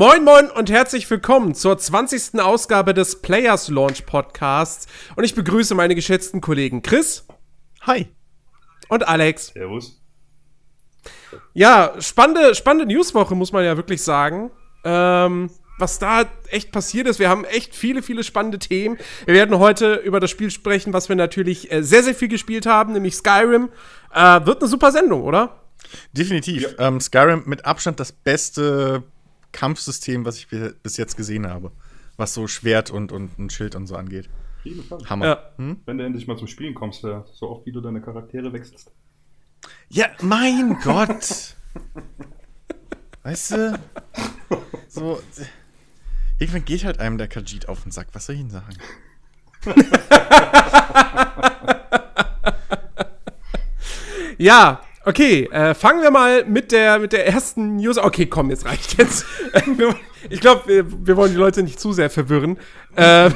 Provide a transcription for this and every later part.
Moin Moin und herzlich willkommen zur 20. Ausgabe des Players Launch Podcasts. Und ich begrüße meine geschätzten Kollegen Chris. Hi. Und Alex. Servus. Ja, spannende, spannende Newswoche, muss man ja wirklich sagen. Ähm, was da echt passiert ist. Wir haben echt viele, viele spannende Themen. Wir werden heute über das Spiel sprechen, was wir natürlich äh, sehr, sehr viel gespielt haben, nämlich Skyrim. Äh, wird eine super Sendung, oder? Definitiv. Ja. Ähm, Skyrim mit Abstand das beste Kampfsystem, was ich bis jetzt gesehen habe. Was so Schwert und, und, und Schild und so angeht. Hammer. Ja. Hm? Wenn du endlich mal zum Spielen kommst, so oft wie du deine Charaktere wechselst. Ja, mein Gott. weißt du? So. Irgendwann geht halt einem der Kajit auf den Sack. Was soll ich Ihnen sagen? ja, okay. Äh, fangen wir mal mit der, mit der ersten News. Okay, komm, jetzt reicht jetzt. ich glaube, wir, wir, wollen die Leute nicht zu sehr verwirren. Äh,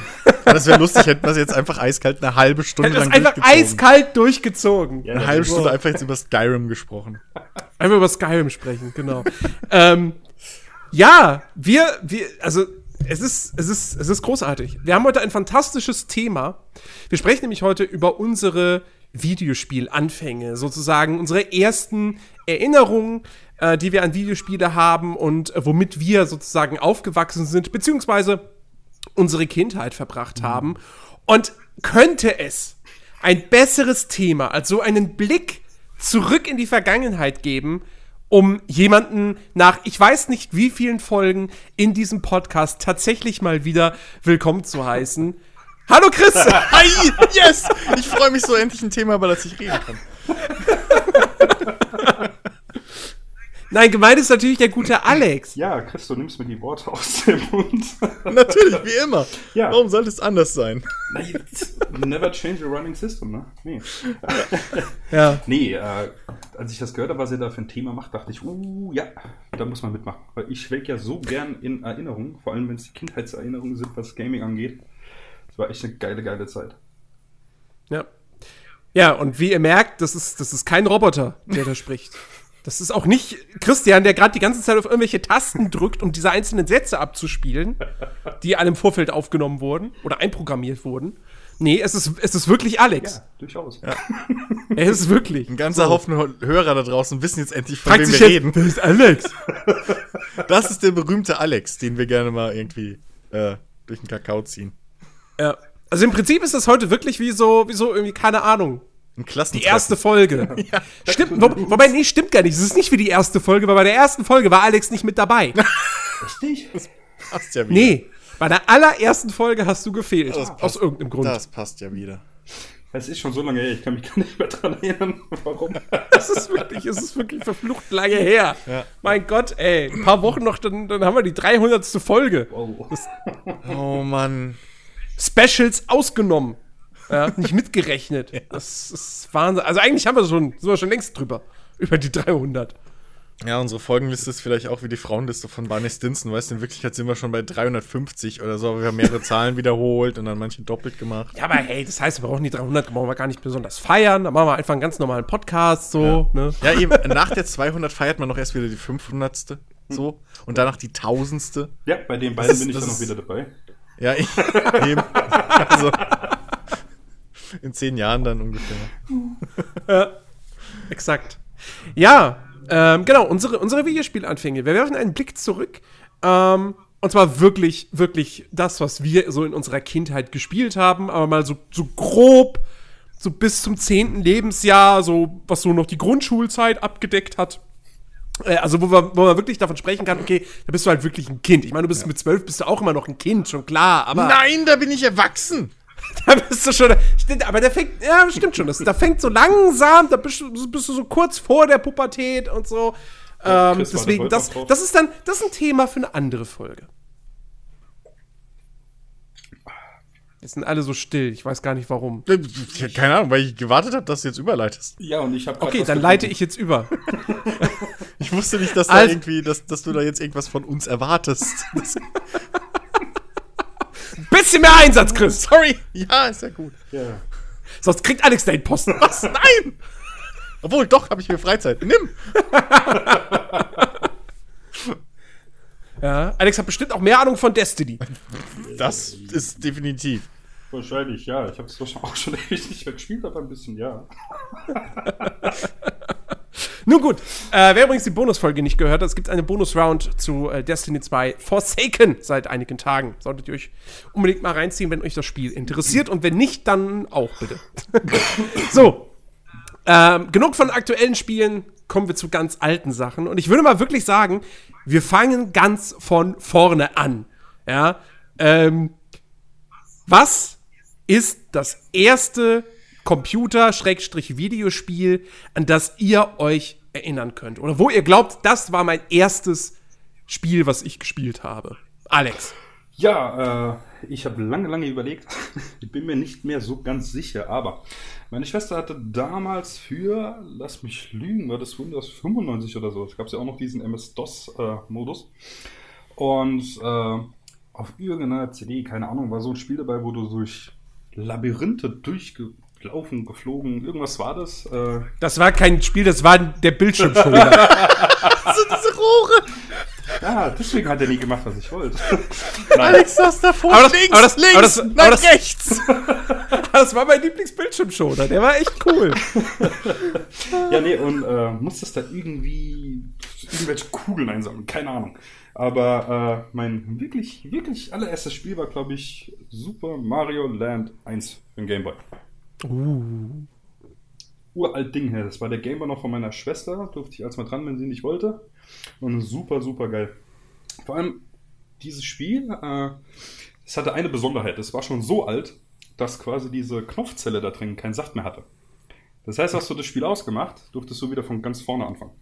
das wäre lustig, hätten wir es jetzt einfach eiskalt eine halbe Stunde lang einfach eiskalt durchgezogen. Ja, eine halbe Stunde einfach jetzt über Skyrim gesprochen. Einfach über Skyrim sprechen, genau. ähm, ja, wir, wir, also es ist, es, ist, es ist großartig. Wir haben heute ein fantastisches Thema. Wir sprechen nämlich heute über unsere Videospielanfänge, sozusagen unsere ersten Erinnerungen, äh, die wir an Videospiele haben und äh, womit wir sozusagen aufgewachsen sind, beziehungsweise unsere Kindheit verbracht mhm. haben. Und könnte es ein besseres Thema als so einen Blick zurück in die Vergangenheit geben, um jemanden nach ich weiß nicht wie vielen Folgen in diesem Podcast tatsächlich mal wieder willkommen zu heißen. Hallo Chris! Hi! Yes! Ich freue mich so endlich ein Thema, über das ich reden kann. Nein, gemeint ist natürlich der gute Alex. Ja, Chris, du nimmst mir die Worte aus dem Mund. natürlich, wie immer. Ja. Warum sollte es anders sein? Never change a running system, ne? Nee. ja. Nee, äh, als ich das gehört habe, was ihr da für ein Thema macht, dachte ich, uh, ja, da muss man mitmachen. Weil ich schwelge ja so gern in Erinnerungen, vor allem wenn es die Kindheitserinnerungen sind, was Gaming angeht. Es war echt eine geile, geile Zeit. Ja. Ja, und wie ihr merkt, das ist, das ist kein Roboter, der da spricht. Das ist auch nicht Christian, der gerade die ganze Zeit auf irgendwelche Tasten drückt, um diese einzelnen Sätze abzuspielen, die alle im Vorfeld aufgenommen wurden oder einprogrammiert wurden. Nee, es ist, es ist wirklich Alex. Ja, durchaus. Ja. er ist wirklich. Ein ganzer so. Haufen Hörer da draußen wissen jetzt endlich, von Fragt wem wir reden. Wer ist Alex? das ist der berühmte Alex, den wir gerne mal irgendwie äh, durch den Kakao ziehen. Ja. Also im Prinzip ist das heute wirklich wie so, wie so irgendwie, keine Ahnung, ein. Die erste Folge. ja. Stimmt, wo, wobei, nee, stimmt gar nicht. Es ist nicht wie die erste Folge, weil bei der ersten Folge war Alex nicht mit dabei. Richtig? Das passt ja wieder. Nee, bei der allerersten Folge hast du gefehlt. Passt, aus irgendeinem Grund. Das passt ja wieder. Es ist schon so lange her, ich kann mich gar nicht mehr dran erinnern, warum. Es ist wirklich, es ist wirklich verflucht lange her. Ja. Mein Gott, ey. Ein paar Wochen noch, dann, dann haben wir die 300. Folge. Wow. Das, oh Mann. Specials ausgenommen. Ja, nicht mitgerechnet. ja. Das ist Wahnsinn. Also eigentlich haben wir schon, sind wir schon längst drüber. Über die 300. Ja, unsere Folgenliste ist vielleicht auch wie die Frauenliste von Barney Stinson. Weißt du, in Wirklichkeit sind wir schon bei 350 oder so. Wir haben mehrere Zahlen wiederholt und dann manche doppelt gemacht. Ja, aber hey, das heißt, wir brauchen die 300, brauchen wir gar nicht besonders feiern. Dann machen wir einfach einen ganz normalen Podcast, so. Ja, ne? ja eben, nach der 200 feiert man noch erst wieder die 500. So. Und danach die 1000. Ja, bei den beiden ist, bin ich dann noch wieder dabei. Ja, ich, eben. Also in zehn Jahren dann ungefähr. ja, exakt. Ja, ähm, genau, unsere, unsere Videospielanfänge. Wir werfen einen Blick zurück. Ähm, und zwar wirklich, wirklich das, was wir so in unserer Kindheit gespielt haben, aber mal so, so grob, so bis zum zehnten Lebensjahr, so was so noch die Grundschulzeit abgedeckt hat. Äh, also, wo, wir, wo man wirklich davon sprechen kann, okay, da bist du halt wirklich ein Kind. Ich meine, du bist ja. mit zwölf bist du auch immer noch ein Kind, schon klar, aber. Nein, da bin ich erwachsen! da bist du schon. Aber der fängt, ja, stimmt schon. Das, da fängt so langsam, da bist du, bist du so kurz vor der Pubertät und so. Ähm, deswegen, das, das ist dann, das ist ein Thema für eine andere Folge. Jetzt sind alle so still. Ich weiß gar nicht warum. Keine Ahnung, weil ich gewartet habe, dass du jetzt überleitest. Ja, und ich habe. Okay, dann leite ich jetzt über. ich wusste nicht, dass, da irgendwie, dass, dass du da jetzt irgendwas von uns erwartest. Bisschen mehr Einsatz, Chris. Sorry. Ja, ist ja gut. Ja. Sonst kriegt Alex deinen Posten. Was? Nein! Obwohl, doch, habe ich mir Freizeit. Nimm! Ja, Alex hat bestimmt auch mehr Ahnung von Destiny. Das ist definitiv. Wahrscheinlich, ja. Ich habe es auch schon ewig nicht mehr gespielt, aber ein bisschen, ja. Nun gut, äh, wer übrigens die Bonusfolge nicht gehört hat, es gibt eine Bonus-Round zu äh, Destiny 2 Forsaken seit einigen Tagen. Solltet ihr euch unbedingt mal reinziehen, wenn euch das Spiel interessiert. Und wenn nicht, dann auch bitte. so, ähm, genug von aktuellen Spielen, kommen wir zu ganz alten Sachen. Und ich würde mal wirklich sagen, wir fangen ganz von vorne an. Ja, ähm, was ist das erste Computer-Videospiel, an das ihr euch erinnern könnt? Oder wo ihr glaubt, das war mein erstes Spiel, was ich gespielt habe? Alex. Ja, äh, ich habe lange, lange überlegt. ich bin mir nicht mehr so ganz sicher, aber meine Schwester hatte damals für, lass mich lügen, war das Windows 95 oder so. Es gab ja auch noch diesen MS-DOS-Modus. Äh, Und äh, auf irgendeiner CD, keine Ahnung, war so ein Spiel dabei, wo du durch Labyrinthe durchgelaufen, geflogen, irgendwas war das. Äh das war kein Spiel, das war der Bildschirmschoner. das sind diese Rohre. Ja, deswegen hat er nie gemacht, was ich wollte. Alex saß davor. Aber das, links, aber das, links, aber das, nein, aber das, rechts. das war mein Lieblingsbildschirmschoner. Der war echt cool. ja, nee, und äh, musstest da irgendwie irgendwelche Kugeln einsammeln. Keine Ahnung. Aber äh, mein wirklich, wirklich allererstes Spiel war, glaube ich, Super Mario Land 1 für den Game Boy. Uh. Uralt Ding her. Das war der Game Boy noch von meiner Schwester. Durfte ich als mal dran, wenn sie nicht wollte. Und super, super geil. Vor allem dieses Spiel, äh, es hatte eine Besonderheit. Es war schon so alt, dass quasi diese Knopfzelle da drin keinen Saft mehr hatte. Das heißt, hast du das Spiel ausgemacht, durftest du wieder von ganz vorne anfangen.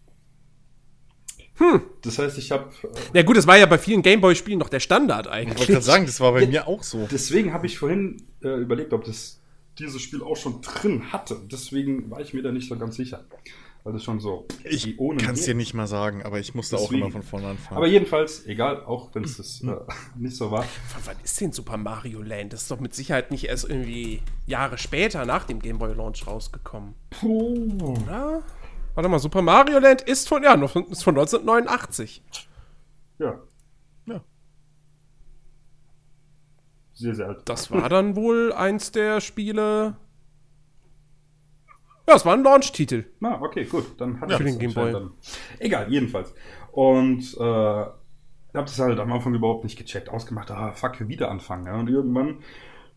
Hm. Das heißt, ich habe. Äh, ja, gut, das war ja bei vielen Gameboy-Spielen noch der Standard eigentlich. Ich wollte gerade sagen, das war bei ja, mir auch so. Deswegen habe ich vorhin äh, überlegt, ob das dieses Spiel auch schon drin hatte. Deswegen war ich mir da nicht so ganz sicher. Weil das schon so. Ich kann es dir nicht mal sagen, aber ich musste Deswegen. auch immer von vorne anfangen. Aber jedenfalls, egal, auch wenn es das äh, nicht so war. Wann ist denn Super Mario Land? Das ist doch mit Sicherheit nicht erst irgendwie Jahre später nach dem Game Boy Launch rausgekommen. Puh. Oder? Warte mal, Super Mario Land ist von, ja, ist von 1989. Ja. Ja. Sehr, sehr alt. Das war dann wohl eins der Spiele. Ja, es war ein Launch-Titel. Ah, okay, gut. Dann hat ja, für den Game Boy. Dann. Egal, jedenfalls. Und äh, hab das halt am Anfang überhaupt nicht gecheckt, ausgemacht, ah, fuck, wieder anfangen. Ja? Und irgendwann,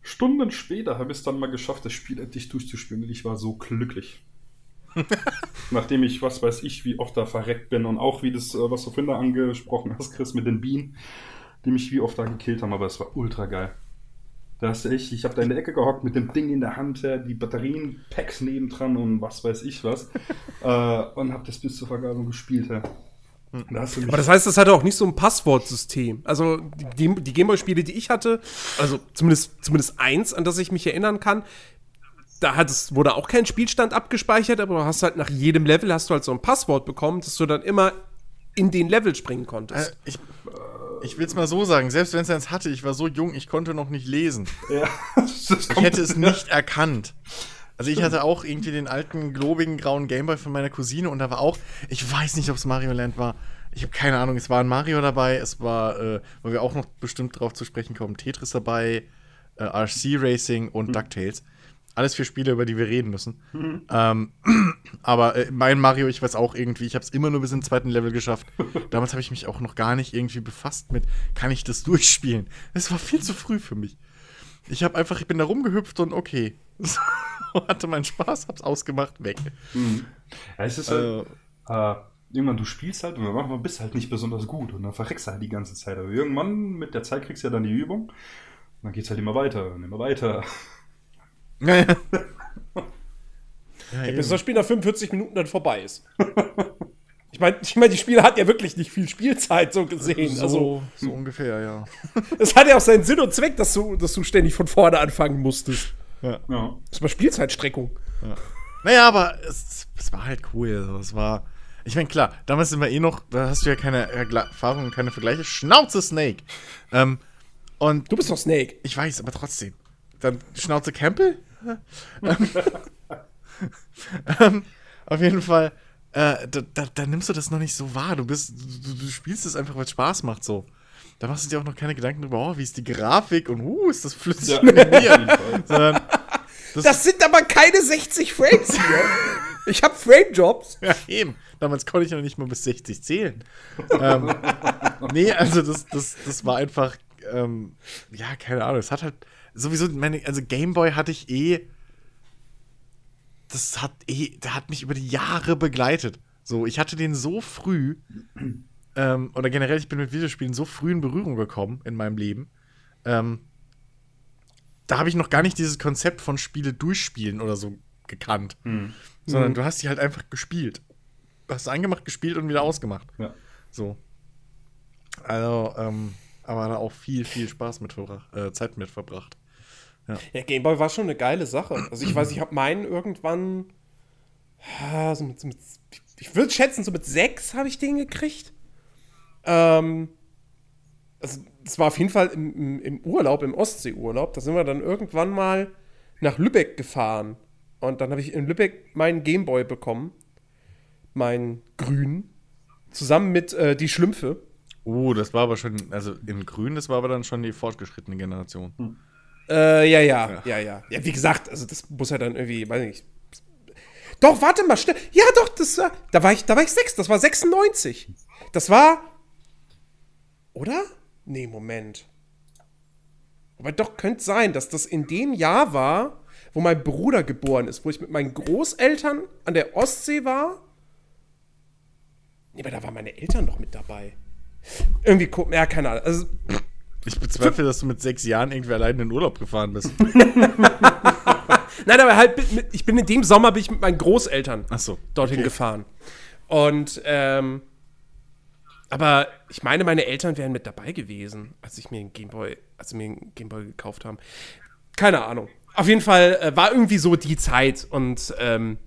Stunden später, habe ich es dann mal geschafft, das Spiel endlich durchzuspielen. Und ich war so glücklich. Nachdem ich, was weiß ich, wie oft da verreckt bin und auch wie das, äh, was du vorhin da angesprochen hast, Chris, mit den Bienen, die mich wie oft da gekillt haben, aber es war ultra geil. Da hast du echt, ich habe da in der Ecke gehockt mit dem Ding in der Hand, die Batterien-Packs nebendran und was weiß ich was. äh, und habe das bis zur Vergasung gespielt. Ja. Da aber das heißt, das hatte auch nicht so ein Passwortsystem. Also die, die Gameboy-Spiele, die ich hatte, also zumindest, zumindest eins, an das ich mich erinnern kann, da hat es, wurde auch kein Spielstand abgespeichert, aber du hast halt nach jedem Level hast du halt so ein Passwort bekommen, dass du dann immer in den Level springen konntest. Äh, ich ich will es mal so sagen, selbst wenn es eins hatte, ich war so jung, ich konnte noch nicht lesen. Ja, ich hätte es nicht erkannt. Also ich hatte auch irgendwie den alten, globigen, grauen Gameboy von meiner Cousine und da war auch, ich weiß nicht, ob es Mario Land war. Ich habe keine Ahnung, es war ein Mario dabei, es war, äh, wo wir auch noch bestimmt drauf zu sprechen kommen, Tetris dabei, äh, RC Racing und mhm. DuckTales. Alles für Spiele, über die wir reden müssen. Mhm. Ähm, aber äh, mein Mario, ich weiß auch irgendwie, ich habe es immer nur bis zum zweiten Level geschafft. Damals habe ich mich auch noch gar nicht irgendwie befasst mit, kann ich das durchspielen? Es war viel zu früh für mich. Ich habe einfach, ich bin da rumgehüpft und okay. hatte meinen Spaß, hab's ausgemacht, weg. Mhm. Ja, es ist halt, äh, äh, irgendwann, du spielst halt und dann bist halt nicht besonders gut und dann verreckst du halt die ganze Zeit. Aber irgendwann mit der Zeit kriegst du ja dann die Übung und dann geht's halt immer weiter und immer weiter. Ja, ja. ja, bis das Spiel nach 45 Minuten dann vorbei ist. Ich meine, ich mein, die Spiele hat ja wirklich nicht viel Spielzeit so gesehen. So, also, so ungefähr, ja. Es hat ja auch seinen Sinn und Zweck, dass du, dass du ständig von vorne anfangen musstest. Ja. ja. Das war Spielzeitstreckung. Ja. Naja, aber es, es war halt cool. Es war. Ich meine, klar, damals sind wir eh noch, da hast du ja keine Erfahrung, keine Vergleiche. Schnauze Snake. Ähm, und du bist doch Snake. Ich weiß, aber trotzdem. Dann Schnauze Campbell? ähm, auf jeden Fall. äh, da, da, da, nimmst du das noch nicht so wahr. Du bist, du, du spielst es einfach, weil es Spaß macht so. Da machst du dir auch noch keine Gedanken darüber, oh, wie ist die Grafik und uh, ist das flüssig ja. animiert. Sondern das, das, sind aber keine 60 Frames hier. ich habe Frame-Jobs. Ja, eben. Damals konnte ich noch nicht mal bis 60 zählen. ähm, nee, also das, das, das war einfach, ähm, ja, keine Ahnung. Es hat halt sowieso, meine, also Gameboy hatte ich eh, das hat eh, der hat mich über die Jahre begleitet. So, ich hatte den so früh, ähm, oder generell, ich bin mit Videospielen so früh in Berührung gekommen in meinem Leben. Ähm, da habe ich noch gar nicht dieses Konzept von Spiele durchspielen oder so gekannt. Mhm. Sondern mhm. du hast die halt einfach gespielt. Du hast angemacht, gespielt und wieder ausgemacht. Ja. So. Also, ähm, aber da auch viel, viel Spaß mit äh, Zeit mit verbracht. Ja. ja, Gameboy war schon eine geile Sache. Also ich weiß, ich habe meinen irgendwann, so mit, mit, ich würde schätzen, so mit sechs habe ich den gekriegt. Ähm, also das war auf jeden Fall im, im, im Urlaub, im Ostseeurlaub. Da sind wir dann irgendwann mal nach Lübeck gefahren. Und dann habe ich in Lübeck meinen Gameboy bekommen. Mein Grün. Zusammen mit äh, die Schlümpfe. Oh, das war aber schon, also in Grün, das war aber dann schon die fortgeschrittene Generation. Hm. Äh, ja, ja, ja, ja, ja. Wie gesagt, also das muss ja dann irgendwie, weiß nicht. Doch, warte mal, schnell. Ja, doch, das war, da war ich, da war ich sechs, das war 96. Das war, oder? Nee, Moment. Aber doch könnte sein, dass das in dem Jahr war, wo mein Bruder geboren ist, wo ich mit meinen Großeltern an der Ostsee war. Nee, aber da waren meine Eltern noch mit dabei. Irgendwie gucken, ja, keine Ahnung. Also, ich bezweifle, dass du mit sechs Jahren irgendwie allein in den Urlaub gefahren bist. Nein, aber halt, mit, ich bin in dem Sommer bin ich mit meinen Großeltern so, dorthin okay. gefahren. Und, ähm, aber ich meine, meine Eltern wären mit dabei gewesen, als ich mir einen Gameboy, als sie mir einen Gameboy gekauft haben. Keine Ahnung. Auf jeden Fall äh, war irgendwie so die Zeit und ähm,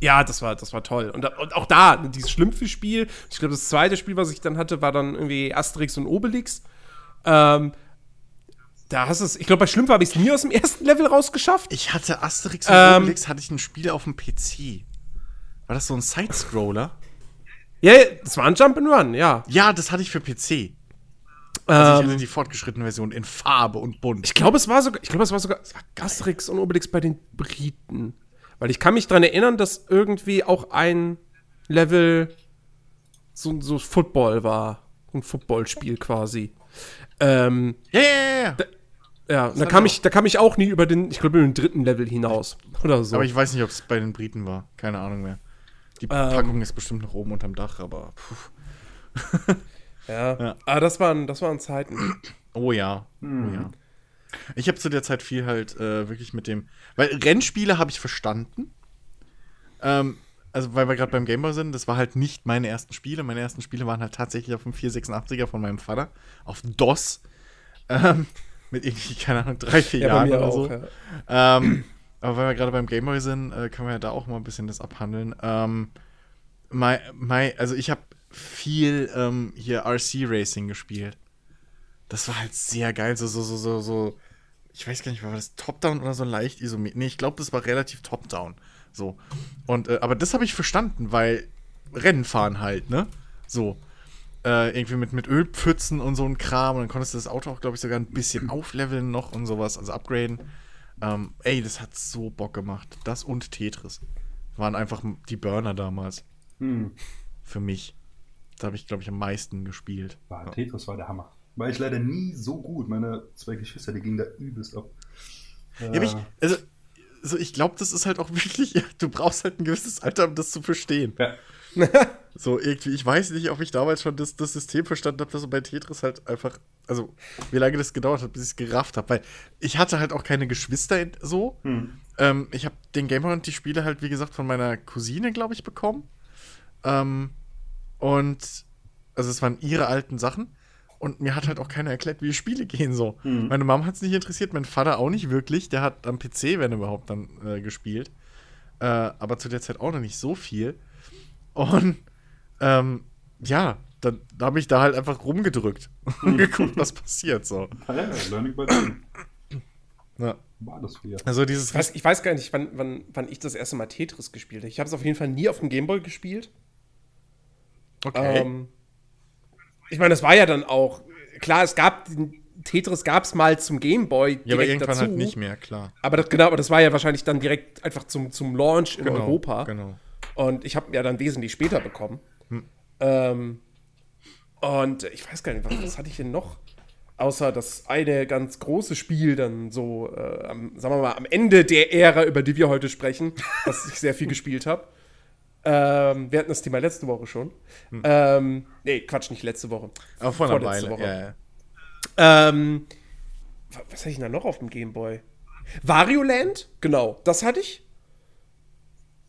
ja, das war, das war toll. Und, und auch da, dieses Schlümpfe-Spiel, ich glaube, das zweite Spiel, was ich dann hatte, war dann irgendwie Asterix und Obelix. Ähm, da hast du es, ich glaube, bei Schlümpfe habe ich es nie aus dem ersten Level rausgeschafft. Ich hatte Asterix und ähm, Obelix, hatte ich ein Spiel auf dem PC. War das so ein Side-Scroller? Ja, das war ein Jump'n'Run, ja. Ja, das hatte ich für PC. Also ich hatte die fortgeschrittene Version in Farbe und bunt. Ich glaube, es war sogar, ich glaube, es war sogar es war Asterix und Obelix bei den Briten. Weil ich kann mich daran erinnern, dass irgendwie auch ein Level so, so Football war. Ein Footballspiel quasi. Ähm, ja, ja, ja. Da, ja, da kam, ich, da kam ich auch nie über den, ich glaube, den dritten Level hinaus. Oder so. Aber ich weiß nicht, ob es bei den Briten war. Keine Ahnung mehr. Die ähm, Packung ist bestimmt noch oben unterm Dach, aber. ja. ja. Aber ah, das waren, das waren Zeiten. Oh ja. Mhm. Oh ja. Ich habe zu der Zeit viel halt äh, wirklich mit dem. Weil Rennspiele habe ich verstanden. Ähm, also, weil wir gerade beim Gameboy sind, das war halt nicht meine ersten Spiele. Meine ersten Spiele waren halt tatsächlich auf dem 486er von meinem Vater. Auf DOS. Ähm, mit irgendwie, keine Ahnung, drei, vier ja, Jahren oder auch, so. Ja. Ähm, aber weil wir gerade beim Gameboy sind, äh, können wir ja da auch mal ein bisschen das abhandeln. Ähm, my, my, also ich habe viel ähm, hier RC Racing gespielt. Das war halt sehr geil, so, so, so, so, so. Ich weiß gar nicht, war das Top-Down oder so leicht isometrisch? Nee, ich glaube, das war relativ Top-Down. So. Und, äh, aber das habe ich verstanden, weil Rennen fahren halt, ne? So. Äh, irgendwie mit, mit Ölpfützen und so ein Kram. Und dann konntest du das Auto auch, glaube ich, sogar ein bisschen aufleveln noch und sowas, also upgraden. Ähm, ey, das hat so Bock gemacht. Das und Tetris waren einfach die Burner damals. Hm. Für mich. Da habe ich, glaube ich, am meisten gespielt. War, Tetris war der Hammer. War ich leider nie so gut. Meine zwei Geschwister, die gingen da übelst ab. Ja, äh, ich, also also ich glaube, das ist halt auch wirklich, du brauchst halt ein gewisses Alter, um das zu verstehen. Ja. so irgendwie, ich weiß nicht, ob ich damals schon das, das System verstanden habe, dass so bei Tetris halt einfach, also wie lange das gedauert hat, bis ich es gerafft habe, weil ich hatte halt auch keine Geschwister in, so. Hm. Ähm, ich habe den Gamer und die Spiele halt, wie gesagt, von meiner Cousine, glaube ich, bekommen. Ähm, und also es waren ihre alten Sachen. Und mir hat halt auch keiner erklärt, wie Spiele gehen so. Mhm. Meine Mom hat es nicht interessiert, mein Vater auch nicht wirklich. Der hat am PC, wenn überhaupt, dann äh, gespielt. Äh, aber zu der Zeit auch noch nicht so viel. Und ähm, ja, dann da habe ich da halt einfach rumgedrückt und geguckt, was passiert so. Ja, Learning by Ja. war das früher? Also dieses ich weiß, ich weiß gar nicht, wann, wann, wann ich das erste Mal Tetris gespielt habe. Ich habe es auf jeden Fall nie auf dem Gameboy gespielt. Okay. Ähm, ich meine, das war ja dann auch, klar, es gab Tetris gab es mal zum Gameboy. Ja, aber irgendwann dazu. halt nicht mehr, klar. Aber das, genau, aber das war ja wahrscheinlich dann direkt einfach zum, zum Launch in genau, Europa. Genau. Und ich habe ja dann wesentlich später bekommen. Hm. Ähm, und ich weiß gar nicht, was, was hatte ich denn noch? Außer das eine ganz große Spiel dann so, äh, am, sagen wir mal, am Ende der Ära, über die wir heute sprechen, was ich sehr viel gespielt habe. Ähm, wir hatten das Thema letzte Woche schon. Hm. Ähm, nee, Quatsch, nicht letzte Woche. Aber vor einer Weile, Woche. Ja, ja. Ähm, was hatte ich denn da noch auf dem Gameboy? Wario Land? Genau, das hatte ich.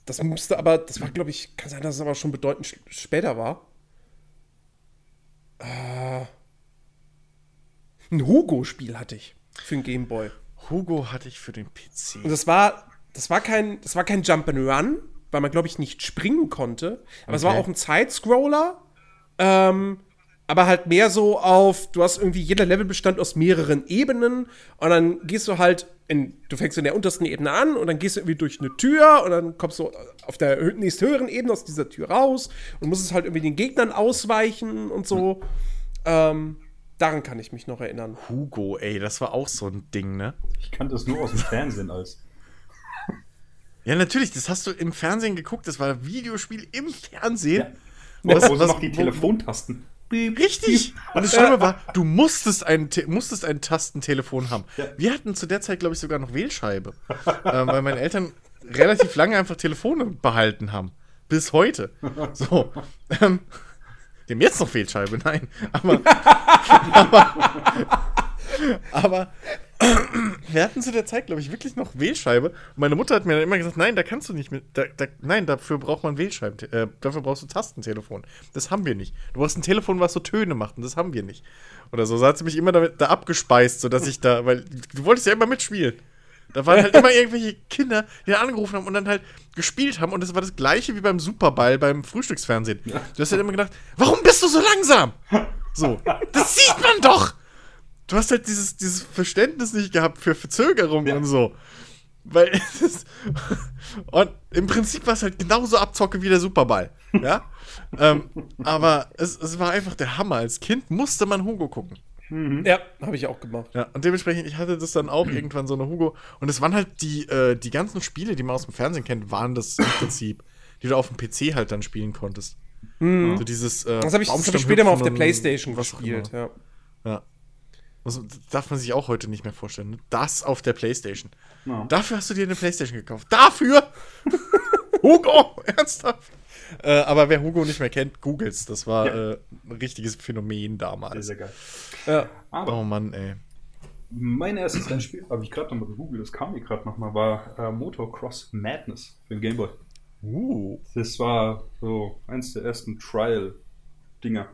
Das müsste aber, das war, glaube ich, kann sein, dass es aber schon bedeutend später war. Äh, ein Hugo-Spiel hatte ich für den Gameboy. Hugo hatte ich für den PC. Und das war, das war kein, das war kein Jump'n'Run, weil man, glaube ich, nicht springen konnte. Aber okay. es war auch ein Sidescroller. Ähm, aber halt mehr so auf, du hast irgendwie, jeder Level bestand aus mehreren Ebenen und dann gehst du halt in, du fängst in der untersten Ebene an und dann gehst du irgendwie durch eine Tür und dann kommst du auf der nächst höheren Ebene aus dieser Tür raus und musst es halt irgendwie den Gegnern ausweichen und so. Mhm. Ähm, daran kann ich mich noch erinnern. Hugo, ey, das war auch so ein Ding, ne? Ich kannte das nur aus dem Fernsehen als. Ja, natürlich, das hast du im Fernsehen geguckt, das war ein Videospiel im Fernsehen. Ja. Was, was, noch die Telefontasten. Richtig. Und das Schlimme war, du musstest ein, musstest ein Tastentelefon haben. Ja. Wir hatten zu der Zeit, glaube ich, sogar noch Wählscheibe. ähm, weil meine Eltern relativ lange einfach Telefone behalten haben. Bis heute. So. Ähm, die haben jetzt noch Wählscheibe, nein. Aber. aber, aber wir hatten zu der Zeit, glaube ich, wirklich noch Wählscheibe. Und meine Mutter hat mir dann immer gesagt, nein, da kannst du nicht mit, da, da, nein, dafür braucht man Wählscheiben, äh, dafür brauchst du Tastentelefon. Das haben wir nicht. Du brauchst ein Telefon, was so Töne macht, und das haben wir nicht. Oder so, so hat sie mich immer damit, da abgespeist, sodass ich da, weil du wolltest ja immer mitspielen. Da waren halt immer irgendwelche Kinder, die da angerufen haben und dann halt gespielt haben. Und das war das gleiche wie beim Superball beim Frühstücksfernsehen. Du hast halt immer gedacht, warum bist du so langsam? So, das sieht man doch! Du hast halt dieses, dieses Verständnis nicht gehabt für Verzögerung ja. und so. Weil ist, und im Prinzip war es halt genauso Abzocke wie der Superball. Ja? ähm, aber es, es war einfach der Hammer. Als Kind musste man Hugo gucken. Mhm. Ja, habe ich auch gemacht. Ja, und dementsprechend, ich hatte das dann auch irgendwann so eine Hugo. Und es waren halt die, äh, die ganzen Spiele, die man aus dem Fernsehen kennt, waren das im Prinzip, die du auf dem PC halt dann spielen konntest. Mhm. Also dieses. Äh, das habe ich, hab ich später mal auf der Playstation gespielt, ja. Ja. Das darf man sich auch heute nicht mehr vorstellen. Ne? Das auf der Playstation. No. Dafür hast du dir eine Playstation gekauft. Dafür! Hugo! Ernsthaft? Äh, aber wer Hugo nicht mehr kennt, googles. Das war ja. äh, ein richtiges Phänomen damals. Sehr, sehr geil. Ja. Oh Mann, ey. Mein erstes Rennspiel, habe ich gerade nochmal gegoogelt, das kam mir gerade nochmal, war äh, Motocross Madness für den Gameboy. Uh. Das war so eins der ersten Trial-Dinger.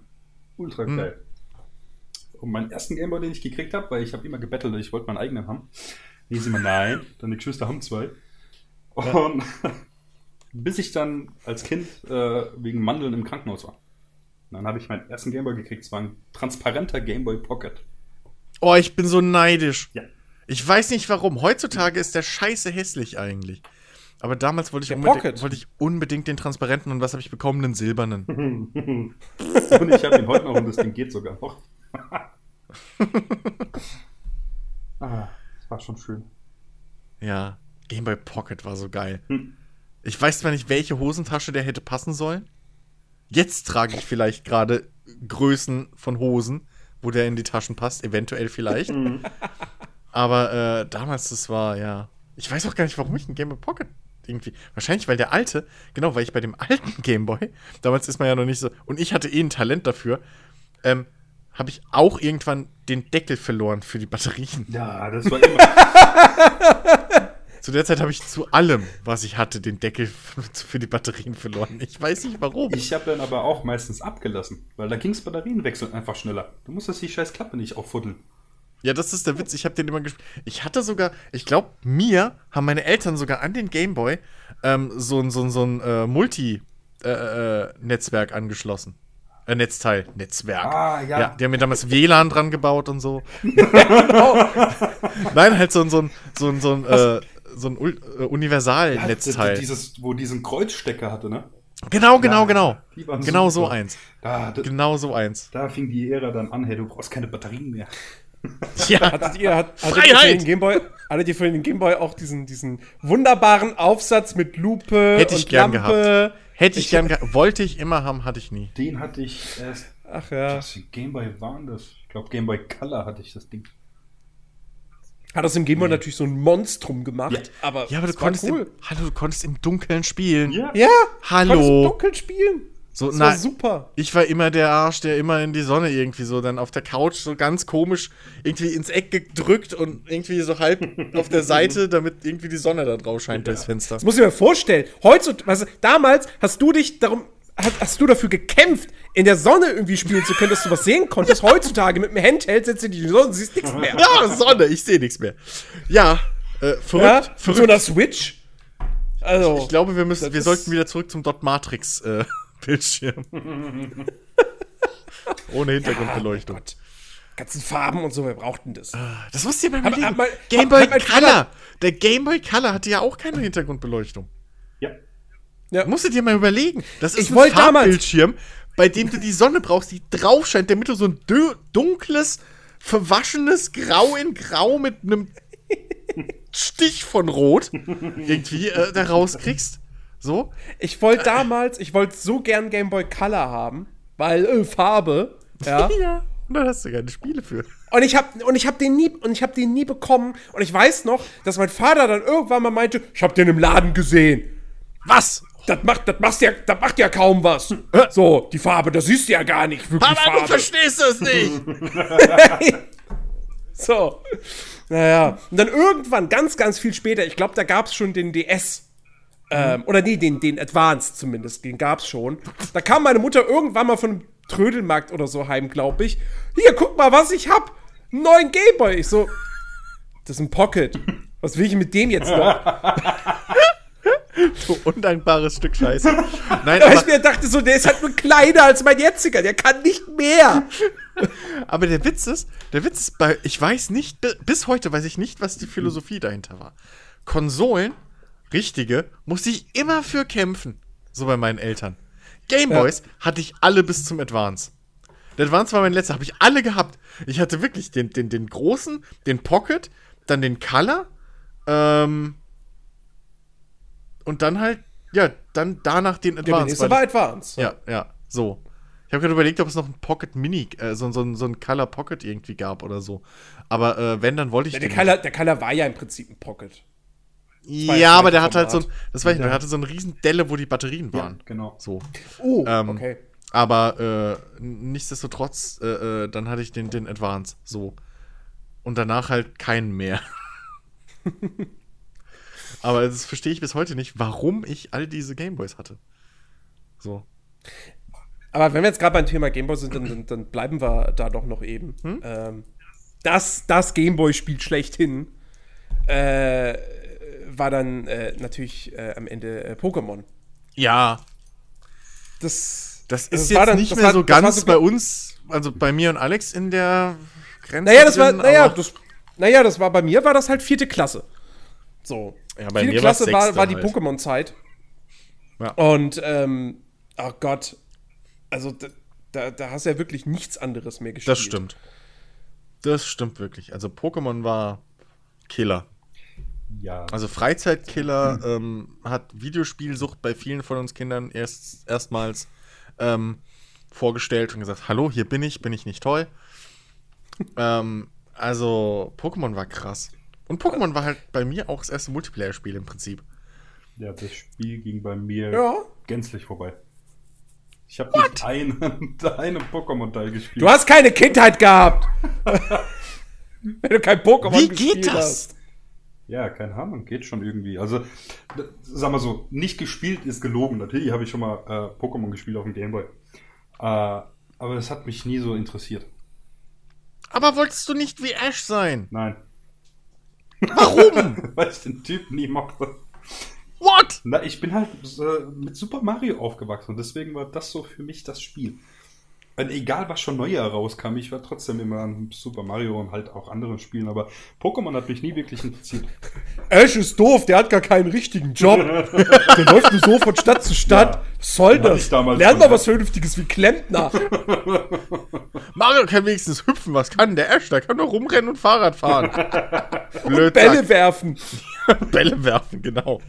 Ultra hm. geil. Hm um meinen ersten Gameboy, den ich gekriegt habe, weil ich habe immer gebettelt, ich wollte meinen eigenen haben. Hieß immer, nein, deine Geschwister haben zwei. Und ja. bis ich dann als Kind äh, wegen Mandeln im Krankenhaus war. Und dann habe ich meinen ersten Gameboy gekriegt. Es war ein transparenter Gameboy Pocket. Oh, ich bin so neidisch. Ja. Ich weiß nicht warum. Heutzutage ist der scheiße hässlich eigentlich. Aber damals wollte ich, unbedingt, wollte ich unbedingt den transparenten und was habe ich bekommen? Den silbernen. und ich habe ihn heute noch und das Ding geht sogar noch. ah, das war schon schön. Ja, Game Boy Pocket war so geil. Hm. Ich weiß zwar nicht, welche Hosentasche der hätte passen sollen. Jetzt trage ich vielleicht gerade Größen von Hosen, wo der in die Taschen passt, eventuell vielleicht. Hm. Aber äh, damals, das war ja. Ich weiß auch gar nicht, warum ich einen Game Boy Pocket irgendwie. Wahrscheinlich, weil der alte, genau, weil ich bei dem alten Game Boy, damals ist man ja noch nicht so, und ich hatte eh ein Talent dafür, ähm, habe ich auch irgendwann den Deckel verloren für die Batterien. Ja, das war immer. zu der Zeit habe ich zu allem, was ich hatte, den Deckel für die Batterien verloren. Ich weiß nicht warum. Ich habe dann aber auch meistens abgelassen, weil da ging es Batterienwechseln einfach schneller. Du musstest die scheiß Klappe nicht auffuddeln. Ja, das ist der Witz. Ich habe den immer gespielt. Ich hatte sogar, ich glaube, mir haben meine Eltern sogar an den Gameboy ähm, so ein so, so ein äh, Multi-Netzwerk äh, äh, angeschlossen. Äh, Netzteil, Netzwerk. Ah, ja. ja. Die haben mir damals WLAN dran gebaut und so. genau. Nein, halt so ein, so ein, so ein, so ein, äh, so ein äh, Universal-Netzteil. Ja, wo diesen Kreuzstecker hatte, ne? Genau, genau, genau. Genau so eins. Da, da, genau so eins. Da fing die Ära dann an, hey, du brauchst keine Batterien mehr. Ja, hattet ihr, hat, hattet ihr, für den Gameboy, hattet ihr für den Gameboy auch diesen, diesen wunderbaren Aufsatz mit Lupe Hätte ich und gern Lampe? gehabt. Hätte ich, ich gern gehabt. Wollte ich immer haben, hatte ich nie. Den hatte ich erst. Ach ja. Was für Gameboy waren das? Ich glaube, Gameboy Color hatte ich das Ding. Hat das im Gameboy nee. natürlich so ein Monstrum gemacht, ja. aber ja, aber du konntest cool. im, hallo, du konntest im Dunkeln spielen. Ja, ja hallo. Du konntest im Dunkeln spielen. So, das na, war super. Ich war immer der Arsch, der immer in die Sonne irgendwie so dann auf der Couch so ganz komisch irgendwie ins Eck gedrückt und irgendwie so halb auf der Seite, damit irgendwie die Sonne da drauf scheint ja. durchs Fenster. Das muss ich mir vorstellen. Heutzutage, also, damals hast du dich darum, hast, hast, du dafür gekämpft, in der Sonne irgendwie spielen zu können, dass du was sehen konntest. Heutzutage mit dem Handheld setzt du die Sonne und siehst nichts mehr. Ja, Sonne, ich sehe nichts mehr. Ja, äh, verrückt, ja, verrückt. So einer Switch. Also, ich, ich glaube, wir müssen, wir sollten wieder zurück zum Dot Matrix. Äh, Bildschirm. Ohne Hintergrundbeleuchtung. Ja, ganzen Farben und so, wer braucht denn das? Ah, das musst du dir mal überlegen. Game Boy Color. Der Game Boy Color hatte ja auch keine Hintergrundbeleuchtung. Ja. ja. Musst du dir mal überlegen. Das ist ich ein Farbbildschirm, bei dem du die Sonne brauchst, die drauf scheint, damit du so ein dunkles, verwaschenes Grau in Grau mit einem Stich von Rot irgendwie äh, da rauskriegst. So? Ich wollte damals, ich wollte so gern Game Boy Color haben, weil äh, Farbe. Ja. ja. Und dann hast du keine Spiele für. Und ich habe und ich habe den nie und ich habe den nie bekommen und ich weiß noch, dass mein Vater dann irgendwann mal meinte, ich habe den im Laden gesehen. Was? Das macht, das macht ja, das macht ja kaum was. So, die Farbe, das siehst du ja gar nicht. Wirklich Aber Farbe. du verstehst das nicht. so. Naja. Und dann irgendwann, ganz, ganz viel später, ich glaube, da gab es schon den DS. Ähm, oder nee, den, den Advanced zumindest, den gab's schon. Da kam meine Mutter irgendwann mal von einem Trödelmarkt oder so heim, glaube ich. Hier, guck mal, was ich hab. Einen neuen Gameboy. Ich so, das ist ein Pocket. Was will ich mit dem jetzt noch? du undankbares Stück Scheiße. Nein, aber ich mir dachte so, der ist halt nur kleiner als mein jetziger, der kann nicht mehr. aber der Witz ist, der Witz ist bei, ich weiß nicht, bis heute weiß ich nicht, was die Philosophie dahinter war. Konsolen richtige, musste ich immer für kämpfen. So bei meinen Eltern. Gameboys ja. hatte ich alle bis zum Advance. Der Advance war mein letzter, habe ich alle gehabt. Ich hatte wirklich den, den, den großen, den Pocket, dann den Color, ähm, und dann halt, ja, dann danach den Advance. Ja, der nächste war Advance. Ja, ja, so. Ich habe gerade überlegt, ob es noch ein Pocket Mini, äh, so, so, so ein Color Pocket irgendwie gab oder so. Aber äh, wenn, dann wollte ich ja, der Color, der Color war ja im Prinzip ein Pocket. Ja, aber der hat halt so ein, das weiß ich, der hatte so eine riesen Delle, wo die Batterien waren. Ja, genau. So. Oh, ähm, okay. Aber äh, nichtsdestotrotz, äh, äh, dann hatte ich den, den Advance. So. Und danach halt keinen mehr. aber das verstehe ich bis heute nicht, warum ich all diese Gameboys hatte. So. Aber wenn wir jetzt gerade beim Thema Gameboy sind, dann, dann, bleiben wir da doch noch eben. Hm? Ähm, das das Gameboy-Spiel schlechthin. Äh, war dann äh, natürlich äh, am Ende äh, Pokémon. Ja. Das, das ist das jetzt dann, nicht mehr war, so ganz so bei uns, also bei mir und Alex in der Grenze. Naja, das drin, war, naja, das, naja, das war bei mir war das halt vierte Klasse. So. Ja, bei vierte mir Klasse war, war die halt. Pokémon-Zeit. Ja. Und, ähm, oh Gott. Also, da, da, da hast du ja wirklich nichts anderes mehr gespielt. Das stimmt. Das stimmt wirklich. Also, Pokémon war Killer. Ja. Also Freizeitkiller ähm, hat Videospielsucht bei vielen von uns Kindern erst erstmals ähm, vorgestellt und gesagt, hallo, hier bin ich, bin ich nicht toll. ähm, also Pokémon war krass. Und Pokémon war halt bei mir auch das erste Multiplayer-Spiel im Prinzip. Ja, das Spiel ging bei mir ja. gänzlich vorbei. Ich habe nicht einen, einen Pokémon-Teil gespielt. Du hast keine Kindheit gehabt! Wenn du kein Pokémon Wie geht das? Ja, keine Ahnung, geht schon irgendwie. Also, sag mal so, nicht gespielt ist gelogen. Natürlich habe ich schon mal äh, Pokémon gespielt auf dem Gameboy. Äh, aber es hat mich nie so interessiert. Aber wolltest du nicht wie Ash sein? Nein. Warum? Weil ich den Typ nie mochte. What? Na, ich bin halt äh, mit Super Mario aufgewachsen und deswegen war das so für mich das Spiel. Weil egal, was schon neu herauskam, ich war trotzdem immer an Super Mario und halt auch anderen Spielen, aber Pokémon hat mich nie wirklich interessiert. Ash ist doof, der hat gar keinen richtigen Job. der läuft nur so von Stadt zu Stadt. Ja, was soll das? Lern mal was Vernünftiges wie Klempner. Mario kann wenigstens hüpfen, was kann der Ash? Der kann nur rumrennen und Fahrrad fahren. und Bälle werfen. Bälle werfen, genau.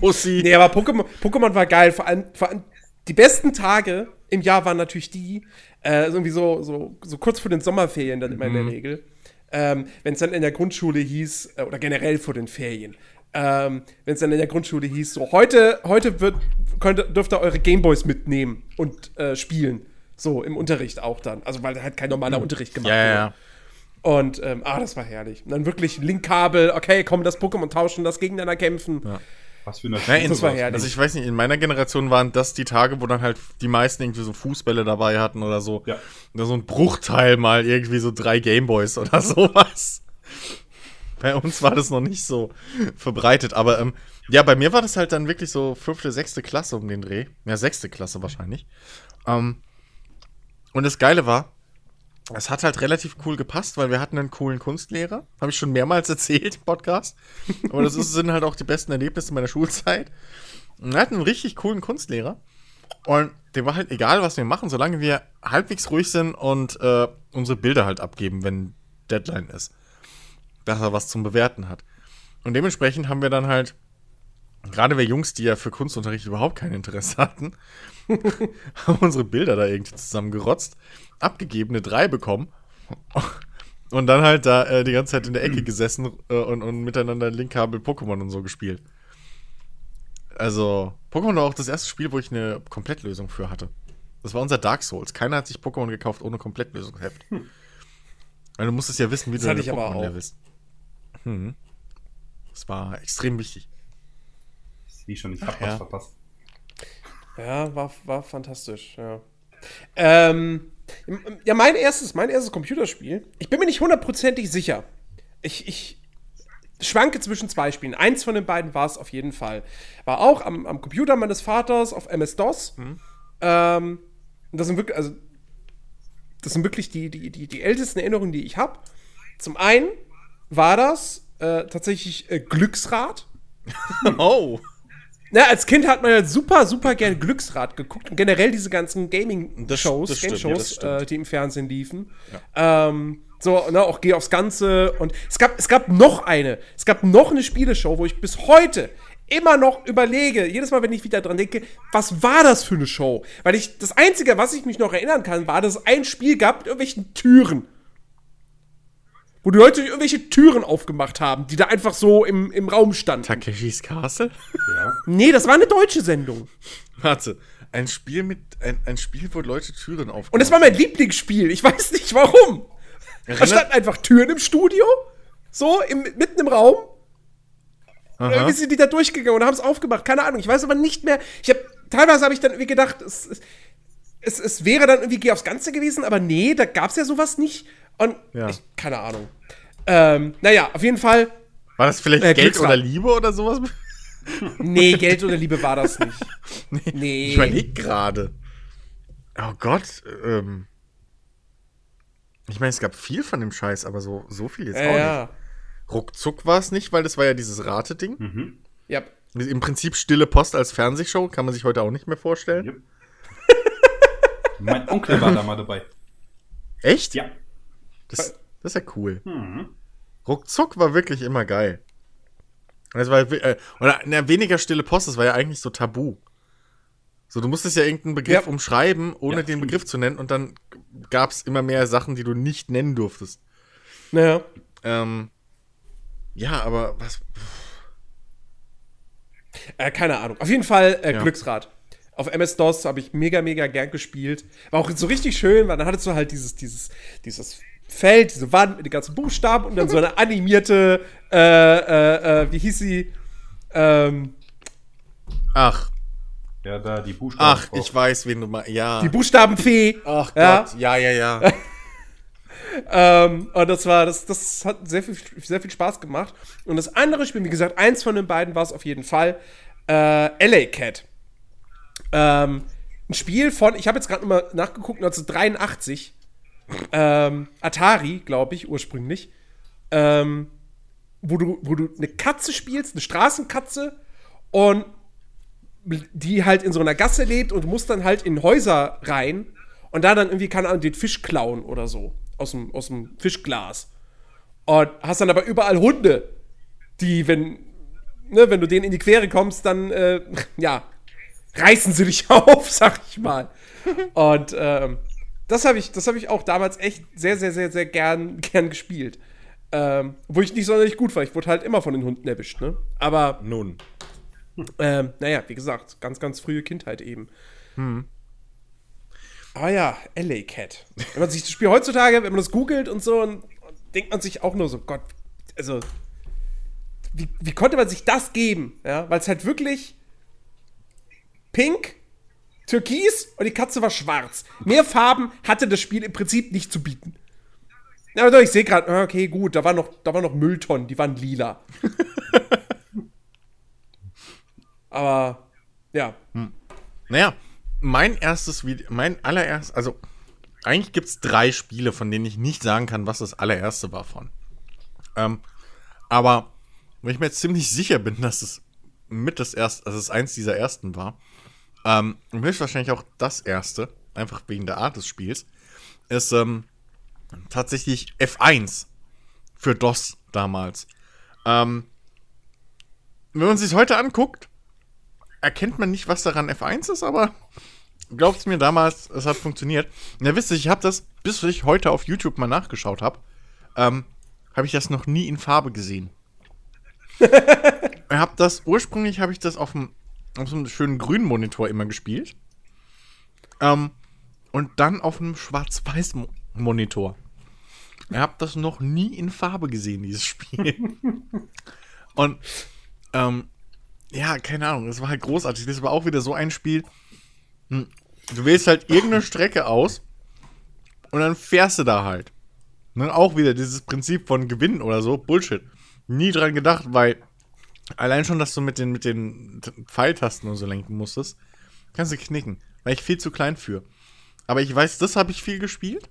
Pussy. Nee, aber Pokémon, Pokémon war geil. Vor allem, vor allem die besten Tage im Jahr waren natürlich die, äh, irgendwie so, so, so kurz vor den Sommerferien dann immer mhm. in der mhm. Regel. Ähm, Wenn es dann in der Grundschule hieß, äh, oder generell vor den Ferien, ähm, wenn es dann in der Grundschule hieß, so heute, heute wird, könnt, dürft ihr eure Gameboys mitnehmen und äh, spielen. So, im Unterricht auch dann. Also, weil halt kein normaler mhm. Unterricht gemacht ja, wurde. Ja. Und, ähm, ah, das war herrlich. Und dann wirklich Linkkabel, okay, komm, das Pokémon tauschen, das gegeneinander kämpfen. Ja. Was für eine Nein, das war herrlich. Also ich weiß nicht, in meiner Generation waren das die Tage, wo dann halt die meisten irgendwie so Fußbälle dabei hatten oder so. Ja. Oder so ein Bruchteil mal irgendwie so drei Gameboys oder sowas. Bei uns war das noch nicht so verbreitet, aber ähm, ja, bei mir war das halt dann wirklich so fünfte, sechste Klasse um den Dreh. Ja, sechste Klasse wahrscheinlich. Ähm, und das Geile war, es hat halt relativ cool gepasst, weil wir hatten einen coolen Kunstlehrer. Habe ich schon mehrmals erzählt im Podcast. Aber das ist, sind halt auch die besten Erlebnisse meiner Schulzeit. Und wir hatten einen richtig coolen Kunstlehrer. Und dem war halt egal, was wir machen, solange wir halbwegs ruhig sind und äh, unsere Bilder halt abgeben, wenn Deadline ist. Dass er was zum Bewerten hat. Und dementsprechend haben wir dann halt, gerade wir Jungs, die ja für Kunstunterricht überhaupt kein Interesse hatten, haben unsere Bilder da irgendwie zusammengerotzt abgegebene drei bekommen. Und dann halt da äh, die ganze Zeit in der Ecke gesessen äh, und, und miteinander Linkkabel Pokémon und so gespielt. Also, Pokémon war auch das erste Spiel, wo ich eine Komplettlösung für hatte. Das war unser Dark Souls. Keiner hat sich Pokémon gekauft ohne Komplettlösungsheft. Hm. Weil du musstest ja wissen, wie das du deine Pokémon levelst. Hm. Das war extrem wichtig. Ich schon, ich hab Ach, was ja. verpasst. Ja, war, war fantastisch, ja. Ähm, ja, mein erstes, mein erstes Computerspiel. Ich bin mir nicht hundertprozentig sicher. Ich, ich schwanke zwischen zwei Spielen. Eins von den beiden war es auf jeden Fall. War auch am, am Computer meines Vaters auf MS-DOS. Mhm. Ähm, das sind wirklich, also, das sind wirklich die, die, die, die ältesten Erinnerungen, die ich habe. Zum einen war das äh, tatsächlich äh, Glücksrad. oh. Na, als Kind hat man ja super, super gern Glücksrad geguckt und generell diese ganzen Gaming-Shows, Game-Shows, äh, die im Fernsehen liefen. Ja. Ähm, so, ne, auch Geh aufs Ganze. Und es gab, es gab noch eine, es gab noch eine Spieleshow, wo ich bis heute immer noch überlege, jedes Mal, wenn ich wieder dran denke, was war das für eine Show? Weil ich, das Einzige, was ich mich noch erinnern kann, war, dass es ein Spiel gab mit irgendwelchen Türen wo die Leute irgendwelche Türen aufgemacht haben, die da einfach so im, im Raum standen. Takeshis Castle? Ja. Nee, das war eine deutsche Sendung. Warte, ein Spiel mit ein, ein Spiel, wo Leute Türen aufgemacht Und das war mein Lieblingsspiel. Ich weiß nicht warum. Erinnert? Da standen einfach Türen im Studio, so im, mitten im Raum. Aha. irgendwie sind die da durchgegangen und haben es aufgemacht. Keine Ahnung. Ich weiß aber nicht mehr. Ich habe teilweise habe ich dann irgendwie gedacht, es, es, es wäre dann irgendwie Geh aufs Ganze gewesen, aber nee, da gab es ja sowas nicht. Und ja. ich, keine Ahnung. Ähm, naja, auf jeden Fall. War das vielleicht äh, Geld oder Liebe oder sowas? nee, Geld oder Liebe war das nicht. nee. nee. Ich überlege gerade. Oh Gott. Ähm. Ich meine, es gab viel von dem Scheiß, aber so, so viel jetzt äh, auch ja. nicht. Ruckzuck war es nicht, weil das war ja dieses Rate-Ding. Mhm. Ja. Im Prinzip Stille Post als Fernsehshow, kann man sich heute auch nicht mehr vorstellen. Yep. mein Onkel war da mal dabei. Echt? Ja. Das, das ist ja cool. Mhm. Ruckzuck war wirklich immer geil. Das war, äh, oder na, weniger stille Post, das war ja eigentlich so tabu. So, du musstest ja irgendeinen Begriff ja. umschreiben, ohne ja, den Begriff zu nennen, und dann gab es immer mehr Sachen, die du nicht nennen durftest. Naja. Ähm, ja, aber was. Äh, keine Ahnung. Auf jeden Fall äh, ja. Glücksrad. Auf MS-DOS habe ich mega, mega gern gespielt. War auch so richtig schön, weil dann hattest du halt dieses, dieses, dieses Feld, diese Wand mit den ganzen Buchstaben und dann so eine animierte, äh, äh, äh, wie hieß sie? Ähm, Ach. Ja, da, die Buchstaben. Ach, ich weiß, wen du mal. Ja. Die Buchstabenfee. Ach ja. Gott, ja, ja, ja. ähm, und das war, das, das hat sehr viel, sehr viel Spaß gemacht. Und das andere Spiel, wie gesagt, eins von den beiden war es auf jeden Fall. Äh, LA Cat. Ähm, ein Spiel von, ich habe jetzt gerade mal nachgeguckt, 1983. Ähm, Atari, glaube ich, ursprünglich. Ähm, wo du, wo du eine Katze spielst, eine Straßenkatze und die halt in so einer Gasse lebt und du musst dann halt in Häuser rein und da dann irgendwie, keine Ahnung, den Fisch klauen oder so. Aus dem, aus dem Fischglas. Und hast dann aber überall Hunde, die, wenn, ne, wenn du denen in die Quere kommst, dann, äh, ja, reißen sie dich auf, sag ich mal. Und ähm, das habe ich, hab ich auch damals echt sehr, sehr, sehr, sehr gern, gern gespielt. Ähm, wo ich nicht sonderlich gut war. Ich wurde halt immer von den Hunden erwischt, ne? Aber. Nun. Ähm, naja, wie gesagt, ganz, ganz frühe Kindheit eben. Hm. Aber ja, LA Cat. Wenn man sich das Spiel heutzutage, wenn man das googelt und so, und, und denkt man sich auch nur so, Gott, also, wie, wie konnte man sich das geben? Ja, weil es halt wirklich pink, türkis und die Katze war schwarz. Mehr Farben hatte das Spiel im Prinzip nicht zu bieten. Aber doch, ich sehe gerade, ah, okay, gut, da waren noch, da waren noch Mülltonnen, die waren lila. Aber, ja. Hm. Naja, mein erstes Video, mein allererstes, also eigentlich gibt es drei Spiele, von denen ich nicht sagen kann, was das allererste war von. Ähm, aber wenn ich mir jetzt ziemlich sicher bin, dass es mit das erste, also es eins dieser ersten war, ähm, und höchstwahrscheinlich auch das erste, einfach wegen der Art des Spiels, ist ähm, tatsächlich F1 für DOS damals. Ähm, wenn man sich heute anguckt, erkennt man nicht, was daran F1 ist, aber glaubt mir damals, es hat funktioniert. Ja, wisst ihr, ich habe das, bis ich heute auf YouTube mal nachgeschaut habe, ähm, habe ich das noch nie in Farbe gesehen. ich habe das, ursprünglich habe ich das auf, dem, auf so einem schönen grünen Monitor immer gespielt. Ähm, und dann auf einem schwarz-weiß Monitor. Ich habe das noch nie in Farbe gesehen, dieses Spiel. und ähm, ja, keine Ahnung, das war halt großartig. Das war auch wieder so ein Spiel. Hm, du wählst halt irgendeine Strecke aus und dann fährst du da halt. Ne, auch wieder dieses Prinzip von Gewinnen oder so, Bullshit. Nie dran gedacht, weil allein schon, dass du mit den, mit den Pfeiltasten und so lenken musstest, kannst du knicken. Weil ich viel zu klein für. Aber ich weiß, das habe ich viel gespielt.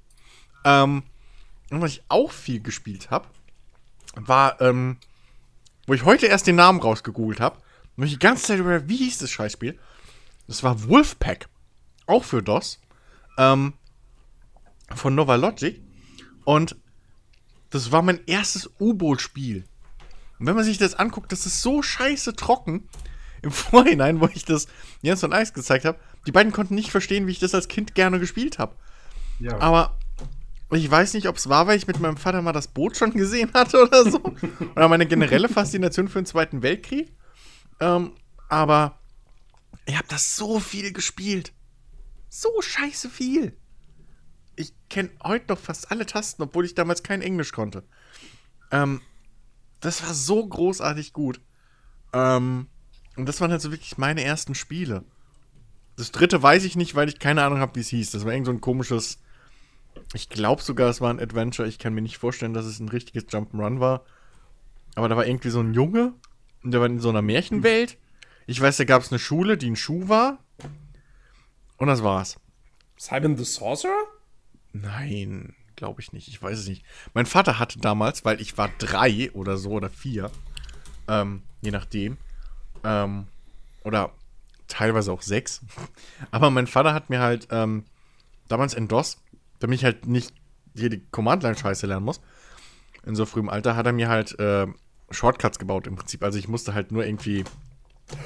Ähm, und was ich auch viel gespielt habe, war, ähm, wo ich heute erst den Namen rausgegoogelt habe, und ich die ganze Zeit über, wie hieß das Scheißspiel? Das war Wolfpack. Auch für DOS. Ähm, von Nova Logic. Und das war mein erstes U-Boot-Spiel. Und wenn man sich das anguckt, das ist so scheiße trocken. Im Vorhinein, wo ich das Jens und Eis gezeigt habe, die beiden konnten nicht verstehen, wie ich das als Kind gerne gespielt habe. Ja. Aber ich weiß nicht, ob es war, weil ich mit meinem Vater mal das Boot schon gesehen hatte oder so. oder meine generelle Faszination für den Zweiten Weltkrieg. Ähm, aber ich habe das so viel gespielt. So scheiße viel. Ich kenne heute noch fast alle Tasten, obwohl ich damals kein Englisch konnte. Ähm, das war so großartig gut. Ähm, und das waren halt so wirklich meine ersten Spiele. Das dritte weiß ich nicht, weil ich keine Ahnung habe, wie es hieß. Das war irgend so ein komisches ich glaube sogar, es war ein Adventure. Ich kann mir nicht vorstellen, dass es ein richtiges Jump'n'Run war. Aber da war irgendwie so ein Junge und der war in so einer Märchenwelt. Ich weiß, da gab es eine Schule, die ein Schuh war. Und das war's. Simon the Sorcerer? Nein, glaube ich nicht. Ich weiß es nicht. Mein Vater hatte damals, weil ich war drei oder so oder vier, ähm, je nachdem, ähm, oder teilweise auch sechs. Aber mein Vater hat mir halt ähm, damals in DOS damit ich halt nicht hier die Command-Line-Scheiße lernen muss. In so frühem Alter hat er mir halt äh, Shortcuts gebaut im Prinzip. Also ich musste halt nur irgendwie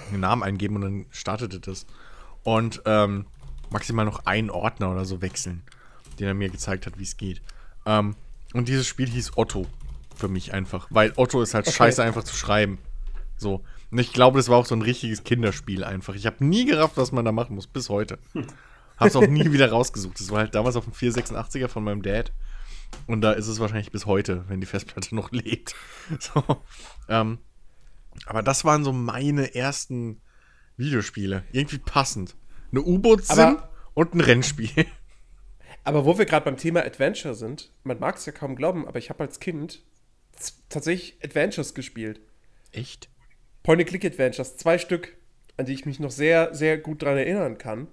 einen Namen eingeben und dann startete das. Und ähm, maximal noch einen Ordner oder so wechseln, den er mir gezeigt hat, wie es geht. Ähm, und dieses Spiel hieß Otto für mich einfach, weil Otto ist halt okay. scheiße einfach zu schreiben. So. Und ich glaube, das war auch so ein richtiges Kinderspiel einfach. Ich habe nie gerafft, was man da machen muss, bis heute. Hm. Hab's auch nie wieder rausgesucht. Das war halt damals auf dem 486er von meinem Dad. Und da ist es wahrscheinlich bis heute, wenn die Festplatte noch lebt. So, ähm, aber das waren so meine ersten Videospiele. Irgendwie passend. Eine U-Boot-Sim und ein Rennspiel. Aber wo wir gerade beim Thema Adventure sind, man mag es ja kaum glauben, aber ich habe als Kind tatsächlich Adventures gespielt. Echt? Point-and-Click-Adventures, zwei Stück, an die ich mich noch sehr, sehr gut dran erinnern kann.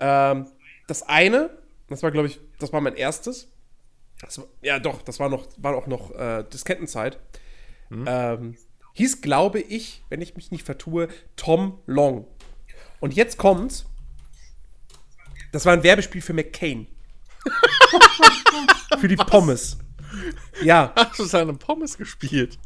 Ähm, das eine, das war, glaube ich, das war mein erstes. War, ja, doch, das war noch, war auch noch äh, Diskettenzeit. Hm. Ähm, hieß, glaube ich, wenn ich mich nicht vertue, Tom Long. Und jetzt kommt's. Das war ein Werbespiel für McCain. für die Was? Pommes. Ja. Hast du seine Pommes gespielt?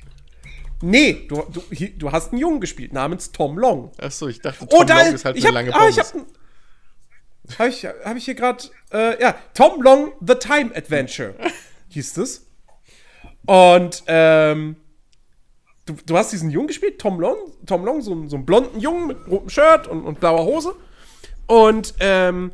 Nee, du, du, du hast einen Jungen gespielt namens Tom Long. Achso, ich dachte, oh, Tom oh, da, Long ist halt eine hab, lange Pommes. Ah, ich hab, habe ich, hab ich hier gerade, äh, ja, Tom Long The Time Adventure hieß es. Und, ähm, du, du hast diesen Jungen gespielt, Tom Long, Tom Long, so, so einen blonden Jungen mit rotem Shirt und, und blauer Hose. Und, ähm,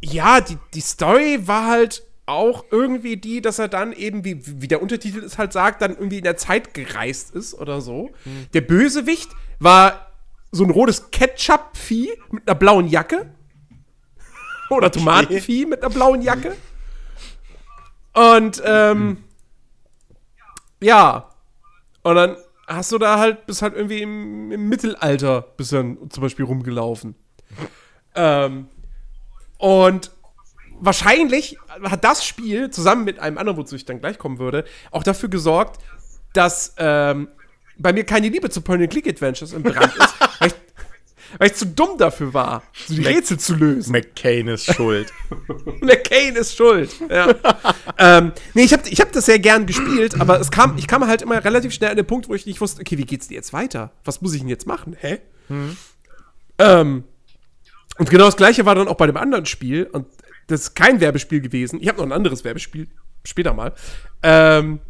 ja, die, die Story war halt auch irgendwie die, dass er dann eben, wie, wie der Untertitel es halt sagt, dann irgendwie in der Zeit gereist ist oder so. Mhm. Der Bösewicht war so ein rotes Ketchup-Vieh mit einer blauen Jacke. oder Tomatenvieh mit einer blauen Jacke. Und, ähm, mhm. ja. Und dann hast du da halt, bis halt irgendwie im, im Mittelalter, bis dann zum Beispiel rumgelaufen. ähm, und wahrscheinlich hat das Spiel zusammen mit einem anderen, wozu ich dann gleich kommen würde, auch dafür gesorgt, dass ähm, bei mir keine Liebe zu Point-and-Click-Adventures im Brand ist, weil, ich, weil ich zu dumm dafür war, so die Mac Rätsel zu lösen. McCain ist schuld. McCain ist schuld, ja. ähm, nee, ich habe ich hab das sehr gern gespielt, aber es kam, ich kam halt immer relativ schnell an den Punkt, wo ich nicht wusste, okay, wie geht's dir jetzt weiter? Was muss ich denn jetzt machen? Hä? Hm. Ähm, und genau das gleiche war dann auch bei dem anderen Spiel. Und das ist kein Werbespiel gewesen. Ich habe noch ein anderes Werbespiel, später mal. Ähm,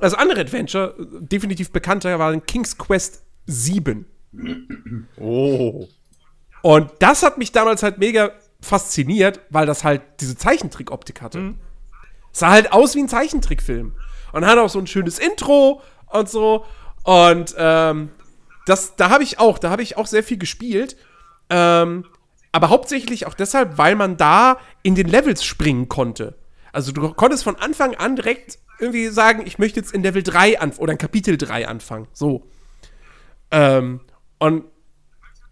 das andere Adventure, definitiv bekannter, war ein King's Quest 7. Oh. Und das hat mich damals halt mega fasziniert, weil das halt diese Zeichentrick-Optik hatte. Mhm. Sah halt aus wie ein Zeichentrickfilm. Und hat auch so ein schönes Intro und so. Und ähm, das, da habe ich auch, da habe ich auch sehr viel gespielt. Ähm, aber hauptsächlich auch deshalb, weil man da in den Levels springen konnte. Also du konntest von Anfang an direkt irgendwie sagen, ich möchte jetzt in Level 3 anfangen oder in Kapitel 3 anfangen. So. Ähm, und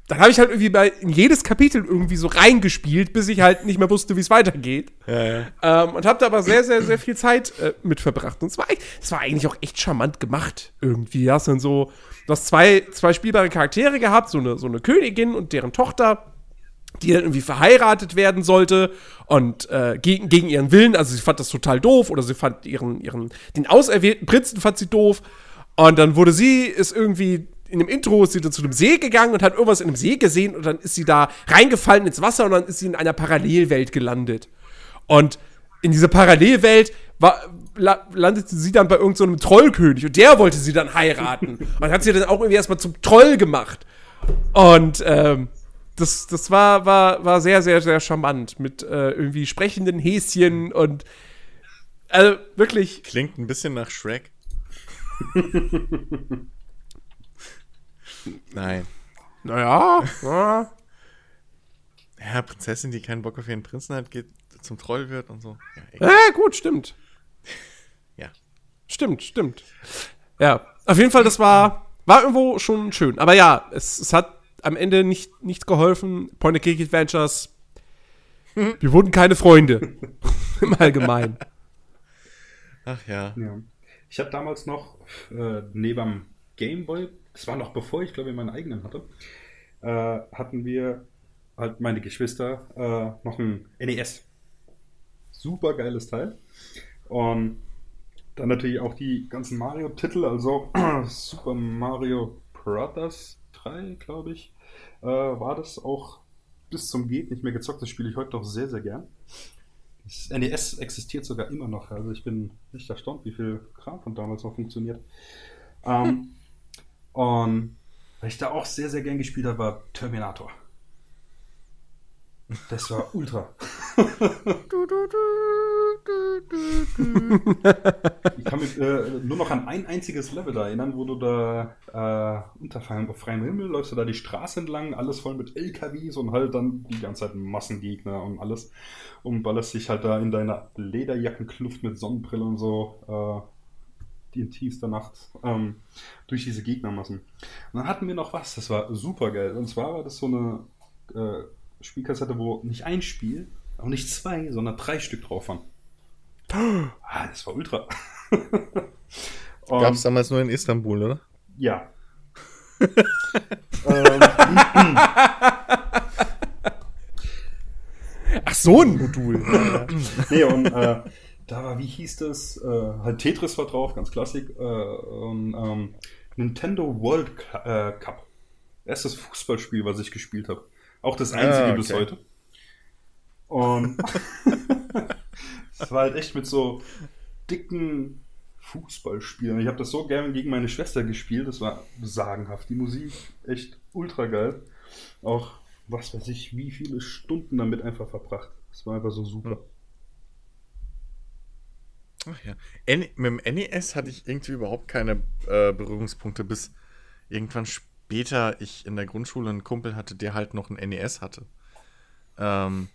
dann habe ich halt irgendwie bei in jedes Kapitel irgendwie so reingespielt, bis ich halt nicht mehr wusste, wie es weitergeht. Ja, ja. Ähm, und habe da aber sehr, sehr, sehr viel Zeit äh, mit verbracht. Und es war, es war eigentlich auch echt charmant gemacht irgendwie. Ja, dann so, du hast zwei, zwei spielbare Charaktere gehabt, so eine, so eine Königin und deren Tochter die dann irgendwie verheiratet werden sollte und äh, gegen, gegen ihren Willen, also sie fand das total doof oder sie fand ihren, ihren, den auserwählten Prinzen fand sie doof und dann wurde sie, ist irgendwie in dem Intro ist sie dann zu einem See gegangen und hat irgendwas in einem See gesehen und dann ist sie da reingefallen ins Wasser und dann ist sie in einer Parallelwelt gelandet. Und in dieser Parallelwelt war, la, landete sie dann bei irgendeinem so Trollkönig und der wollte sie dann heiraten. und hat sie dann auch irgendwie erstmal zum Troll gemacht. Und ähm, das, das war, war, war sehr, sehr, sehr charmant mit äh, irgendwie sprechenden Häschen und also wirklich. Klingt ein bisschen nach Shrek. Nein. Naja, ja. Ja, Prinzessin, die keinen Bock auf ihren Prinzen hat, geht zum Troll wird und so. Ja, ja gut, stimmt. ja. Stimmt, stimmt. Ja, auf jeden Fall, das war, war irgendwo schon schön. Aber ja, es, es hat am Ende nicht, nicht geholfen. Point and Click Adventures. Wir wurden keine Freunde. Im Allgemeinen. Ach ja. ja. Ich habe damals noch äh, neben Game Boy, das war noch bevor ich glaube ich meinen eigenen hatte, äh, hatten wir halt meine Geschwister äh, noch ein NES. Super geiles Teil. Und dann natürlich auch die ganzen Mario-Titel, also Super Mario Brothers 3, glaube ich, äh, war das auch bis zum Geht nicht mehr gezockt. Das spiele ich heute noch sehr, sehr gern. Das NES existiert sogar immer noch. Also ich bin nicht erstaunt, wie viel Kram von damals noch funktioniert. Ähm, und was ich da auch sehr, sehr gern gespielt habe, war Terminator. Das war ultra. ich kann mich äh, nur noch an ein einziges Level da erinnern, wo du da äh, unter freiem Himmel läufst du da die Straße entlang, alles voll mit LKWs und halt dann die ganze Zeit Massengegner und alles. Und ballerst dich halt da in deiner Lederjackenkluft mit Sonnenbrille und so äh, in tiefster Nacht ähm, durch diese Gegnermassen. Und dann hatten wir noch was, das war super geil. Und zwar war das so eine äh, Spielkassette, wo nicht ein Spiel, auch nicht zwei, sondern drei Stück drauf waren. Ah, das war ultra. Gab es damals nur in Istanbul, oder? Ja. ähm, Ach, so ein Modul. nee, und äh, da war, wie hieß das? Äh, halt Tetris war drauf, ganz klassisch. Äh, und, ähm, Nintendo World äh, Cup. Erstes Fußballspiel, was ich gespielt habe. Auch das einzige ah, okay. bis heute. Und es war halt echt mit so dicken Fußballspielen. Ich habe das so gerne gegen meine Schwester gespielt. Das war sagenhaft. Die Musik echt ultra geil. Auch was weiß ich, wie viele Stunden damit einfach verbracht. Das war einfach so super. Ach ja. mit dem NES hatte ich irgendwie überhaupt keine äh, Berührungspunkte, bis irgendwann später ich in der Grundschule einen Kumpel hatte, der halt noch ein NES hatte. Ähm,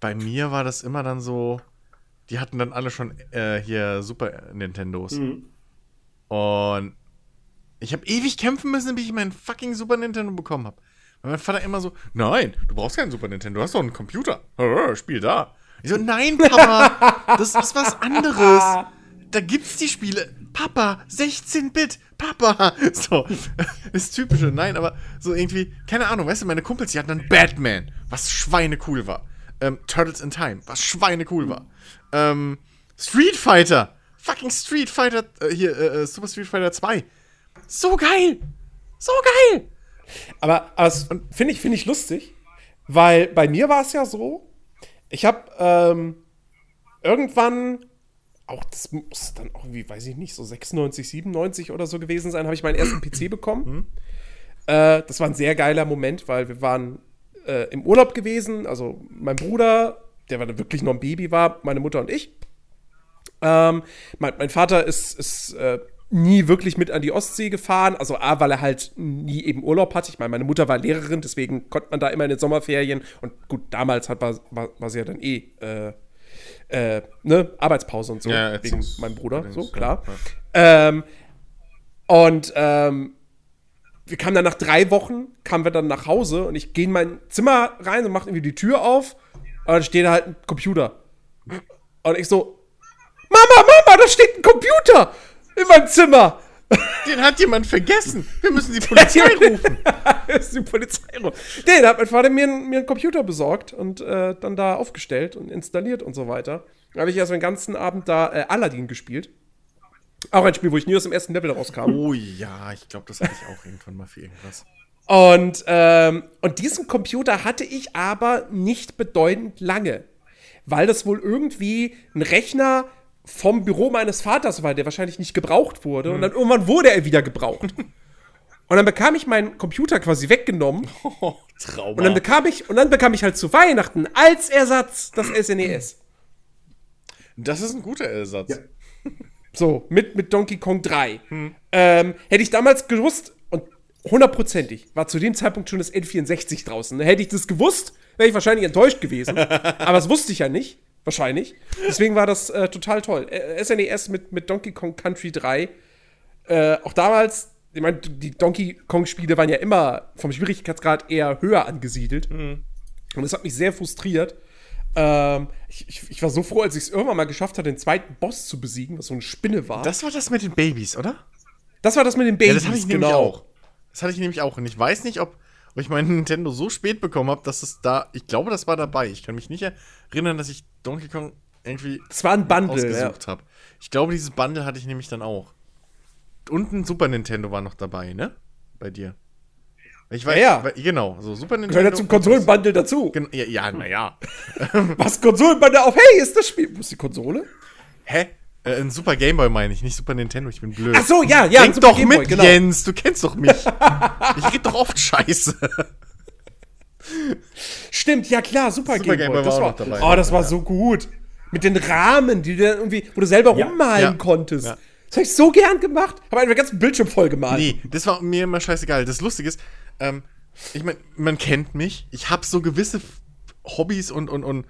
bei mir war das immer dann so, die hatten dann alle schon äh, hier Super Nintendos. Mhm. Und ich habe ewig kämpfen müssen, bis ich meinen fucking Super Nintendo bekommen habe. Weil mein Vater immer so, nein, du brauchst keinen Super Nintendo, du hast doch einen Computer. Spiel da. Ich so, nein, Papa, das ist was anderes. Da gibt's die Spiele. Papa, 16-Bit, Papa. So, ist typische. Nein, aber so irgendwie, keine Ahnung, weißt du, meine Kumpels, die hatten dann Batman, was schweinecool war. Ähm, Turtles in Time, was schweinecool war. Ähm, Street Fighter, fucking Street Fighter, äh, hier, äh, äh Super Street Fighter 2. So geil. So geil. Aber, aber finde ich, find ich lustig, weil bei mir war es ja so, ich habe ähm, irgendwann, auch das muss dann auch wie, weiß ich nicht, so 96, 97 oder so gewesen sein, habe ich meinen ersten PC bekommen. Mhm. Äh, das war ein sehr geiler Moment, weil wir waren äh, im Urlaub gewesen, also mein Bruder, der war wirklich noch ein Baby war, meine Mutter und ich. Ähm, mein, mein, Vater ist, ist äh, nie wirklich mit an die Ostsee gefahren. Also A, weil er halt nie eben Urlaub hatte. Ich meine, meine Mutter war Lehrerin, deswegen konnte man da immer in den Sommerferien. Und gut, damals hat, war, war, war sie ja dann eh äh, äh, ne, Arbeitspause und so, ja, wegen meinem Bruder, so, klar. Ja. Ähm, und ähm, wir kamen dann nach drei Wochen, kamen wir dann nach Hause und ich gehe in mein Zimmer rein und mache irgendwie die Tür auf und dann steht da halt ein Computer. Und ich so, Mama, Mama, da steht ein Computer! in meinem Zimmer. Den hat jemand vergessen. Wir müssen die Polizei rufen. das ist die Polizei rufen. Nee, da hat mein Vater mir, mir einen Computer besorgt und äh, dann da aufgestellt und installiert und so weiter. Da habe ich erst den ganzen Abend da äh, Aladdin gespielt. Auch ein Spiel, wo ich nie aus dem ersten Level rauskam. Oh ja, ich glaube, das hatte ich auch irgendwann mal für irgendwas. Und, ähm, und diesen Computer hatte ich aber nicht bedeutend lange. Weil das wohl irgendwie ein Rechner vom Büro meines Vaters war, der wahrscheinlich nicht gebraucht wurde. Mhm. Und dann irgendwann wurde er wieder gebraucht. Und dann bekam ich meinen Computer quasi weggenommen. Oh, Trauma. Und dann bekam ich, und dann bekam ich halt zu Weihnachten als Ersatz das SNES. Das ist ein guter Ersatz. Ja. So, mit, mit Donkey Kong 3. Hm. Ähm, hätte ich damals gewusst, und hundertprozentig, war zu dem Zeitpunkt schon das N64 draußen. Hätte ich das gewusst, wäre ich wahrscheinlich enttäuscht gewesen. Aber das wusste ich ja nicht. Wahrscheinlich. Deswegen war das äh, total toll. SNES mit, mit Donkey Kong Country 3. Äh, auch damals, ich meine, die Donkey Kong-Spiele waren ja immer vom Schwierigkeitsgrad eher höher angesiedelt. Mhm. Und das hat mich sehr frustriert. Ähm, ich, ich, ich, war so froh, als ich es irgendwann mal geschafft hatte, den zweiten Boss zu besiegen, was so eine Spinne war. Das war das mit den Babys, oder? Das war das mit den Babys, ja, das hatte ich genau. auch. Das hatte ich nämlich auch. Und ich weiß nicht, ob ich meinen Nintendo so spät bekommen habe, dass es da, ich glaube, das war dabei. Ich kann mich nicht erinnern, dass ich Donkey Kong irgendwie das war ein Bundle, ausgesucht ja. habe. Ich glaube, dieses Bundle hatte ich nämlich dann auch. Und ein Super Nintendo war noch dabei, ne? Bei dir. Ich weiß, ja, ja. Genau, so Super Nintendo. Gehört ja zum Konsolenbundle dazu. Gen ja, ja naja. Was Konsolenbundle auf? Hey, ist das Spiel. Wo ist die Konsole? Hä? Äh, ein Super Gameboy meine ich, nicht Super Nintendo, ich bin blöd. Ach so, ja, ja. Denk doch Game mit, genau. Jens, du kennst doch mich. ich rede doch oft Scheiße. Stimmt, ja klar, Super, Super Game Boy. Das war, dabei, oh, das war ja. so gut. Mit den Rahmen, die du dann irgendwie, wo du selber ja, rummalen ja, konntest. Das habe ich so gern gemacht. Habe einfach den ganzen Bildschirm voll gemalt. Nee, das war mir immer scheißegal. Das Lustige ist, ähm, ich meine, man kennt mich. Ich habe so gewisse Hobbys und, und, und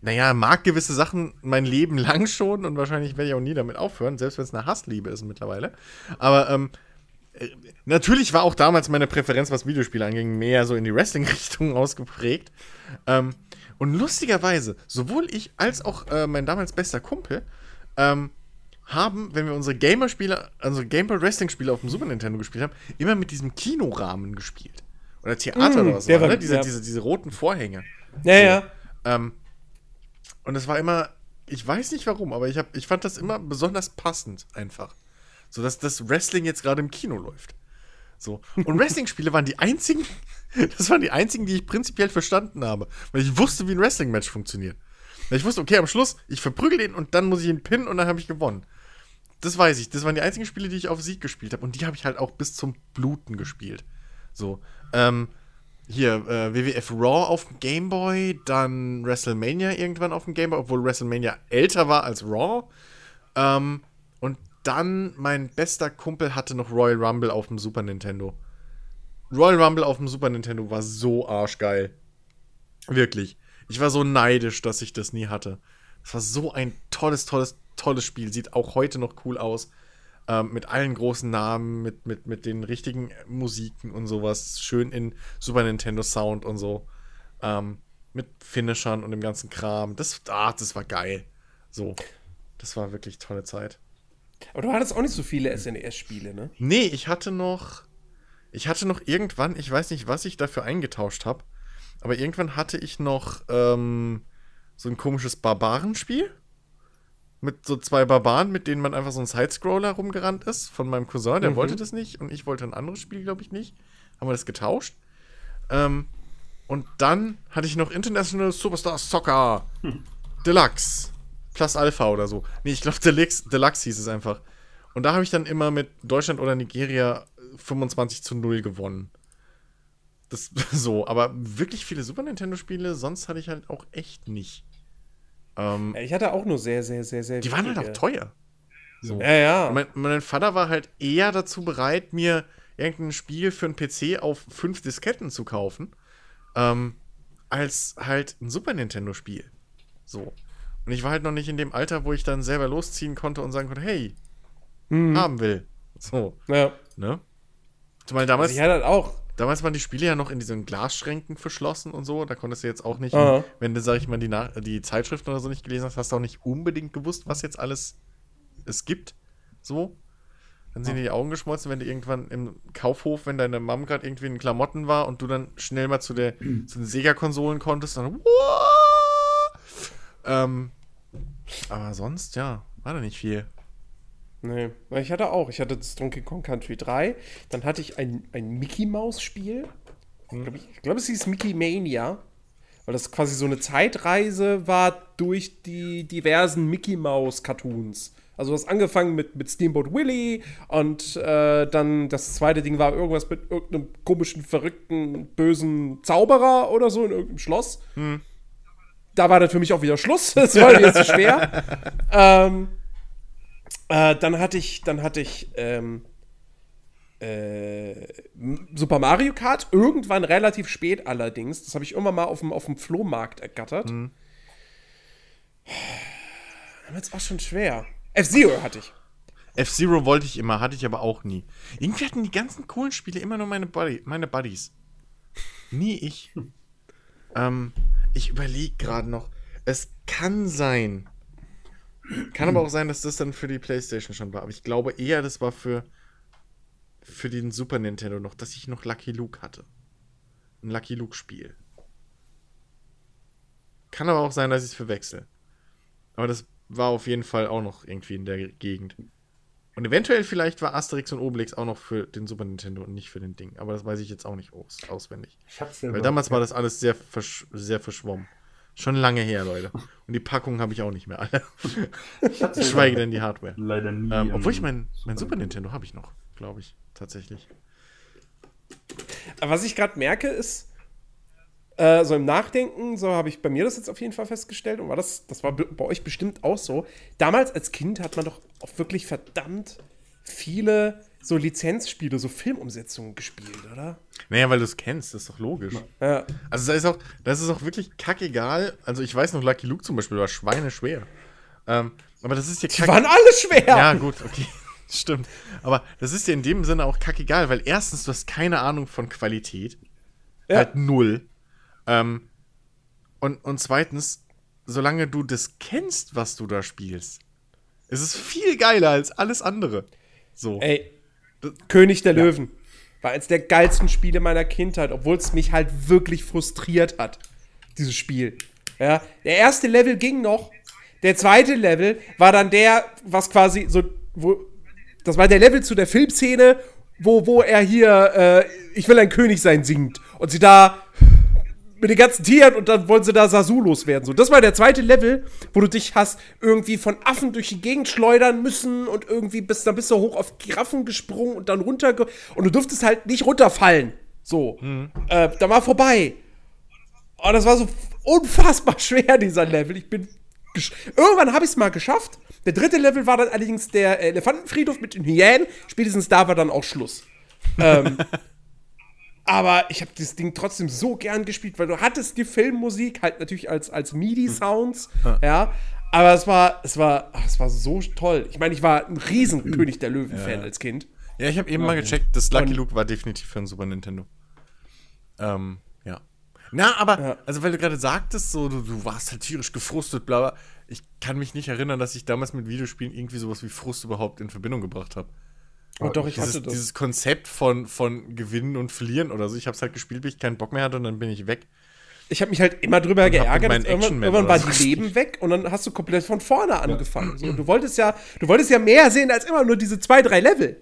naja, mag gewisse Sachen mein Leben lang schon und wahrscheinlich werde ich auch nie damit aufhören, selbst wenn es eine Hassliebe ist mittlerweile. Aber ähm, äh, natürlich war auch damals meine Präferenz, was Videospiele anging, mehr so in die Wrestling-Richtung ausgeprägt. Ähm, und lustigerweise, sowohl ich als auch äh, mein damals bester Kumpel ähm, haben, wenn wir unsere Gamer-Spiele, also Gameboy Wrestling-Spiele auf dem Super Nintendo gespielt haben, immer mit diesem Kinorahmen gespielt. Oder Theater mm, oder war, ne? diese, ja. diese, diese roten Vorhänge. Ja, so. ja. Ähm, und es war immer, ich weiß nicht warum, aber ich, hab, ich fand das immer besonders passend einfach. So dass das Wrestling jetzt gerade im Kino läuft. So. Und Wrestling-Spiele waren die einzigen, das waren die einzigen, die ich prinzipiell verstanden habe. Weil ich wusste, wie ein Wrestling-Match funktioniert. Weil ich wusste, okay, am Schluss, ich verprügel ihn und dann muss ich ihn pinnen und dann habe ich gewonnen. Das weiß ich. Das waren die einzigen Spiele, die ich auf Sieg gespielt habe. Und die habe ich halt auch bis zum Bluten gespielt. So. Ähm, hier, äh, WWF Raw auf dem Gameboy, dann WrestleMania irgendwann auf dem Gameboy, obwohl WrestleMania älter war als Raw. Ähm, dann mein bester Kumpel hatte noch Royal Rumble auf dem Super Nintendo. Royal Rumble auf dem Super Nintendo war so arschgeil. Wirklich. Ich war so neidisch, dass ich das nie hatte. Es war so ein tolles, tolles, tolles Spiel. Sieht auch heute noch cool aus. Ähm, mit allen großen Namen, mit, mit, mit den richtigen Musiken und sowas. Schön in Super Nintendo Sound und so. Ähm, mit Finishern und dem ganzen Kram. Das, ah, das war geil. So. Das war wirklich tolle Zeit. Aber du hattest auch nicht so viele SNES-Spiele, ne? Nee, ich hatte noch. Ich hatte noch irgendwann, ich weiß nicht, was ich dafür eingetauscht habe, aber irgendwann hatte ich noch ähm, so ein komisches Barbarenspiel. Mit so zwei Barbaren, mit denen man einfach so ein Sidescroller rumgerannt ist, von meinem Cousin, der mhm. wollte das nicht und ich wollte ein anderes Spiel, glaube ich, nicht. Haben wir das getauscht. Ähm, und dann hatte ich noch International Superstar Soccer hm. Deluxe. Plus Alpha oder so. Nee, ich glaube, Deluxe, Deluxe hieß es einfach. Und da habe ich dann immer mit Deutschland oder Nigeria 25 zu 0 gewonnen. Das so, aber wirklich viele Super Nintendo-Spiele, sonst hatte ich halt auch echt nicht. Ähm, ich hatte auch nur sehr, sehr, sehr, sehr. Die waren halt auch teuer. So. Ja, ja. Mein, mein, Vater war halt eher dazu bereit, mir irgendein Spiel für einen PC auf fünf Disketten zu kaufen, ähm, als halt ein Super Nintendo-Spiel. So. Und ich war halt noch nicht in dem Alter, wo ich dann selber losziehen konnte und sagen konnte, hey, mhm. haben will. So. Ja. Ne? Zumal damals. Also ich halt auch. Damals waren die Spiele ja noch in diesen Glasschränken verschlossen und so. Da konntest du jetzt auch nicht, Aha. wenn du, sag ich mal, die, die Zeitschriften oder so nicht gelesen hast, hast du auch nicht unbedingt gewusst, was jetzt alles es gibt. So. Dann sind dir die Augen geschmolzen, wenn du irgendwann im Kaufhof, wenn deine Mom gerade irgendwie in Klamotten war und du dann schnell mal zu, der, zu den Sega-Konsolen konntest, dann. Ähm, aber sonst, ja, war da nicht viel. Nee, ich hatte auch. Ich hatte das Donkey Kong Country 3. Dann hatte ich ein, ein Mickey Mouse Spiel. Hm. Ich glaube, es hieß Mickey Mania. Weil das quasi so eine Zeitreise war durch die diversen Mickey Mouse Cartoons. Also du hast angefangen mit, mit Steamboat Willie und äh, dann das zweite Ding war irgendwas mit irgendeinem komischen, verrückten, bösen Zauberer oder so in irgendeinem Schloss. Hm da war dann für mich auch wieder Schluss. Das war mir zu schwer. ähm, äh, dann hatte ich, dann hatte ich ähm, äh, Super Mario Kart, irgendwann relativ spät allerdings. Das habe ich irgendwann mal auf dem, auf dem Flohmarkt ergattert. Mhm. Dann wird es auch schon schwer. F-Zero hatte ich. F-Zero wollte ich immer, hatte ich aber auch nie. Irgendwie hatten die ganzen coolen Spiele immer nur meine, Buddy, meine Buddies. Nie ich. ähm, ich überlege gerade noch. Es kann sein. Kann aber auch sein, dass das dann für die PlayStation schon war. Aber ich glaube eher, das war für, für den Super Nintendo noch, dass ich noch Lucky Luke hatte. Ein Lucky Luke-Spiel. Kann aber auch sein, dass ich es verwechsel. Aber das war auf jeden Fall auch noch irgendwie in der Gegend. Und eventuell vielleicht war Asterix und Obelix auch noch für den Super Nintendo und nicht für den Ding. Aber das weiß ich jetzt auch nicht aus, auswendig. Weil damals war das alles sehr, versch sehr verschwommen. Schon lange her, Leute. Und die Packungen habe ich auch nicht mehr alle. Schweige denn die Hardware. Leider nie. Ähm, obwohl ich mein, mein Super Nintendo habe ich noch, glaube ich, tatsächlich. Aber was ich gerade merke, ist, äh, so im Nachdenken, so habe ich bei mir das jetzt auf jeden Fall festgestellt und war das, das war bei euch bestimmt auch so. Damals als Kind hat man doch auch wirklich verdammt viele so Lizenzspiele, so Filmumsetzungen gespielt, oder? Naja, weil du es kennst, das ist doch logisch. Ja. Also da ist auch, das ist auch wirklich kackegal. Also ich weiß noch, Lucky Luke zum Beispiel war schweineschwer. Ähm, aber das ist ja Die waren alle schwer! Ja, gut, okay. Stimmt. Aber das ist dir in dem Sinne auch kackegal, weil erstens, du hast keine Ahnung von Qualität. Ja. Halt null. Ähm, und, und zweitens, solange du das kennst, was du da spielst, ist es viel geiler als alles andere. So. Ey, König der ja. Löwen war eins der geilsten Spiele meiner Kindheit, obwohl es mich halt wirklich frustriert hat, dieses Spiel. Ja, der erste Level ging noch, der zweite Level war dann der, was quasi so, wo, das war der Level zu der Filmszene, wo, wo er hier, äh, ich will ein König sein, singt. Und sie da mit den ganzen Tieren und dann wollen sie da Sasu werden. So, das war der zweite Level, wo du dich hast irgendwie von Affen durch die Gegend schleudern müssen und irgendwie bist dann bist du hoch auf Giraffen gesprungen und dann runter und du durftest halt nicht runterfallen. So, mhm. äh, da war vorbei. Und das war so unfassbar schwer dieser Level. Ich bin irgendwann habe ich es mal geschafft. Der dritte Level war dann allerdings der Elefantenfriedhof mit den Hyänen. Spätestens da war dann auch Schluss. ähm, aber ich habe das Ding trotzdem so gern gespielt, weil du hattest die Filmmusik halt natürlich als, als MIDI-Sounds, ja. ja. Aber es war, es war, ach, es war so toll. Ich meine, ich war ein riesen König der Löwen-Fan ja. als Kind. Ja, ich habe eben ja. mal gecheckt, das Lucky Luke war definitiv für ein Super Nintendo. Ähm, ja. Na, aber, ja. also weil du gerade sagtest, so, du, du warst halt tierisch gefrustet, bla, bla. Ich kann mich nicht erinnern, dass ich damals mit Videospielen irgendwie sowas wie Frust überhaupt in Verbindung gebracht habe. Oh, doch, ich dieses, hatte das. Dieses Konzept von, von Gewinnen und Verlieren oder so. Ich habe es halt gespielt, bis ich keinen Bock mehr hatte und dann bin ich weg. Ich habe mich halt immer drüber und geärgert. Irgendwann, irgendwann war die Leben weg und dann hast du komplett von vorne angefangen. Ja. So, du wolltest ja, du wolltest ja mehr sehen als immer nur diese zwei, drei Level.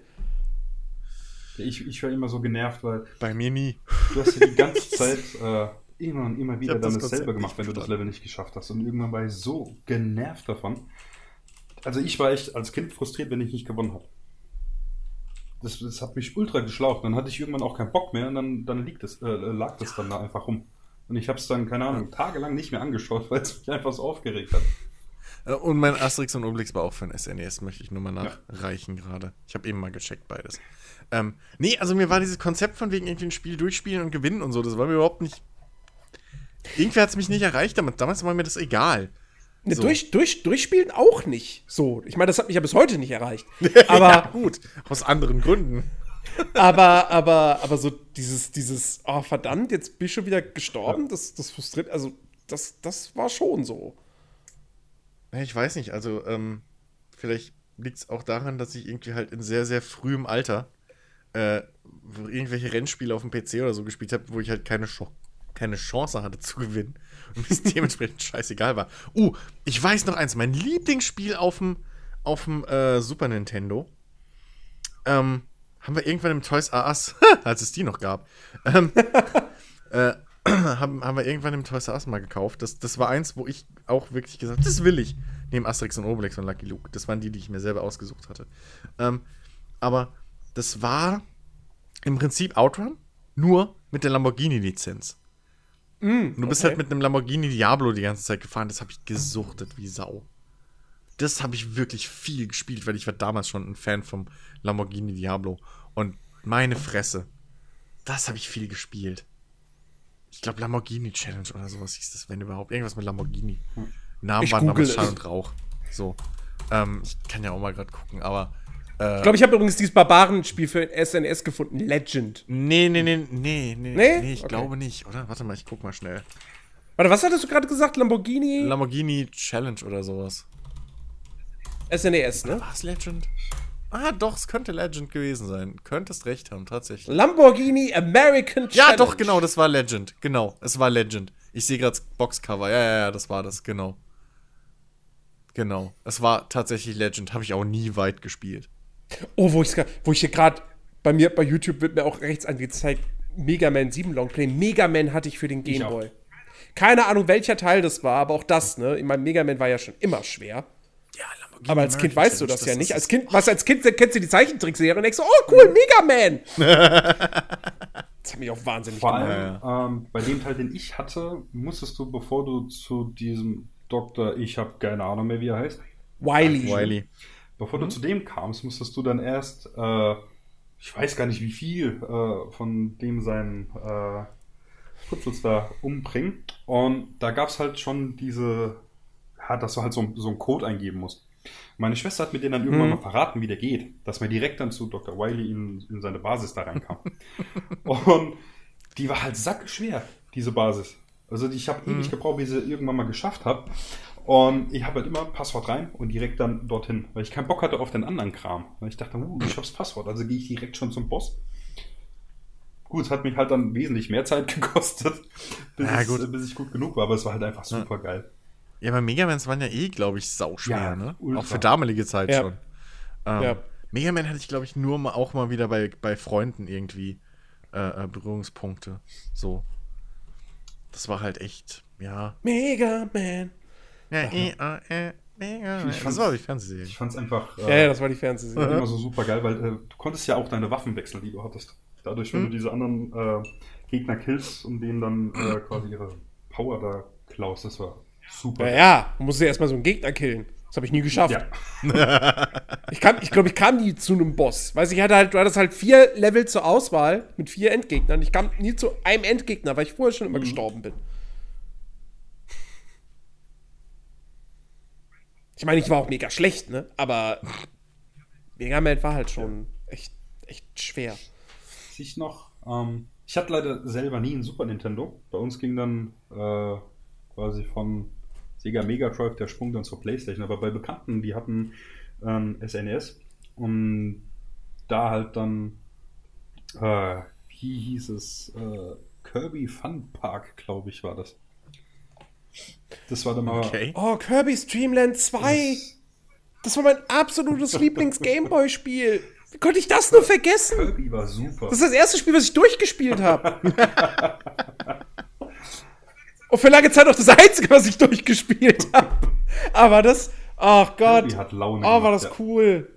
Ich, ich war immer so genervt, weil. Bei mir nie. Du hast ja die ganze Zeit äh, immer und immer wieder dann dasselbe gemacht, wenn du das Level nicht geschafft hast. Und irgendwann war ich so genervt davon. Also ich war echt als Kind frustriert, wenn ich nicht gewonnen habe das, das hat mich ultra geschlaucht. Dann hatte ich irgendwann auch keinen Bock mehr und dann, dann liegt es, äh, lag das dann da einfach rum. Und ich habe es dann, keine Ahnung, tagelang nicht mehr angeschaut, weil es mich einfach so aufgeregt hat. Äh, und mein Asterix und Obelix war auch für ein SNES, möchte ich nur mal nachreichen ja. gerade. Ich habe eben mal gecheckt beides. Ähm, nee, also mir war dieses Konzept von wegen irgendwie ein Spiel durchspielen und gewinnen und so, das war mir überhaupt nicht. Irgendwie hat es mich nicht erreicht, damals war mir das egal. Ne, so. durch, durch, durchspielen auch nicht. So, ich meine, das hat mich ja bis heute nicht erreicht. Aber ja, gut, aus anderen Gründen. aber, aber, aber so dieses, dieses, oh verdammt, jetzt ich schon wieder gestorben, ja. das, das frustriert, also das, das war schon so. Ich weiß nicht, also ähm, vielleicht liegt es auch daran, dass ich irgendwie halt in sehr, sehr frühem Alter äh, irgendwelche Rennspiele auf dem PC oder so gespielt habe, wo ich halt keine, Ch keine Chance hatte zu gewinnen und es dementsprechend scheißegal war. Uh, ich weiß noch eins, mein Lieblingsspiel auf dem äh, Super Nintendo. Ähm, haben wir irgendwann im Toys R Us, als es die noch gab, ähm, äh, haben, haben wir irgendwann im Toys R Us mal gekauft. Das, das war eins, wo ich auch wirklich gesagt habe, das will ich. Neben Asterix und Obelix und Lucky Luke. Das waren die, die ich mir selber ausgesucht hatte. Ähm, aber das war im Prinzip Outrun, nur mit der Lamborghini-Lizenz. Mm, du bist okay. halt mit einem Lamborghini Diablo die ganze Zeit gefahren. Das habe ich gesuchtet wie Sau. Das habe ich wirklich viel gespielt, weil ich war damals schon ein Fan vom Lamborghini Diablo. Und meine Fresse, das habe ich viel gespielt. Ich glaube Lamborghini Challenge oder sowas hieß das, wenn überhaupt. Irgendwas mit Lamborghini. Namen waren damals Schall und Rauch. So. Ähm, ich kann ja auch mal gerade gucken, aber ich glaube, ich habe übrigens dieses Barbarenspiel für SNS gefunden, Legend. Nee, nee, nee, nee, nee, nee, nee ich okay. glaube nicht, oder? Warte mal, ich guck mal schnell. Warte, was hattest du gerade gesagt? Lamborghini? Lamborghini Challenge oder sowas. SNES, ne? Was Legend? Ah, doch, es könnte Legend gewesen sein. Könntest recht haben, tatsächlich. Lamborghini American Challenge. Ja, doch, genau, das war Legend. Genau, es war Legend. Ich sehe gerade Boxcover. Ja, ja, ja, das war das, genau. Genau. Es war tatsächlich Legend. Habe ich auch nie weit gespielt. Oh, wo, wo ich hier gerade bei mir bei YouTube wird mir auch rechts angezeigt, Mega Man 7 Longplay. Mega Man hatte ich für den Game Boy. Keine Ahnung, welcher Teil das war, aber auch das, ne? Ich meine, Mega Man war ja schon immer schwer. Ja, Lamborghini aber als Kind weißt du das, das ja nicht. Als Kind, was als Kind kennst du die Zeichentrickserie und denkst so, oh cool, Mega Man! das hat mich auch wahnsinnig Vor allem, ähm, bei dem Teil, den ich hatte, musstest du, bevor du zu diesem Doktor, ich habe keine Ahnung mehr, wie er heißt. Wiley. Wiley. Bevor mhm. du zu dem kamst, musstest du dann erst, äh, ich weiß gar nicht wie viel, äh, von dem seinen äh, Putzels da umbringen. Und da gab es halt schon diese, ja, dass du halt so, so einen Code eingeben musst. Meine Schwester hat mir den dann irgendwann mhm. mal verraten, wie der geht, dass man direkt dann zu Dr. Wiley in, in seine Basis da reinkam. und die war halt sackschwer, diese Basis. Also ich habe mhm. ewig gebraucht, bis ich sie irgendwann mal geschafft habe. Und ich habe halt immer Passwort rein und direkt dann dorthin, weil ich keinen Bock hatte auf den anderen Kram. Weil ich dachte, uh, ich hab's Passwort, also gehe ich direkt schon zum Boss. Gut, es hat mich halt dann wesentlich mehr Zeit gekostet, bis, ja, es, bis ich gut genug war, aber es war halt einfach super ja. geil. Ja, aber Megamans waren ja eh, glaube ich, sauschwer, ja, ne? Ultra. Auch für damalige Zeit ja. schon. Ähm, ja. Mega Man hatte ich, glaube ich, nur mal auch mal wieder bei, bei Freunden irgendwie äh, äh, Berührungspunkte. So. Das war halt echt, ja. Mega Ja, e, e, Man. Das war die Fernsehserie. Ich fand es einfach. Äh, ja, ja, das war die Fernsehserie. Immer so super geil, weil äh, du konntest ja auch deine Waffen wechseln, die du hattest. Dadurch, wenn hm. du diese anderen äh, Gegner killst und denen dann äh, quasi ihre Power da klaust, das war super. Ja, ja, du musst ja erstmal so einen Gegner killen. Das habe ich nie geschafft. Ja. ich glaube, ich, glaub, ich kam nie zu einem Boss. Weiß ich hatte halt, du hattest halt vier Level zur Auswahl mit vier Endgegnern. Ich kam nie zu einem Endgegner, weil ich vorher schon immer mhm. gestorben bin. Ich meine, ich war auch mega schlecht, ne? Aber Mega Man war halt schon echt, echt schwer. Ich noch, ähm, ich hatte leider selber nie einen Super Nintendo. Bei uns ging dann äh, quasi von Sega Mega Drive der Sprung dann zur Playstation. Aber bei Bekannten, die hatten ähm, SNES und da halt dann, äh, wie hieß es, äh, Kirby Fun Park, glaube ich, war das. Das war dann mal. Okay. Oh, Kirby Streamland 2! Das, das war mein absolutes Lieblings-Gameboy-Spiel. Wie konnte ich das nur vergessen? Kirby war super. Das ist das erste Spiel, was ich durchgespielt habe. Und für lange Zeit auch das einzige, was ich durchgespielt habe. Aber das, ach Gott. Hat Laune oh, war das ja. cool.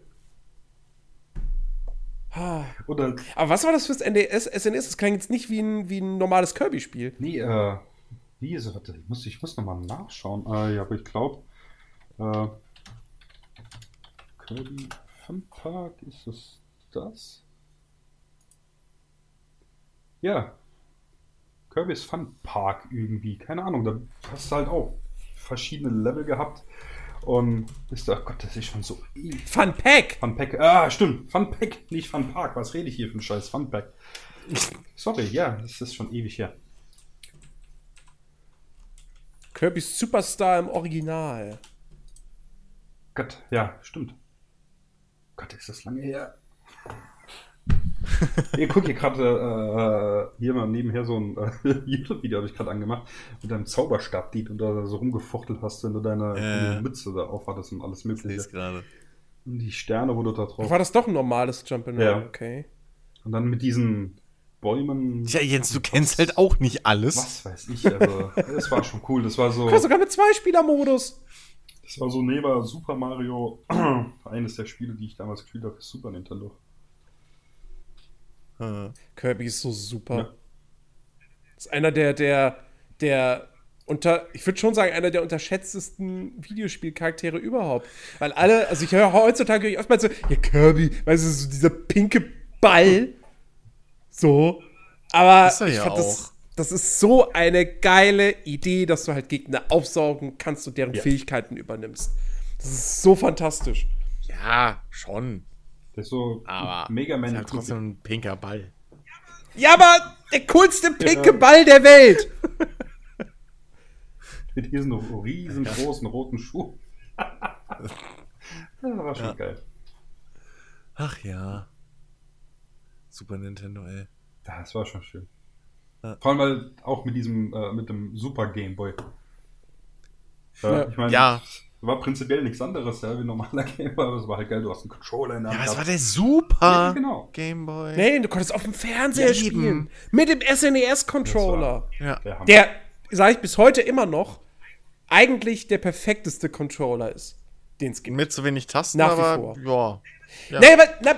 Oder, Aber was war das fürs NDS, SNES? Das klang jetzt nicht wie ein, wie ein normales Kirby-Spiel. Nee, äh, wie ist es? Ich muss, ich muss nochmal nachschauen. Äh, ja, aber ich glaube, äh, Kirby Fun Park, ist es das? Ja, Kirby's Fun Park irgendwie. Keine Ahnung, da hast du halt auch verschiedene Level gehabt. Und ist da, Gott, das ist schon so. Fun Pack! Fun Pack, ah, stimmt. Fun Pack, nicht Fun Park. Was rede ich hier für ein Scheiß? Fun Pack. Sorry, ja, das ist schon ewig her. Kirby's Superstar im Original. Gott, ja, stimmt. Gott, ist das lange her. ich gucke hier gerade äh, hier mal nebenher so ein äh, YouTube-Video habe ich gerade angemacht mit deinem Zauberstab, die du da so rumgefuchtelt hast, wenn du deine äh, Mütze da aufhattest und alles mögliche. gerade. Und die Sterne, wo du da drauf. War das doch ein normales Jump'n'Run? Ja. Okay. Und dann mit diesen Bäumen. Ja, Jens, du kennst halt auch nicht alles. Was weiß ich, also, das war schon cool. Das war so. sogar mit Zwei-Spieler-Modus. Das war so neben Super Mario eines der Spiele, die ich damals gespielt habe für Super Nintendo. Kirby ist so super. Ja. Ist einer der, der, der unter, ich würde schon sagen, einer der unterschätztesten Videospielcharaktere überhaupt. Weil alle, also ich höre heutzutage höre ich oftmals so, ja, Kirby, weißt du, so dieser pinke Ball. So. Aber ich ja fand auch. das, das ist so eine geile Idee, dass du halt Gegner aufsaugen kannst und deren ja. Fähigkeiten übernimmst. Das ist so fantastisch. Ja, schon. Das ist so aber Mega Man. Ist halt trotzdem ein pinker Ball. Ja, aber der coolste pinke ja. Ball der Welt. Mit diesen riesengroßen roten Schuhen. das war schon ja. geil. Ach ja. Super Nintendo, ey. Das war schon schön. Ja. Vor allem weil auch mit diesem, äh, mit dem Super Game Boy. Äh, ja. Ich meine, ja. War prinzipiell nichts anderes, ja, wie normaler Gameboy, aber es war halt geil, du hast einen Controller in der Hand. Ja, es war der super ja, genau. Gameboy. Nee, du konntest auf dem Fernseher ja, spielen. Mit dem SNES-Controller. Ja. Der, der sage ich bis heute immer noch, eigentlich der perfekteste Controller ist, den es gibt. Mit zu wenig Tasten, Nach aber, vor. Ja. ja. Nee, aber, na,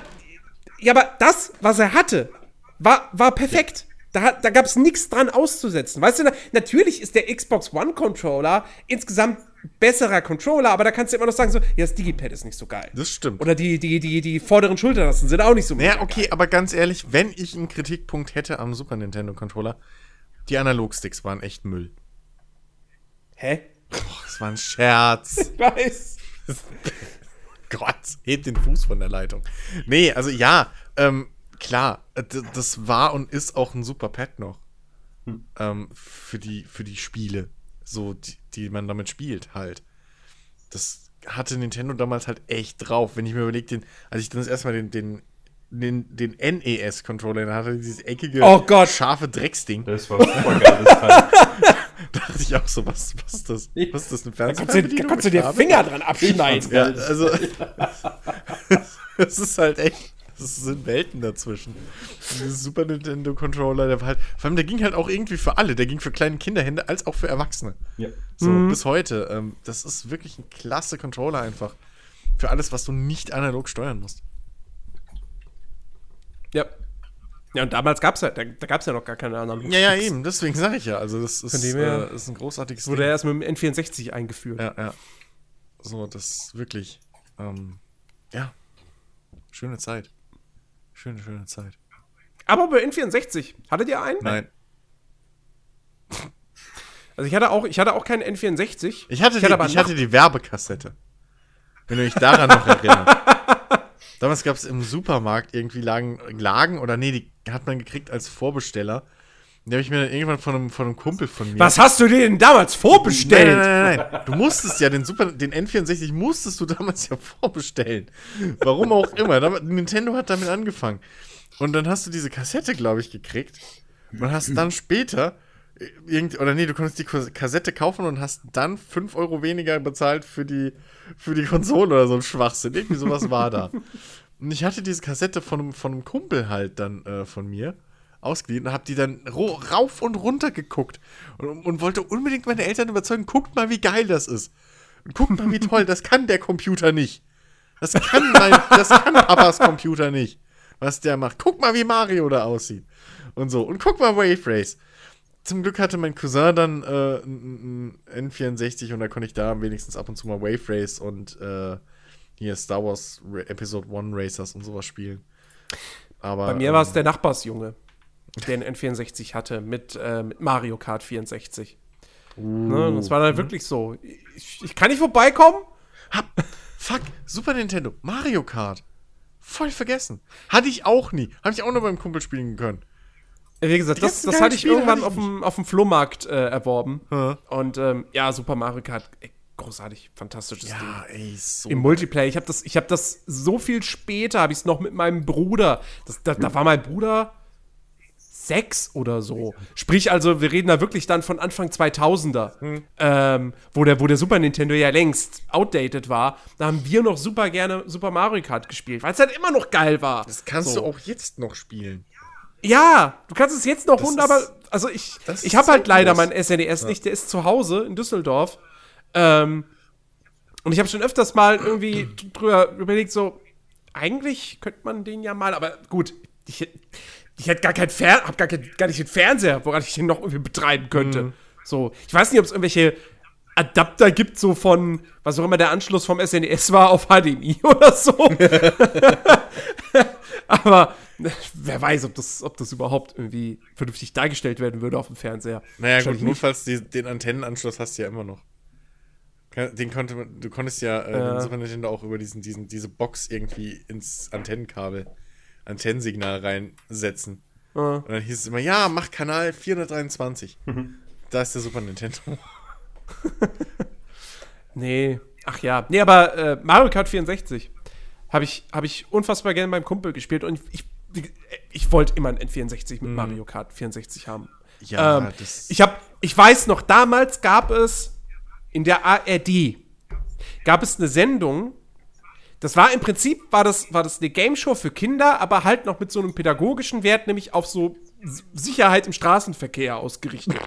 ja, aber das, was er hatte, war, war perfekt. Da, da gab es nichts dran auszusetzen. Weißt du, na, natürlich ist der Xbox One Controller insgesamt besserer Controller, aber da kannst du immer noch sagen, so, ja, das Digipad ist nicht so geil. Das stimmt. Oder die, die, die, die vorderen Schultertasten sind auch nicht so Ja, okay, geil. aber ganz ehrlich, wenn ich einen Kritikpunkt hätte am Super Nintendo Controller, die Analogsticks waren echt Müll. Hä? Boah, das war ein Scherz. Ich weiß. Gott, hebt den Fuß von der Leitung. Nee, also ja, ähm, klar, das war und ist auch ein super Pad noch. Hm. Ähm, für, die, für die Spiele, so, die, die man damit spielt, halt. Das hatte Nintendo damals halt echt drauf. Wenn ich mir überlege, als ich dann das erste Mal den, den den, den NES-Controller, da hatte dieses eckige, oh Gott. scharfe Drecksding. Das war super geil, das Teil. da dachte ich auch so, was, was ist das? Was ist das, eine Fernseher? Da kannst du, da kannst du dir Finger dran abschneiden. Ja, also, es ist halt echt, es sind Welten dazwischen. Dieses Super Nintendo Controller, der war halt, vor allem der ging halt auch irgendwie für alle. Der ging für kleine Kinderhände als auch für Erwachsene. Ja. So, mhm. bis heute. Ähm, das ist wirklich ein klasse Controller einfach. Für alles, was du nicht analog steuern musst. Ja. Ja, und damals gab es ja, da, da gab es ja noch gar keine anderen. Ja, ja, eben, deswegen sage ich ja. Also, das ist, äh, ist ein großartiges Wurde Ding. erst mit dem N64 eingeführt. Ja, ja. So, das ist wirklich, ähm, ja, schöne Zeit. Schöne, schöne Zeit. Aber bei N64, hattet ihr einen? Nein. Also ich hatte auch, ich hatte auch keinen N64. Ich hatte, ich die, ich hatte die Werbekassette. Wenn du dich daran noch erinnerst. Damals gab es im Supermarkt irgendwie Lagen, Lagen oder nee, die hat man gekriegt als Vorbesteller. Die habe ich mir dann irgendwann von einem, von einem Kumpel von mir. Was hast du dir denn damals vorbestellt? Nein, nein, nein, nein. Du musstest ja den Super, den N64 musstest du damals ja vorbestellen. Warum auch immer. Nintendo hat damit angefangen. Und dann hast du diese Kassette, glaube ich, gekriegt. Und hast dann später irgend, oder nee, du konntest die Kassette kaufen und hast dann 5 Euro weniger bezahlt für die, für die Konsole oder so ein Schwachsinn. Irgendwie sowas war da. Und ich hatte diese Kassette von einem, von einem Kumpel halt dann äh, von mir ausgeliehen und hab die dann rauf und runter geguckt und, und wollte unbedingt meine Eltern überzeugen, guckt mal, wie geil das ist. Und guckt mal, wie toll, das kann der Computer nicht. Das kann mein, das kann Papas Computer nicht, was der macht. Guck mal, wie Mario da aussieht. Und so. Und guck mal Wave Race zum Glück hatte mein Cousin dann äh, ein, N64 und da konnte ich da wenigstens ab und zu mal Wave Race und äh, hier Star Wars Episode 1 Racers und sowas spielen. Aber, Bei mir ähm, war es der Nachbarsjunge, der einen N64 hatte mit, äh, mit Mario Kart 64. Uh, ne, das war dann wirklich so. Ich, ich kann nicht vorbeikommen. Hab, fuck, Super Nintendo, Mario Kart. Voll vergessen. Hatte ich auch nie. Hatte ich auch nur beim Kumpel spielen können. Wie gesagt, das, das hatte ich Spiele irgendwann auf dem, auf dem Flohmarkt äh, erworben. Ja. Und ähm, ja, Super Mario Kart, ey, großartig, fantastisches ja, Ding. Ey, so Im Multiplayer, ich habe das, hab das so viel später, habe ich es noch mit meinem Bruder. Das, da, da war mein Bruder sechs oder so. Sprich, also, wir reden da wirklich dann von Anfang 2000er, hm. ähm, wo, der, wo der Super Nintendo ja längst outdated war. Da haben wir noch super gerne Super Mario Kart gespielt, weil es halt immer noch geil war. Das kannst so. du auch jetzt noch spielen. Ja, du kannst es jetzt noch das wunderbar. Also ich, ich habe halt leider meinen SNES ja. nicht, der ist zu Hause in Düsseldorf. Ähm, und ich habe schon öfters mal irgendwie drüber überlegt, so, eigentlich könnte man den ja mal, aber gut, ich, ich hätte gar kein Fer hab gar, kein, gar nicht den Fernseher, woran ich den noch irgendwie betreiben könnte. Mhm. So, ich weiß nicht, ob es irgendwelche Adapter gibt, so von, was auch immer der Anschluss vom SNES war, auf HDMI oder so. aber wer weiß, ob das, ob das überhaupt irgendwie vernünftig dargestellt werden würde auf dem Fernseher. Naja, gut, notfalls die, den Antennenanschluss hast du ja immer noch. Den konnte man, du konntest ja äh, ja. den Super Nintendo auch über diesen, diesen, diese Box irgendwie ins Antennenkabel, Antennensignal reinsetzen. Ja. Und dann hieß es immer, ja, mach Kanal 423. Mhm. Da ist der Super Nintendo. nee. Ach ja. Nee, aber äh, Mario Kart 64 habe ich, hab ich unfassbar gerne beim Kumpel gespielt und ich ich wollte immer ein N64 mit mhm. Mario Kart 64 haben. Ja, ähm, ich habe, ich weiß noch, damals gab es in der ARD gab es eine Sendung. Das war im Prinzip war das war das eine Game Show für Kinder, aber halt noch mit so einem pädagogischen Wert, nämlich auf so Sicherheit im Straßenverkehr ausgerichtet.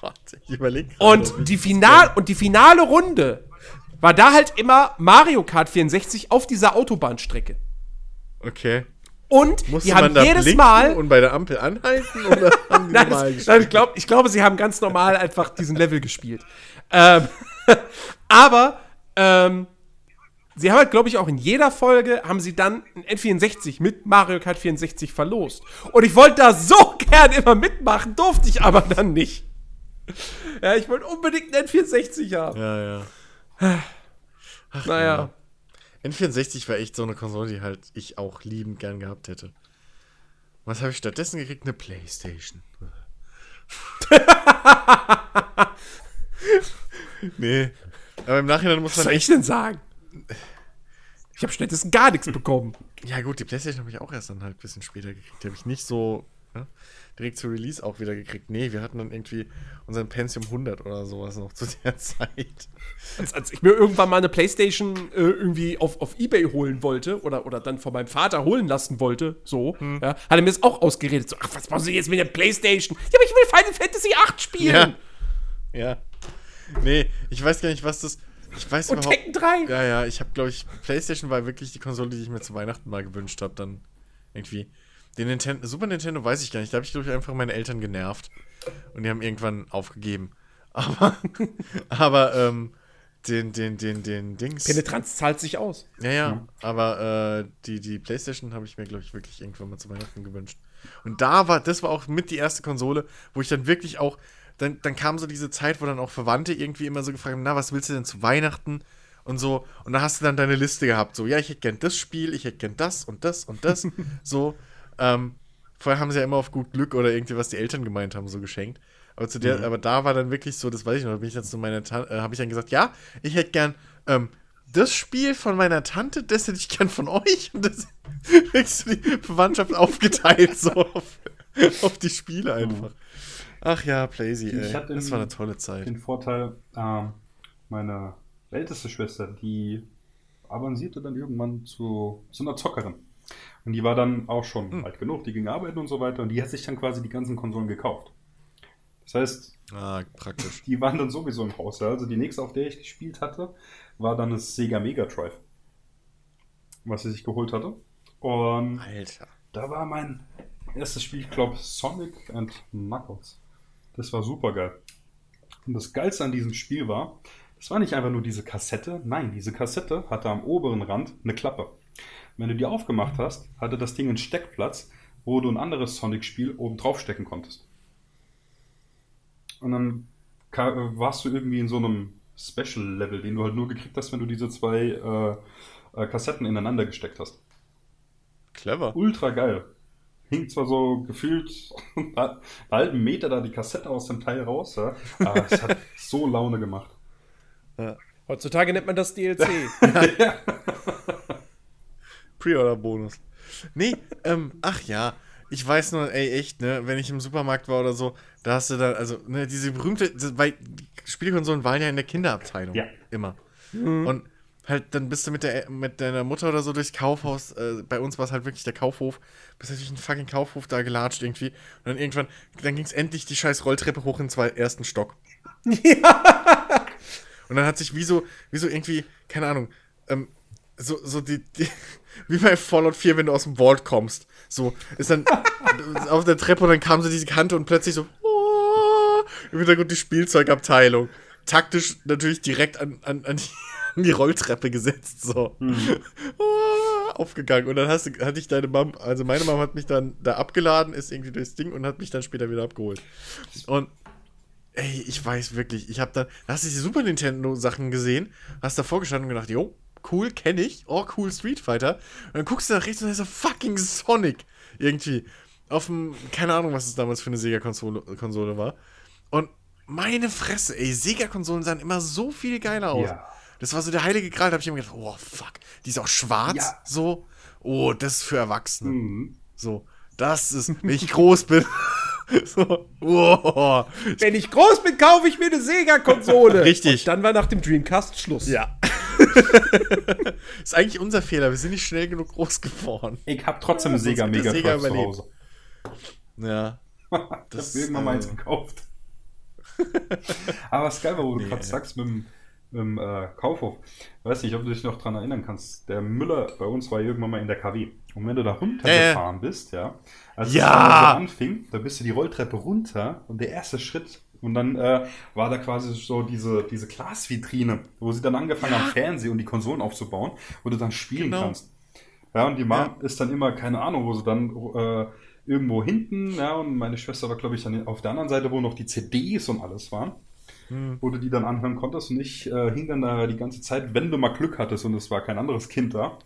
Gott, ich überlege. Und die Final und die finale Runde war da halt immer Mario Kart 64 auf dieser Autobahnstrecke. Okay. Und Musste die haben jedes Mal. Und bei der Ampel anhalten? Oder haben die nein, das, nein, ich, glaub, ich glaube, sie haben ganz normal einfach diesen Level gespielt. Ähm, aber ähm, sie haben halt, glaube ich, auch in jeder Folge haben sie dann ein N64 mit Mario Kart 64 verlost. Und ich wollte da so gern immer mitmachen, durfte ich aber dann nicht. Ja, ich wollte unbedingt ein N64 haben. Ja, ja. Ach, naja. Ja. N64 war echt so eine Konsole, die halt ich auch liebend gern gehabt hätte. Was habe ich stattdessen gekriegt? Eine Playstation. nee. Aber im Nachhinein muss man. Was soll ich denn sagen? Ich habe stattdessen gar nichts bekommen. Ja, gut, die Playstation habe ich auch erst dann halt ein bisschen später gekriegt. Die habe ich nicht so ja, direkt zu Release auch wieder gekriegt. Nee, wir hatten dann irgendwie unseren Pentium 100 oder sowas noch zu der Zeit. Als, als ich mir irgendwann mal eine Playstation äh, irgendwie auf, auf Ebay holen wollte oder, oder dann von meinem Vater holen lassen wollte, so, hm. ja, hat er mir das auch ausgeredet. So, ach, was machen Sie jetzt mit der Playstation? Ja, aber ich will Final Fantasy 8 spielen. Ja. ja. Nee, ich weiß gar nicht, was das. Ich weiß Und überhaupt. Tekken 3. Ja, ja, ich habe, glaube ich, PlayStation war wirklich die Konsole, die ich mir zu Weihnachten mal gewünscht habe, dann irgendwie. Den Nintendo, Super Nintendo weiß ich gar nicht. Da habe ich, glaube ich, einfach meine Eltern genervt. Und die haben irgendwann aufgegeben. Aber, aber, ähm, den, den, den, den Dings. Penetranz zahlt sich aus. Ja, ja. Mhm. Aber äh, die, die Playstation habe ich mir, glaube ich, wirklich irgendwann mal zu Weihnachten gewünscht. Und da war, das war auch mit die erste Konsole, wo ich dann wirklich auch, dann, dann kam so diese Zeit, wo dann auch Verwandte irgendwie immer so gefragt haben, na, was willst du denn zu Weihnachten? Und so, und da hast du dann deine Liste gehabt, so, ja, ich hätte gern das Spiel, ich hätte gern das und das und das, so. Ähm, vorher haben sie ja immer auf gut Glück oder irgendwie, was die Eltern gemeint haben, so geschenkt. Aber zu der, mhm. aber da war dann wirklich so, das weiß ich noch, da bin ich dann zu meiner Tante, äh, habe ich dann gesagt, ja, ich hätte gern ähm, das Spiel von meiner Tante, das hätte ich gern von euch. Und das ist die Verwandtschaft aufgeteilt, so auf, auf die Spiele mhm. einfach. Ach ja, Playsy, ey. hatte das war eine tolle Zeit. Den Vorteil, ähm, meine älteste Schwester, die avancierte dann irgendwann zu, zu einer Zockerin. Und die war dann auch schon hm. alt genug, die ging arbeiten und so weiter und die hat sich dann quasi die ganzen Konsolen gekauft. Das heißt, ah, praktisch. die waren dann sowieso im Haus. Also die nächste, auf der ich gespielt hatte, war dann das Sega Mega Drive, was sie sich geholt hatte. Und Alter. da war mein erstes Spiel, ich glaube, Sonic and Knuckles. Das war super geil. Und das Geilste an diesem Spiel war, es war nicht einfach nur diese Kassette, nein, diese Kassette hatte am oberen Rand eine Klappe. Wenn du die aufgemacht hast, hatte das Ding einen Steckplatz, wo du ein anderes Sonic-Spiel oben drauf stecken konntest. Und dann warst du irgendwie in so einem Special-Level, den du halt nur gekriegt hast, wenn du diese zwei äh, äh, Kassetten ineinander gesteckt hast. Clever. Ultra geil. Hing zwar so gefühlt einen halben Meter da die Kassette aus dem Teil raus, ja, aber es hat so Laune gemacht. Ja. Heutzutage nennt man das DLC. ja. Pre-Order-Bonus. Nee, ähm, ach ja. Ich weiß nur, ey, echt, ne, wenn ich im Supermarkt war oder so, da hast du dann, also, ne, diese berühmte, weil Spielkonsolen waren ja in der Kinderabteilung. Ja. Immer. Mhm. Und halt, dann bist du mit, der, mit deiner Mutter oder so durchs Kaufhaus, äh, bei uns war es halt wirklich der Kaufhof, bist du durch einen fucking Kaufhof da gelatscht irgendwie. Und dann irgendwann, dann ging es endlich die scheiß Rolltreppe hoch in den ersten Stock. Ja. Und dann hat sich wie so, wie so irgendwie, keine Ahnung, ähm, so, so die, die, wie bei Fallout 4, wenn du aus dem Vault kommst. So, ist dann auf der Treppe und dann kam so diese Kante und plötzlich so, oh, im Hintergrund die Spielzeugabteilung. Taktisch natürlich direkt an, an, an, die, an die Rolltreppe gesetzt, so. Mhm. Oh, aufgegangen. Und dann hast du, hatte ich deine Mom, also meine Mom hat mich dann da abgeladen, ist irgendwie durchs Ding und hat mich dann später wieder abgeholt. Und ey, ich weiß wirklich, ich habe dann, hast du die Super Nintendo Sachen gesehen, hast da vorgestanden und gedacht, jo, cool, kenne ich. Oh, cool, Street Fighter. Und dann guckst du nach rechts und da ist so fucking Sonic. Irgendwie. Auf dem, keine Ahnung, was es damals für eine Sega-Konsole Konsole war. Und meine Fresse, ey, Sega-Konsolen sahen immer so viel geiler aus. Ja. Das war so der heilige Gral, da habe ich immer gedacht, oh fuck, die ist auch schwarz, ja. so. Oh, das ist für Erwachsene. Mhm. So, das ist, wenn ich groß bin. so, oh. Wenn ich groß bin, kaufe ich mir eine Sega-Konsole. Richtig. Und dann war nach dem Dreamcast Schluss. Ja. ist eigentlich unser Fehler. Wir sind nicht schnell genug groß geworden. Ich habe trotzdem ja, Sega Mega Sega zu Hause. Ja. ich habe irgendwann mal eins äh, gekauft. Aber was geil war, wo du nee, gerade sagst, mit dem, dem äh, Kaufhof. Weiß nicht, ob du dich noch dran erinnern kannst. Der Müller bei uns war irgendwann mal in der KW. Und wenn du da runtergefahren äh. bist, ja, als ja. es so anfing, da bist du die Rolltreppe runter und der erste Schritt und dann äh, war da quasi so diese, diese Glasvitrine, wo sie dann angefangen ja. haben, Fernsehen und die Konsolen aufzubauen, wo du dann spielen genau. kannst. Ja, und die Mom ja. ist dann immer, keine Ahnung, wo sie dann äh, irgendwo hinten, ja, und meine Schwester war, glaube ich, dann auf der anderen Seite, wo noch die CDs und alles waren. Hm. wo du die dann anhören konntest und ich äh, hing dann da die ganze Zeit, wenn du mal Glück hattest und es war kein anderes Kind da,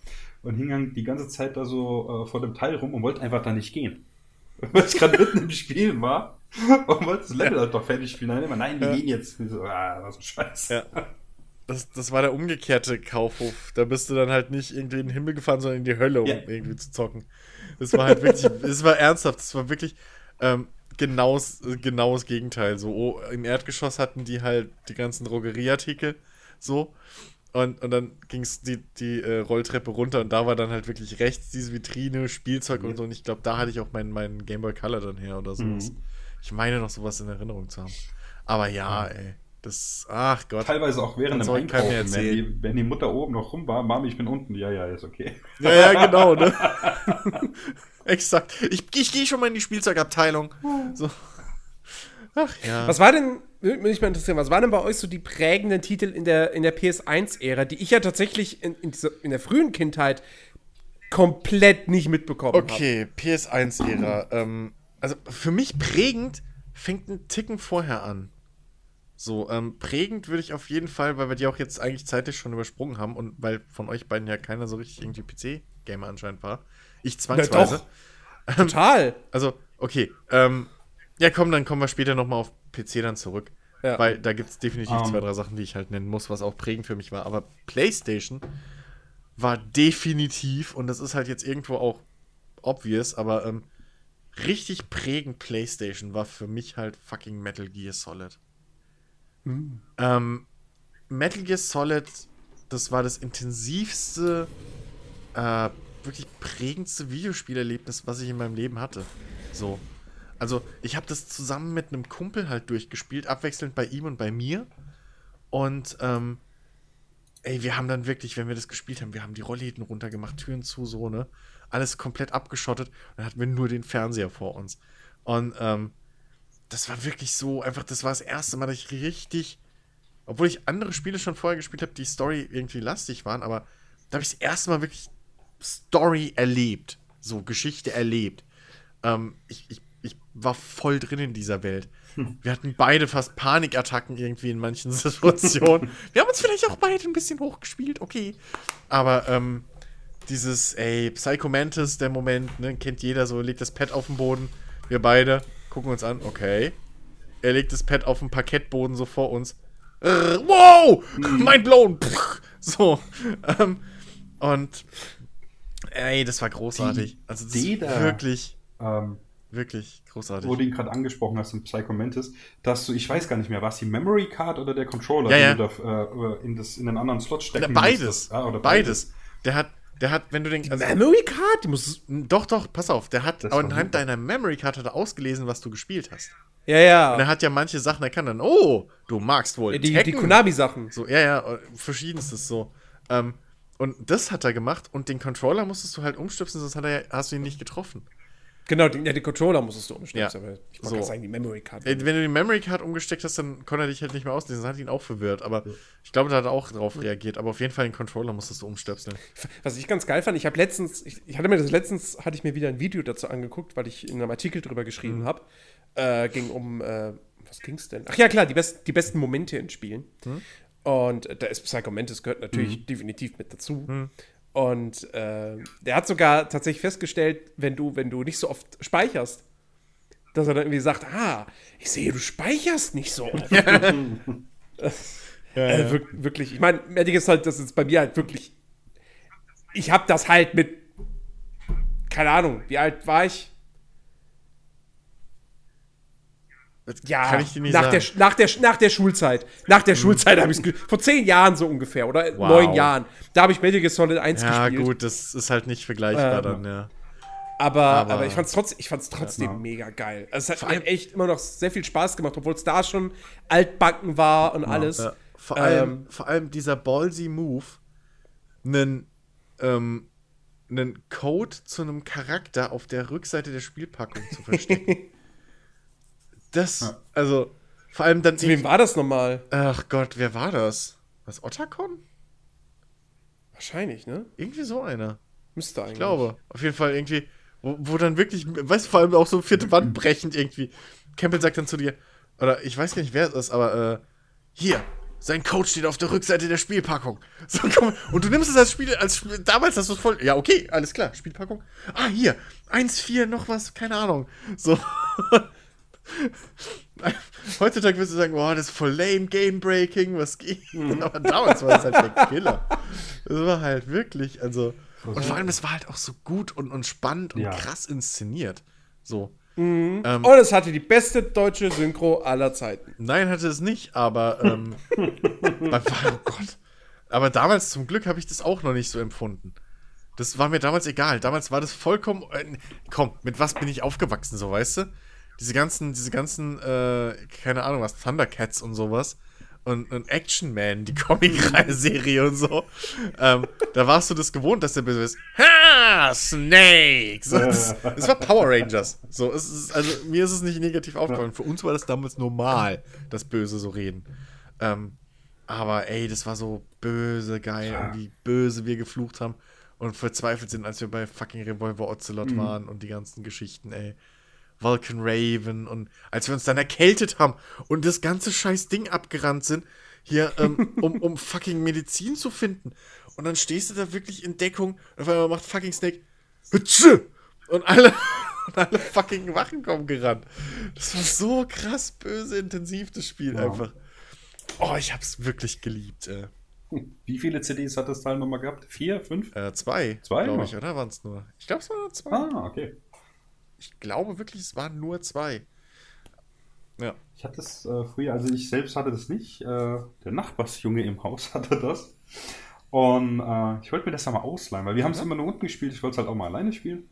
und hing dann die ganze Zeit da so äh, vor dem Teil rum und wollte einfach da nicht gehen. Weil ich gerade mitten im Spiel war und wollte das Level halt doch fertig spielen. Dann immer, nein, wir ja. gehen jetzt. Und so, ah, was ein Scheiß. Ja. Das, das war der umgekehrte Kaufhof. Da bist du dann halt nicht irgendwie in den Himmel gefahren, sondern in die Hölle, um ja. irgendwie zu zocken. Das war halt wirklich, es war ernsthaft, es war wirklich ähm, genaues, genaues Gegenteil. So, oh, im Erdgeschoss hatten die halt die ganzen Drogerieartikel, so. Und, und dann ging es die, die äh, Rolltreppe runter und da war dann halt wirklich rechts diese Vitrine, Spielzeug ja. und so. Und ich glaube, da hatte ich auch meinen mein Game Boy Color dann her oder sowas. Mhm. Ich meine noch sowas in Erinnerung zu haben. Aber ja, ey. Das, ach Gott. Teilweise auch während dem Einkaufen, wenn die, wenn die Mutter oben noch rum war, Mami, ich bin unten. Ja, ja, ist okay. Ja, ja, genau, ne? Exakt. Ich, ich gehe schon mal in die Spielzeugabteilung. So. Ach ja. Was war denn, würde mich mal interessieren, was waren denn bei euch so die prägenden Titel in der, in der PS1-Ära, die ich ja tatsächlich in, in, dieser, in der frühen Kindheit komplett nicht mitbekommen habe? Okay, PS1-Ära. ähm, also für mich prägend fängt ein Ticken vorher an. So, ähm, prägend würde ich auf jeden Fall, weil wir die auch jetzt eigentlich zeitlich schon übersprungen haben und weil von euch beiden ja keiner so richtig irgendwie PC-Gamer anscheinend war. Ich zwangsweise. Ja, doch. Total. Also, okay. Ähm, ja, komm, dann kommen wir später nochmal auf PC dann zurück. Ja. Weil da gibt es definitiv um. zwei, drei Sachen, die ich halt nennen muss, was auch prägend für mich war. Aber PlayStation war definitiv, und das ist halt jetzt irgendwo auch obvious, aber ähm, richtig prägend PlayStation war für mich halt fucking Metal Gear Solid. Mhm. Ähm, Metal Gear Solid, das war das intensivste, äh, wirklich prägendste Videospielerlebnis, was ich in meinem Leben hatte. So. Also, ich habe das zusammen mit einem Kumpel halt durchgespielt, abwechselnd bei ihm und bei mir. Und, ähm, ey, wir haben dann wirklich, wenn wir das gespielt haben, wir haben die Rollläden runtergemacht, Türen zu, so, ne? Alles komplett abgeschottet. Dann hatten wir nur den Fernseher vor uns. Und, ähm, das war wirklich so, einfach, das war das erste Mal, dass ich richtig, obwohl ich andere Spiele schon vorher gespielt habe, die Story irgendwie lastig waren, aber da habe ich das erste Mal wirklich Story erlebt. So, Geschichte erlebt. Ähm, ich, ich ich war voll drin in dieser Welt. Hm. Wir hatten beide fast Panikattacken irgendwie in manchen Situationen. Wir haben uns vielleicht auch beide ein bisschen hochgespielt, okay. Aber ähm, dieses, ey, Psycho Mantis, der Moment, ne, kennt jeder so, legt das Pad auf den Boden. Wir beide gucken uns an, okay. Er legt das Pad auf den Parkettboden so vor uns. Äh, wow! Mhm. Mind blown! so. Ähm, und ey, das war großartig. Die also das ist wirklich. Ähm, Wirklich großartig. Wo du ihn gerade angesprochen hast in Psycho Mantis, dass du, ich weiß gar nicht mehr, war es die Memory Card oder der Controller, ja, ja. den du da, äh, in, das, in den anderen Slot stecken beides. Ah, oder beides. beides. Der hat, der hat, wenn du den. Also, Memory Card? Die muss, doch, doch, pass auf. Der hat anhand deiner Memory Card hat er ausgelesen, was du gespielt hast. Ja, ja. Und er hat ja manche Sachen erkannt. Dann, oh, du magst wohl. Die, die Konami-Sachen. So, ja, ja, verschiedenstes so. Ähm, und das hat er gemacht und den Controller musstest du halt umstöpseln, sonst hat er, hast du ihn nicht getroffen. Genau, den, ja, den Controller musstest du umstecken, ja. aber ich mag so. sagen, die Memory Card. Wenn du die Memory Card umgesteckt hast, dann konnte er dich halt nicht mehr auslesen. Das hat ihn auch verwirrt, aber ja. ich glaube, da hat er auch drauf reagiert. Aber auf jeden Fall den Controller musstest du umstöpseln. Was ich ganz geil fand, ich habe letztens, ich, ich, hatte mir das letztens, hatte ich mir wieder ein Video dazu angeguckt, weil ich in einem Artikel drüber geschrieben mhm. habe. Äh, ging um, äh, was ging's denn? Ach ja, klar, die, best, die besten Momente in Spielen. Mhm. Und da ist Psycho Mantis gehört natürlich mhm. definitiv mit dazu. Mhm. Und äh, der hat sogar tatsächlich festgestellt, wenn du, wenn du nicht so oft speicherst, dass er dann irgendwie sagt, ah, ich sehe, du speicherst nicht so oft. ja, äh, ja. wirklich, ich meine, Magic ist halt, das ist bei mir halt wirklich, ich habe das halt mit, keine Ahnung, wie alt war ich? Ja, kann ich dir nicht nach sagen. Der, nach, der, nach der Schulzeit. Nach der mhm. Schulzeit habe ich es vor zehn Jahren so ungefähr oder wow. neun Jahren. Da habe ich Metal Gear Solid 1 ja, gespielt. Ja, gut, das ist halt nicht vergleichbar ähm, dann, ja. Aber, aber, aber, ich fand es trotzdem, ich fand's trotzdem ja, mega geil. Also es hat mir echt immer noch sehr viel Spaß gemacht, obwohl es da schon altbacken war und alles. Ja. Vor, allem, ähm, vor allem dieser ballsy Move, einen, ähm, einen Code zu einem Charakter auf der Rückseite der Spielpackung zu verstecken. Das, ja. also, vor allem dann. Zu wem war das nochmal? Ach Gott, wer war das? Was, Otacon? Wahrscheinlich, ne? Irgendwie so einer. Müsste eigentlich. Ich glaube. Auf jeden Fall irgendwie, wo, wo dann wirklich, weißt du, vor allem auch so vierte Wand brechend irgendwie. Campbell sagt dann zu dir, oder ich weiß gar nicht, wer es ist, aber hier, sein Code steht auf der Rückseite der Spielpackung. So, und du nimmst es als Spiel, als Spiel, damals hast du es voll, ja, okay, alles klar, Spielpackung. Ah, hier, 1,4, noch was, keine Ahnung. So. Heutzutage würdest du sagen, boah, das ist voll lame, Game-Breaking, was geht? Mhm. Aber damals war das halt der Killer. Das war halt wirklich, also. Und vor allem, es war halt auch so gut und, und spannend und ja. krass inszeniert. So. Mhm. Ähm, und es hatte die beste deutsche Synchro aller Zeiten. Nein, hatte es nicht, aber ähm, oh Gott. Aber damals zum Glück habe ich das auch noch nicht so empfunden. Das war mir damals egal. Damals war das vollkommen. Äh, komm, mit was bin ich aufgewachsen, so weißt du? Diese ganzen, diese ganzen, äh, keine Ahnung was, Thundercats und sowas und, und Action Man, die Comic-Serie und so. Ähm, da warst du das gewohnt, dass der böse ist. Ha! Snake! So, das, das, war Power Rangers. So, es ist, also mir ist es nicht negativ aufgefallen. Für uns war das damals normal, das Böse so reden. Ähm, aber ey, das war so böse geil ja. wie böse wir geflucht haben und verzweifelt sind, als wir bei fucking Revolver Ocelot mhm. waren und die ganzen Geschichten, ey. Vulcan Raven und als wir uns dann erkältet haben und das ganze scheiß Ding abgerannt sind, hier, ähm, um, um fucking Medizin zu finden. Und dann stehst du da wirklich in Deckung und auf einmal macht fucking Snake und alle, und alle fucking Wachen kommen gerannt. Das war so krass böse intensiv, das Spiel wow. einfach. Oh, ich hab's wirklich geliebt, ey. Wie viele CDs hat das Teil nochmal gehabt? Vier, fünf? Äh, zwei. Zwei, glaube ich, oder waren es nur? Ich glaube, es waren nur zwei. Ah, okay. Ich glaube wirklich, es waren nur zwei. Ja. Ich hatte es äh, früher, also ich selbst hatte das nicht. Äh, der Nachbarsjunge im Haus hatte das. Und äh, ich wollte mir das ja mal ausleihen, weil wir haben es immer nur unten gespielt. Ich wollte es halt auch mal alleine spielen.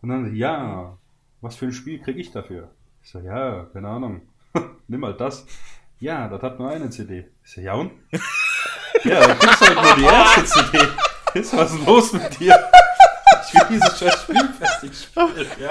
Und dann, ja, was für ein Spiel kriege ich dafür? Ich so, ja, keine Ahnung. Nimm halt das. Ja, das hat nur eine CD. Ich so, ja und? ja, dann kriegst du halt nur die erste CD. Ist was los mit dir? Ich will dieses Spiel festig spielen. Ja.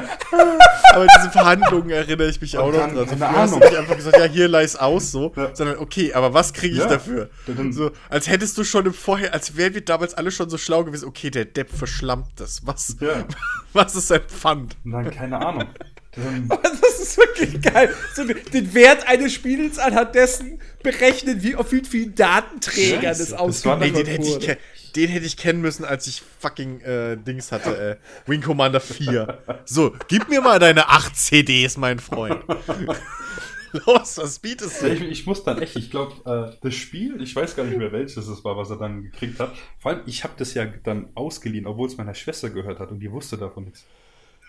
Aber diese Verhandlungen erinnere ich mich auch noch dran. Keine du Ahnung. hast nicht einfach gesagt, ja, hier leih's aus, so, ja. sondern okay, aber was kriege ich ja. dafür? So, als hättest du schon im Vorher, als wären wir damals alle schon so schlau gewesen, okay, der Depp verschlammt das. Was, was ist sein Pfand? Nein, keine Ahnung. Das ist wirklich geil. So den Wert eines Spiels anhand dessen berechnen, wie auf wie vielen Datenträgern Scheiße, es ausgeliefert nee, wurde den hätte ich kennen müssen, als ich fucking äh, Dings hatte, äh, Wing Commander 4. So, gib mir mal deine 8 CDs, mein Freund. Los, was bietest du? Ich, ich muss dann echt, ich glaube, äh, das Spiel, ich weiß gar nicht mehr welches es war, was er dann gekriegt hat. Vor allem, ich habe das ja dann ausgeliehen, obwohl es meiner Schwester gehört hat und die wusste davon nichts.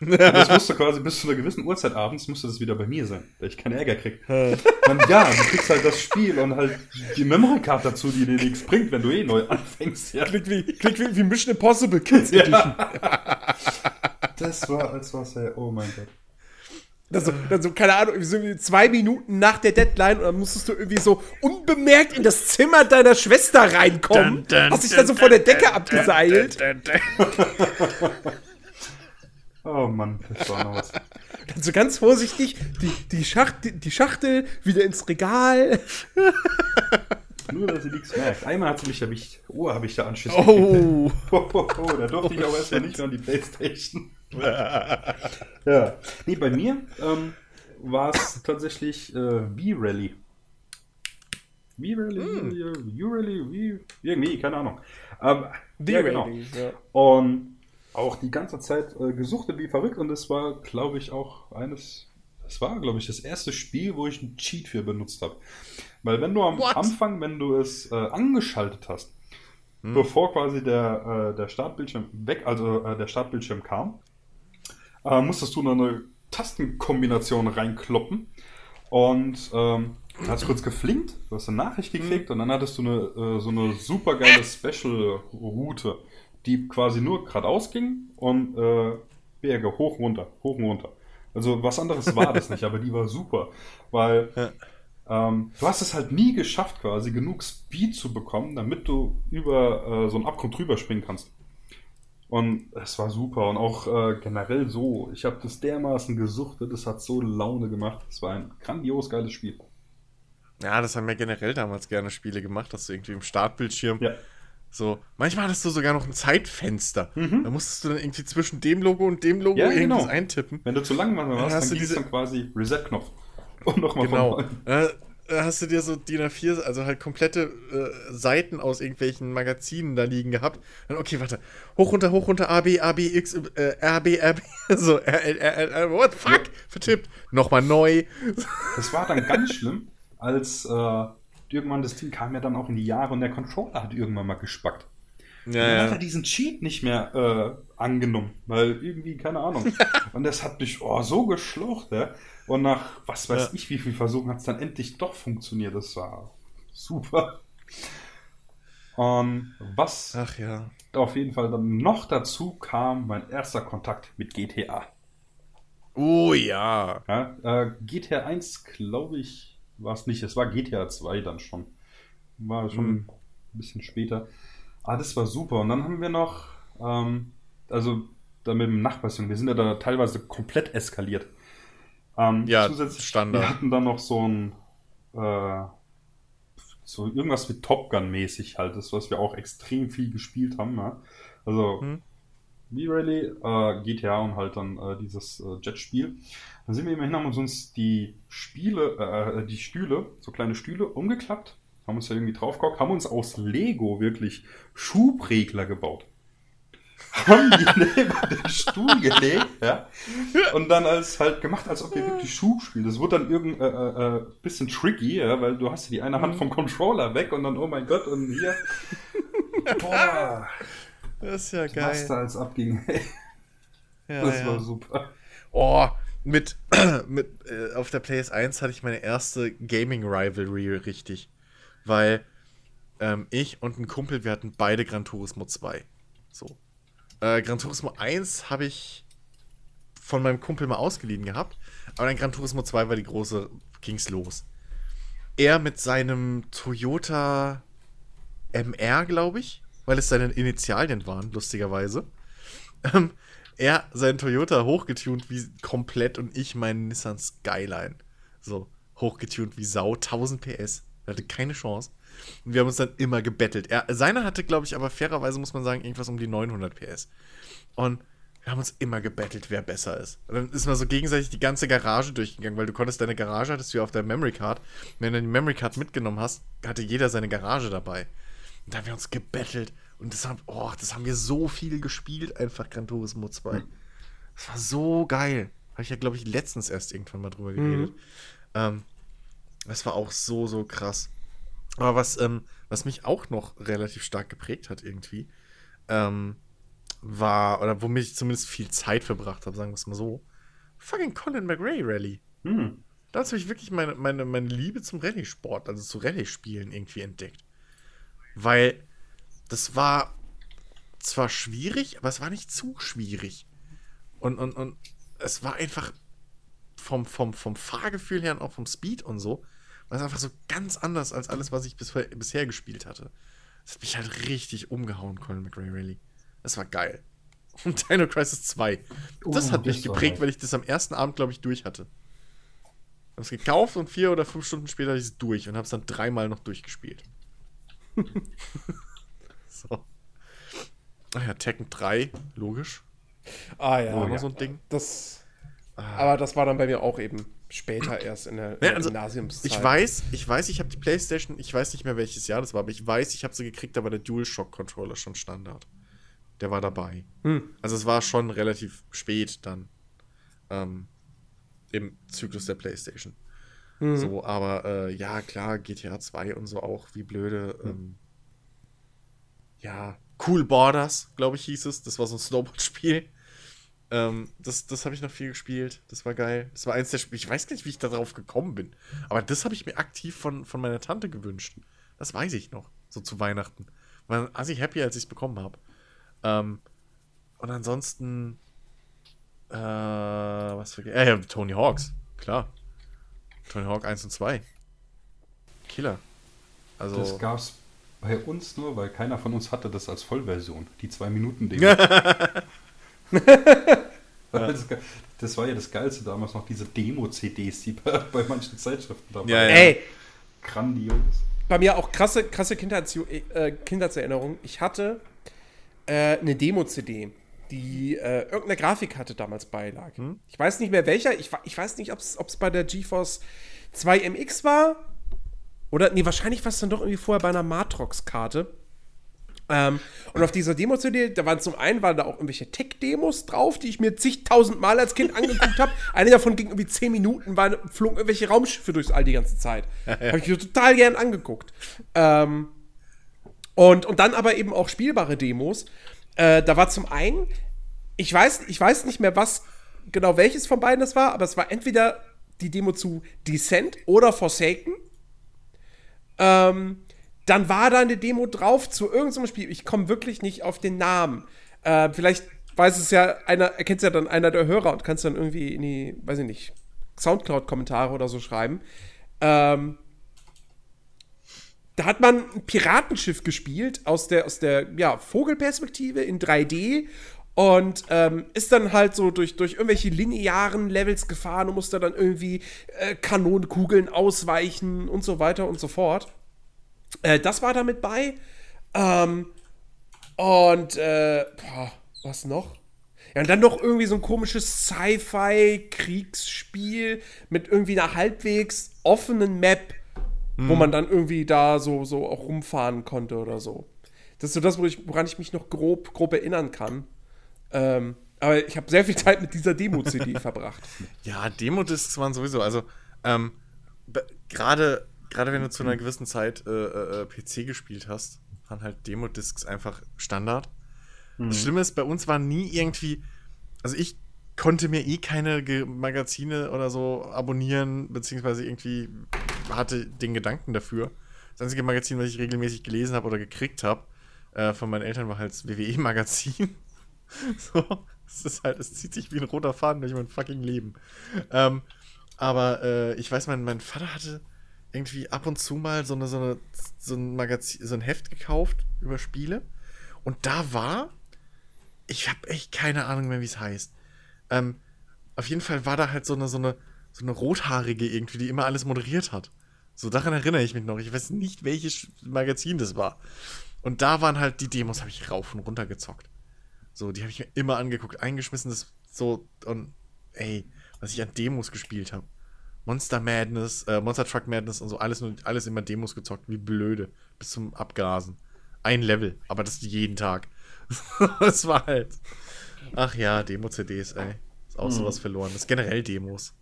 Das musste quasi bis zu einer gewissen Uhrzeit abends musste das wieder bei mir sein, weil ich keinen Ärger krieg. Dann, ja, du kriegst halt das Spiel und halt die Memory Card dazu, die dir nichts bringt, wenn du eh neu anfängst. Ja. Klingt wie, klingt wie, wie Mission Impossible Kids ja. Edition. Das war, als was, ey, oh mein Gott. Also, also, keine Ahnung, so zwei Minuten nach der Deadline und dann musstest du irgendwie so unbemerkt in das Zimmer deiner Schwester reinkommen. Dun, dun, hast dich dann so von der Decke abgeseilt. Oh Mann, das war noch was. Dann so ganz vorsichtig die, die, Schachtel, die Schachtel wieder ins Regal. Nur, dass sie nichts merkt. Einmal hat sie mich erwischt. Oh, habe ich da Anschüsse. Oh. oh, oh, oh. Da durfte ich aber erstmal nicht mehr an die Playstation. ja. Nee, bei mir ähm, war es tatsächlich äh, V-Rally. V-Rally, mm. U-Rally, irgendwie, keine Ahnung. Ähm, ja, genau. Ja. Und auch die ganze Zeit äh, gesuchtet wie verrückt und es war, glaube ich, auch eines, das war, glaube ich, das erste Spiel, wo ich einen Cheat für benutzt habe. Weil wenn du am What? Anfang, wenn du es äh, angeschaltet hast, hm. bevor quasi der, äh, der Startbildschirm weg, also äh, der Startbildschirm kam, äh, musstest du noch eine Tastenkombination reinkloppen und ähm, hat es kurz geflinkt, du hast eine Nachricht gekriegt hm. und dann hattest du eine, äh, so eine super geile Special-Route die quasi nur geradeaus ging und äh, Berge hoch, runter, hoch und runter. Also was anderes war das nicht, aber die war super, weil ähm, du hast es halt nie geschafft, quasi genug Speed zu bekommen, damit du über äh, so einen Abgrund drüber springen kannst. Und es war super und auch äh, generell so. Ich habe das dermaßen gesuchtet, es hat so Laune gemacht. Es war ein grandios geiles Spiel. Ja, das haben wir generell damals gerne Spiele gemacht, dass du irgendwie im Startbildschirm ja so, manchmal hattest du sogar noch ein Zeitfenster. Mhm. Da musstest du dann irgendwie zwischen dem Logo und dem Logo ja, irgendwas genau. eintippen. Wenn du zu lang warst, dann, hast du diese... dann quasi Reset-Knopf. Und nochmal genau. Äh, äh, hast du dir so DIN A4, also halt komplette äh, Seiten aus irgendwelchen Magazinen da liegen gehabt. Dann, okay, warte. Hoch, runter, hoch, runter, A, B, A, B, X, äh, R, B, R, B. So, R, L, R, L, R, what the fuck? Vertippt. Nochmal neu. Das war dann ganz schlimm, als äh, irgendwann das Ding kam ja dann auch in die Jahre und der Controller hat irgendwann mal gespackt. Ja, und dann ja. hat er diesen Cheat nicht mehr äh, angenommen, weil irgendwie, keine Ahnung. und das hat mich oh, so geschlucht, ja. Und nach was weiß ja. ich wie viel Versuchen hat es dann endlich doch funktioniert. Das war super. Und was Ach ja. auf jeden Fall dann noch dazu kam, mein erster Kontakt mit GTA. Oh ja. ja äh, GTA 1, glaube ich, war es nicht. Es war GTA 2 dann schon. War schon mhm. ein bisschen später. Ah, das war super. Und dann haben wir noch, ähm, also da mit dem Nachbarsjungen, wir sind ja da teilweise komplett eskaliert. Ähm, ja, zusätzlich, Standard. Wir hatten dann noch so ein, äh, so irgendwas wie Top Gun mäßig halt, das, was wir auch extrem viel gespielt haben. Ja? Also, hm. V-Rally, äh, GTA und halt dann äh, dieses äh, Jetspiel. Dann sind wir immerhin, haben uns die Spiele, äh, die Stühle, so kleine Stühle, umgeklappt, haben uns da irgendwie draufgehockt, haben uns aus Lego wirklich Schubregler gebaut haben die neben den Stuhl gelegt, ja. Und dann als halt gemacht, als ob wir wirklich Schub spielen. Das wurde dann irgend äh, äh, äh, bisschen tricky, ja, weil du hast die eine Hand mhm. vom Controller weg und dann, oh mein Gott, und hier. Boah. Das ist ja geil. Was da als abging. ja, das ja. war super. Oh, mit, mit äh, auf der PS1 hatte ich meine erste Gaming Rivalry richtig. Weil ähm, ich und ein Kumpel, wir hatten beide Gran Turismo 2. So. Äh, Gran Turismo 1 habe ich von meinem Kumpel mal ausgeliehen gehabt. Aber dann Gran Turismo 2 war die große, ging's los. Er mit seinem Toyota MR, glaube ich, weil es seine Initialien waren, lustigerweise. Ähm, er sein Toyota hochgetunt wie komplett und ich meinen Nissan Skyline. So, hochgetunt wie Sau, 1000 PS. Er hatte keine Chance. Und wir haben uns dann immer gebettelt. Er, seiner hatte, glaube ich, aber fairerweise muss man sagen, irgendwas um die 900 PS. Und wir haben uns immer gebettelt, wer besser ist. Und dann ist man so gegenseitig die ganze Garage durchgegangen, weil du konntest deine Garage, hattest du ja auf der Memory Card. Wenn du die Memory Card mitgenommen hast, hatte jeder seine Garage dabei. Und da haben wir uns gebettelt. Und das haben, oh, das haben wir so viel gespielt, einfach Gran Turismo 2. Mhm. Das war so geil. Habe ich ja, glaube ich, letztens erst irgendwann mal drüber geredet. Mhm. Ähm, das war auch so, so krass. Aber was, ähm, was mich auch noch relativ stark geprägt hat irgendwie, ähm, war, oder womit ich zumindest viel Zeit verbracht habe, sagen wir es mal so, fucking Colin McRae Rally. Hm. Da habe ich wirklich meine, meine, meine Liebe zum Rallye-Sport, also zu Rallye-Spielen irgendwie entdeckt. Weil das war zwar schwierig, aber es war nicht zu schwierig. Und, und, und es war einfach vom, vom, vom Fahrgefühl her und auch vom Speed und so war es einfach so ganz anders als alles, was ich bis, bisher gespielt hatte. Das hat mich halt richtig umgehauen, Colin McRae Rally. Das war geil. Und Dino Crisis 2. Das oh, hat mich geprägt, weil ich das am ersten Abend, glaube ich, durch hatte. Ich habe es gekauft und vier oder fünf Stunden später hatte ich es durch und habe es dann dreimal noch durchgespielt. so. Ach ja, Tekken 3, logisch. Ah ja. War ja. so ein Ding. Das, ah. Aber das war dann bei mir auch eben später erst in der, in der also, Gymnasiumszeit. Ich weiß, ich weiß, ich habe die Playstation, ich weiß nicht mehr welches Jahr das war, aber ich weiß, ich habe sie gekriegt, da war der DualShock-Controller schon Standard. Der war dabei. Hm. Also es war schon relativ spät dann ähm, im Zyklus der Playstation. Mhm. So, aber äh, ja, klar, GTA 2 und so auch, wie blöde. Mhm. Ähm, ja, Cool Borders, glaube ich, hieß es. Das war so ein Snowboard-Spiel. Ähm, das das habe ich noch viel gespielt. Das war geil. Das war eins der Spiele. Ich weiß gar nicht, wie ich darauf gekommen bin. Aber das habe ich mir aktiv von, von meiner Tante gewünscht. Das weiß ich noch. So zu Weihnachten. War assi happy, als ich es bekommen habe. Ähm, und ansonsten. Äh, was für. Äh, Tony Hawks. Klar. Tony Hawk 1 und 2. Killer. Also. Das gab's bei uns nur, weil keiner von uns hatte das als Vollversion. Die zwei Minuten Ding. das, das war ja das Geilste damals noch, diese Demo-CDs, die bei, bei, manchen Zeitschriften dabei ja, ja. Ey! Grandios. Bei mir auch krasse, krasse Kindheits äh, Kindheitserinnerung. Ich hatte äh, eine Demo-CD, die äh, irgendeine Grafik hatte damals beilag. Hm? Ich weiß nicht mehr welcher. Ich, ich weiß nicht, ob es bei der GeForce 2 MX war Oder, nee, wahrscheinlich war es dann doch irgendwie vorher bei einer Matrox-Karte. Ähm, und auf dieser Demo-CD, da waren zum einen waren da auch irgendwelche Tech-Demos drauf, die ich mir zigtausend Mal als Kind angeguckt habe. Eine davon ging irgendwie zehn Minuten, waren, flogen irgendwelche Raumschiffe durchs All die ganze Zeit. Ja, ja. Habe ich mir total gern angeguckt. Ähm, und, und dann aber eben auch spielbare Demos. Äh, da war zum einen, ich weiß, ich weiß nicht mehr, was genau welches von beiden das war, aber es war entweder die Demo zu Descent oder Forsaken. Ähm, dann war da eine Demo drauf zu irgendeinem Spiel. Ich komme wirklich nicht auf den Namen. Äh, vielleicht weiß es ja einer, erkennt es ja dann einer der Hörer und kannst dann irgendwie in die, weiß ich nicht, Soundcloud-Kommentare oder so schreiben. Ähm, da hat man ein Piratenschiff gespielt aus der, aus der ja, Vogelperspektive in 3D und ähm, ist dann halt so durch, durch irgendwelche linearen Levels gefahren und musste dann irgendwie äh, Kanonenkugeln ausweichen und so weiter und so fort. Äh, das war damit bei. Ähm, und, äh, boah, was noch? Ja, und dann noch irgendwie so ein komisches Sci-Fi-Kriegsspiel mit irgendwie einer halbwegs offenen Map, hm. wo man dann irgendwie da so, so auch rumfahren konnte oder so. Das ist so das, woran ich mich noch grob, grob erinnern kann. Ähm, aber ich habe sehr viel Zeit mit dieser Demo-CD verbracht. Ja, Demo-Discs waren sowieso, also ähm, gerade gerade wenn du zu einer mhm. gewissen Zeit äh, äh, äh PC gespielt hast, waren halt Demo-Discs einfach Standard. Mhm. Das Schlimme ist, bei uns war nie irgendwie, also ich konnte mir eh keine Ge Magazine oder so abonnieren, beziehungsweise irgendwie hatte den Gedanken dafür. Das einzige Magazin, was ich regelmäßig gelesen habe oder gekriegt habe, äh, von meinen Eltern war halt das WWE-Magazin. so, es ist halt, es zieht sich wie ein roter Faden durch mein fucking Leben. Ähm, aber äh, ich weiß, mein, mein Vater hatte irgendwie ab und zu mal so, eine, so, eine, so ein Magazin, so ein Heft gekauft über Spiele. Und da war, ich habe echt keine Ahnung mehr, wie es heißt. Ähm, auf jeden Fall war da halt so eine, so eine, so eine rothaarige irgendwie, die immer alles moderiert hat. So daran erinnere ich mich noch. Ich weiß nicht, welches Magazin das war. Und da waren halt die Demos, habe ich rauf und runter gezockt. So, die habe ich mir immer angeguckt, eingeschmissen, das so und ey, was ich an Demos gespielt habe. Monster Madness, äh, Monster Truck Madness und so, alles, nur, alles immer Demos gezockt, wie blöde. Bis zum Abgasen. Ein Level, aber das jeden Tag. das war halt. Ach ja, Demo-CDs, ey. Ist auch mhm. sowas verloren. Das ist generell Demos.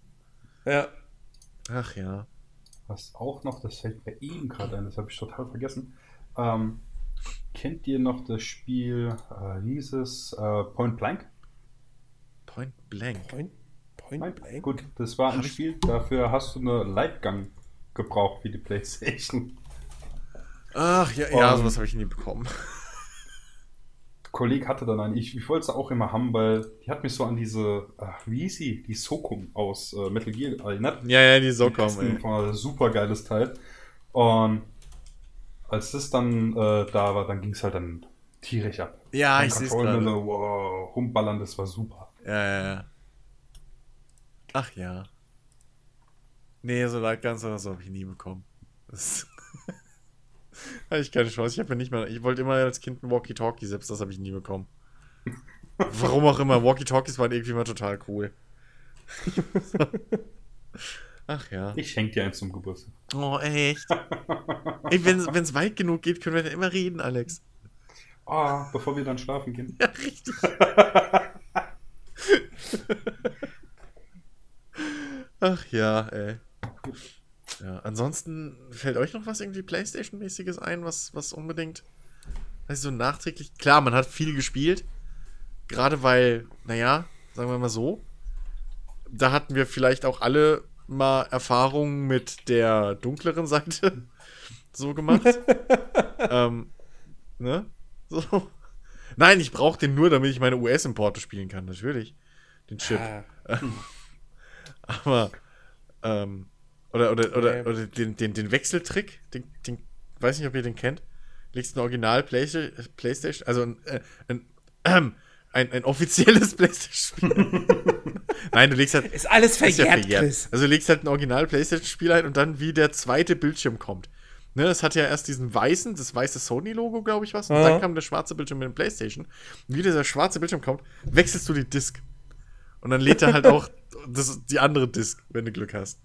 Ja. Ach ja. Was auch noch, das fällt mir eben gerade ein, das habe ich total vergessen. Ähm, kennt ihr noch das Spiel, äh, hieß es äh, Point Blank? Point Blank? Point Point Blank? Gut, das war ein Spiel, dafür hast du eine Lightgun gebraucht wie die Playstation. Ach, ja, ja, sowas habe ich nie bekommen. Kollege hatte dann eine, ich, ich wollte es auch immer haben, weil die hat mich so an diese, ach, wie hieß sie? Die Sokum aus äh, Metal Gear erinnert. Ja, ja, die Sokum, ey. Super geiles Teil. Und als das dann äh, da war, dann ging es halt dann tierisch ab. Ja, ich sehe es gerade. So, wow, rumballern, das war super. Ja, ja, ja. Ach ja. Nee, so ganz oder so habe ich nie bekommen. Das hatte ich keine Chance. Ich habe ja nicht mal. Ich wollte immer als Kind ein Walkie-Talkie, selbst das habe ich nie bekommen. Warum auch immer. Walkie-Talkies waren irgendwie mal total cool. Ach ja. Ich schenke dir eins zum Geburtstag. Oh, echt? Ey, wenn es weit genug geht, können wir dann immer reden, Alex. Ah, oh, bevor wir dann schlafen gehen. Ja, richtig. Ach ja, ey. Ja, ansonsten fällt euch noch was irgendwie Playstation-mäßiges ein, was, was unbedingt, weißt du, so nachträglich. Klar, man hat viel gespielt. Gerade weil, naja, sagen wir mal so, da hatten wir vielleicht auch alle mal Erfahrungen mit der dunkleren Seite so gemacht. ähm, ne? So. Nein, ich brauche den nur, damit ich meine US-Importe spielen kann, natürlich. Den Chip. Ah. Aber, ähm, oder, oder, oder, okay. oder den, den, den Wechseltrick, den, den, weiß nicht, ob ihr den kennt. Legst ein Original Playstation, also ein, äh, ein, ähm, ein, ein offizielles Playstation-Spiel. Nein, du legst halt. Ist alles verjährt, ist ja verjährt. Also du legst halt ein Original Playstation-Spiel ein und dann wie der zweite Bildschirm kommt. Ne, es hat ja erst diesen weißen, das weiße Sony-Logo, glaube ich, was. Und ja. dann kam der schwarze Bildschirm mit dem Playstation. Und wie dieser schwarze Bildschirm kommt, wechselst du die Disk. Und dann lädt er halt auch das, die andere Disk, wenn du Glück hast.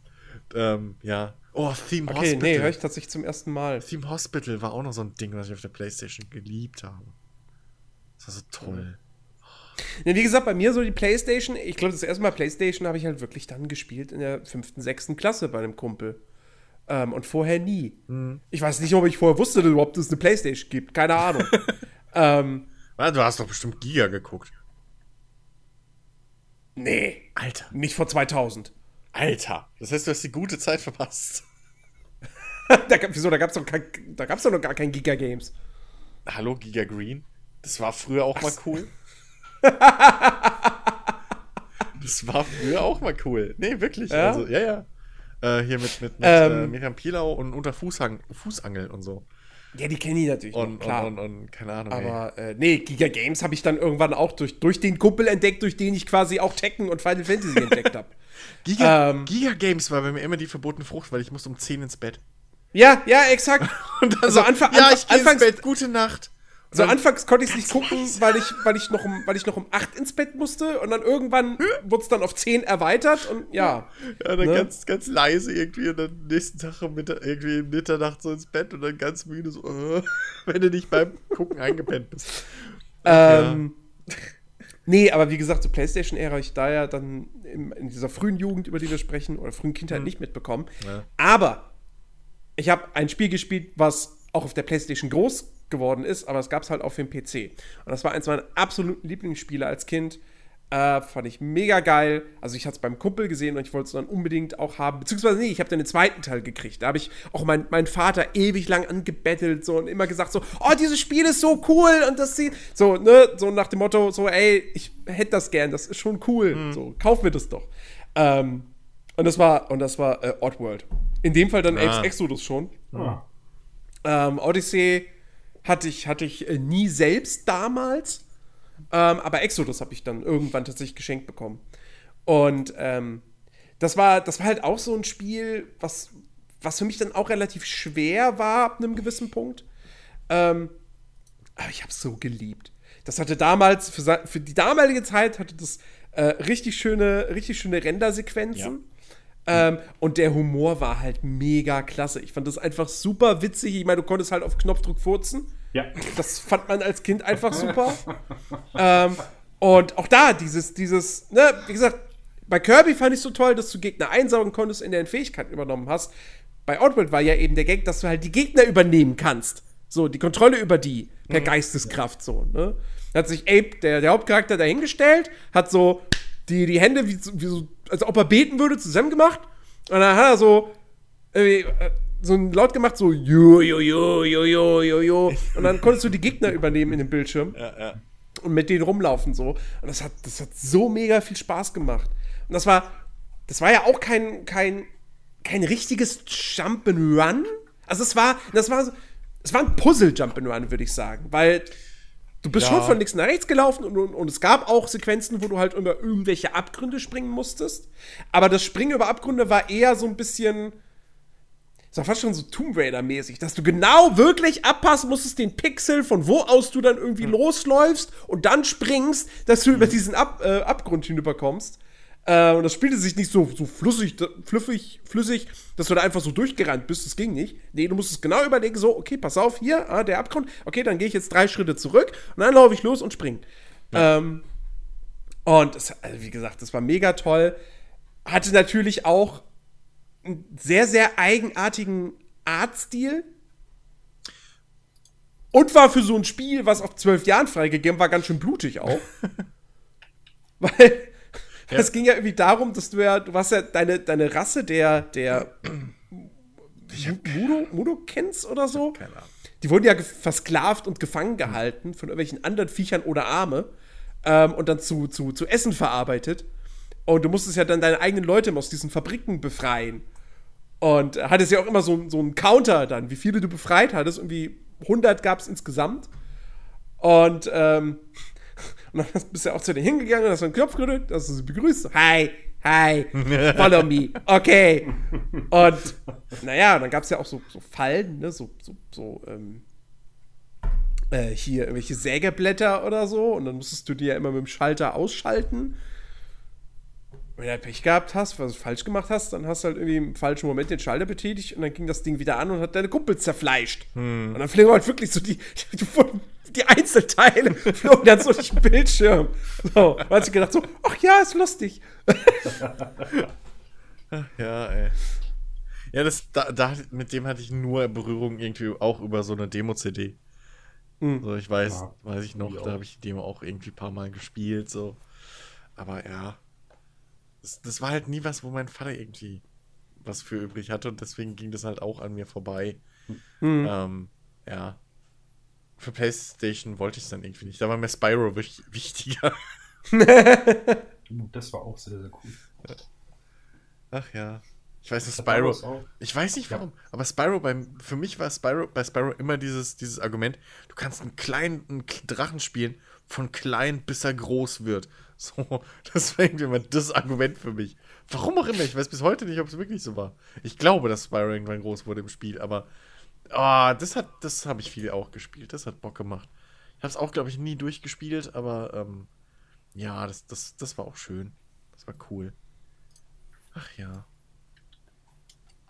Ähm, ja. Oh, Theme okay, Hospital. Nee, höre ich tatsächlich zum ersten Mal. Theme Hospital war auch noch so ein Ding, was ich auf der Playstation geliebt habe. Das war so toll. Ja, wie gesagt, bei mir so die Playstation, ich glaube, das erste Mal Playstation habe ich halt wirklich dann gespielt in der fünften, sechsten Klasse bei einem Kumpel. Ähm, und vorher nie. Mhm. Ich weiß nicht, ob ich vorher wusste, dass überhaupt es eine Playstation gibt. Keine Ahnung. ähm, du hast doch bestimmt Giga geguckt. Nee. Alter. Nicht vor 2000. Alter. Das heißt, du hast die gute Zeit verpasst. da, wieso? Da gab es doch, doch noch gar kein Giga Games. Hallo, Giga Green? Das war früher auch Was? mal cool. das war früher auch mal cool. Nee, wirklich. Ja, also, ja. ja. Äh, hier mit, mit, mit ähm, äh, Miriam Pilau und unter Fußhang, Fußangeln und so. Ja, die kenne ich natürlich und, noch, klar. Und, und, und, keine Ahnung. Aber äh, nee, Giga Games habe ich dann irgendwann auch durch, durch den Kumpel entdeckt, durch den ich quasi auch Tekken und Final Fantasy entdeckt habe. Giga, ähm, Giga Games war bei mir immer die verbotene Frucht, weil ich musste um 10 ins Bett. Ja, ja, exakt. und dann also so, Anfang, ja, ich gehe ins Bett, gute Nacht. So anfangs konnte ich es nicht gucken, weil ich, weil, ich noch um, weil ich noch um 8 ins Bett musste und dann irgendwann wurde es dann auf 10 erweitert und ja. Ja, dann ne? ganz, ganz leise irgendwie und dann nächsten Tag um Mittag, irgendwie in Mitternacht so ins Bett und dann ganz müde so, uh, wenn du nicht beim Gucken eingepennt bist. Ähm, ja. Nee, aber wie gesagt, zur Playstation-Ära ich da ja dann in, in, dieser frühen Jugend, über die wir sprechen, oder frühen Kindheit mhm. nicht mitbekommen. Ja. Aber ich habe ein Spiel gespielt, was auch auf der Playstation groß geworden ist, aber es gab es halt auf dem PC. Und das war eins meiner absoluten Lieblingsspiele als Kind. Äh, fand ich mega geil. Also ich hatte es beim Kumpel gesehen und ich wollte es dann unbedingt auch haben. Beziehungsweise nee, ich habe dann den zweiten Teil gekriegt. Da habe ich auch meinen mein Vater ewig lang angebettelt so und immer gesagt so, oh, dieses Spiel ist so cool und das sieht so, ne, so nach dem Motto so, ey, ich hätte das gern, das ist schon cool. Mhm. So, kauf mir das doch. Ähm, und das war, und das war äh, Oddworld. In dem Fall dann ah. Exodus schon. Ah. Ähm, Odyssey hatte ich, hatte ich äh, nie selbst damals. Ähm, aber Exodus habe ich dann irgendwann tatsächlich geschenkt bekommen. Und ähm, das, war, das war halt auch so ein Spiel, was, was für mich dann auch relativ schwer war ab einem gewissen Punkt. Ähm, aber ich habe es so geliebt. Das hatte damals, für, für die damalige Zeit, hatte das äh, richtig schöne, richtig schöne Rendersequenzen. Ja. Ähm, und der Humor war halt mega klasse. Ich fand das einfach super witzig. Ich meine, du konntest halt auf Knopfdruck furzen. Ja. Das fand man als Kind einfach super. ähm, und auch da, dieses, dieses, ne, wie gesagt, bei Kirby fand ich so toll, dass du Gegner einsaugen konntest, in deren Fähigkeiten übernommen hast. Bei Outworld war ja eben der Gag, dass du halt die Gegner übernehmen kannst. So, die Kontrolle über die per mhm. Geisteskraft so, ne? Da hat sich Ape, der, der Hauptcharakter, dahingestellt, hat so die, die Hände, wie, wie so, als ob er beten würde, zusammengemacht. Und dann hat er so, so ein Laut gemacht, so jo, jo, jo, jo, jo, jo, jo. Und dann konntest du die Gegner übernehmen in dem Bildschirm. Ja, ja. Und mit denen rumlaufen so. Und das hat, das hat so mega viel Spaß gemacht. Und das war, das war ja auch kein, kein, kein richtiges Jump'n'Run. Also es war, das war, es war ein Puzzle-Jump'n'Run, würde ich sagen. Weil du bist ja. schon von links nach rechts gelaufen und, und, und, es gab auch Sequenzen, wo du halt über irgendwelche Abgründe springen musstest. Aber das Springen über Abgründe war eher so ein bisschen doch fast schon so Tomb Raider-mäßig, dass du genau wirklich abpassen musstest, den Pixel, von wo aus du dann irgendwie mhm. losläufst und dann springst, dass du mhm. über diesen Ab äh, Abgrund hinüberkommst. Äh, und das spielte sich nicht so, so flüssig, flüssig, flüssig, dass du da einfach so durchgerannt bist. Das ging nicht. Nee, du musstest genau überlegen, so, okay, pass auf, hier, ah, der Abgrund. Okay, dann gehe ich jetzt drei Schritte zurück und dann laufe ich los und spring. Ja. Ähm, und das, also wie gesagt, das war mega toll. Hatte natürlich auch einen sehr, sehr eigenartigen Artstil. Und war für so ein Spiel, was auf zwölf Jahren freigegeben war, ganz schön blutig auch. Weil ja. es ging ja irgendwie darum, dass du ja, du warst ja deine, deine Rasse der, der Mudo, Mudo kennst oder so. Keine Ahnung. Die wurden ja versklavt und gefangen gehalten von irgendwelchen anderen Viechern oder Arme ähm, und dann zu, zu, zu Essen verarbeitet. Und du musstest ja dann deine eigenen Leute aus diesen Fabriken befreien. Und hattest ja auch immer so, so einen Counter dann, wie viele du befreit hattest. Irgendwie 100 gab es insgesamt. Und, ähm, und dann bist du ja auch zu denen hingegangen, hast du einen Knopf gedrückt, hast du sie begrüßt. Hi, hi, follow me, okay. Und naja, dann gab es ja auch so, so Fallen, ne, so, so, so ähm, äh, hier irgendwelche Sägeblätter oder so. Und dann musstest du die ja immer mit dem Schalter ausschalten. Wenn du halt Pech gehabt hast, was du falsch gemacht hast, dann hast du halt irgendwie im falschen Moment den Schalter betätigt und dann ging das Ding wieder an und hat deine Kumpel zerfleischt. Hm. Und dann fliegen halt wirklich so die, die, die Einzelteile flogen dann so durch den Bildschirm. So, da hat sich gedacht so, ach ja, ist lustig. ja, ey. Ja, das, da, da, mit dem hatte ich nur Berührung irgendwie auch über so eine Demo-CD. Mhm. So, ich weiß, ja, weiß ich noch, da habe ich die Demo auch irgendwie ein paar Mal gespielt, so. Aber ja, das, das, war halt nie was, wo mein Vater irgendwie was für übrig hatte und deswegen ging das halt auch an mir vorbei. Mhm. Ähm, ja. Für PlayStation wollte ich es dann irgendwie nicht. Da war mir Spyro wichtiger. das war auch sehr, sehr cool. Ach ja. Ich weiß nicht, Spyro. Ich weiß nicht warum, ja. aber Spyro, beim, für mich war Spyro bei Spyro immer dieses, dieses Argument, du kannst einen kleinen einen Drachen spielen, von klein bis er groß wird. So, das war irgendwie immer das Argument für mich. Warum auch immer, ich weiß bis heute nicht, ob es wirklich so war. Ich glaube, dass Spyro irgendwann groß wurde im Spiel, aber oh, das hat, das habe ich viel auch gespielt. Das hat Bock gemacht. Ich habe es auch, glaube ich, nie durchgespielt, aber ähm, ja, das, das, das war auch schön. Das war cool. Ach ja.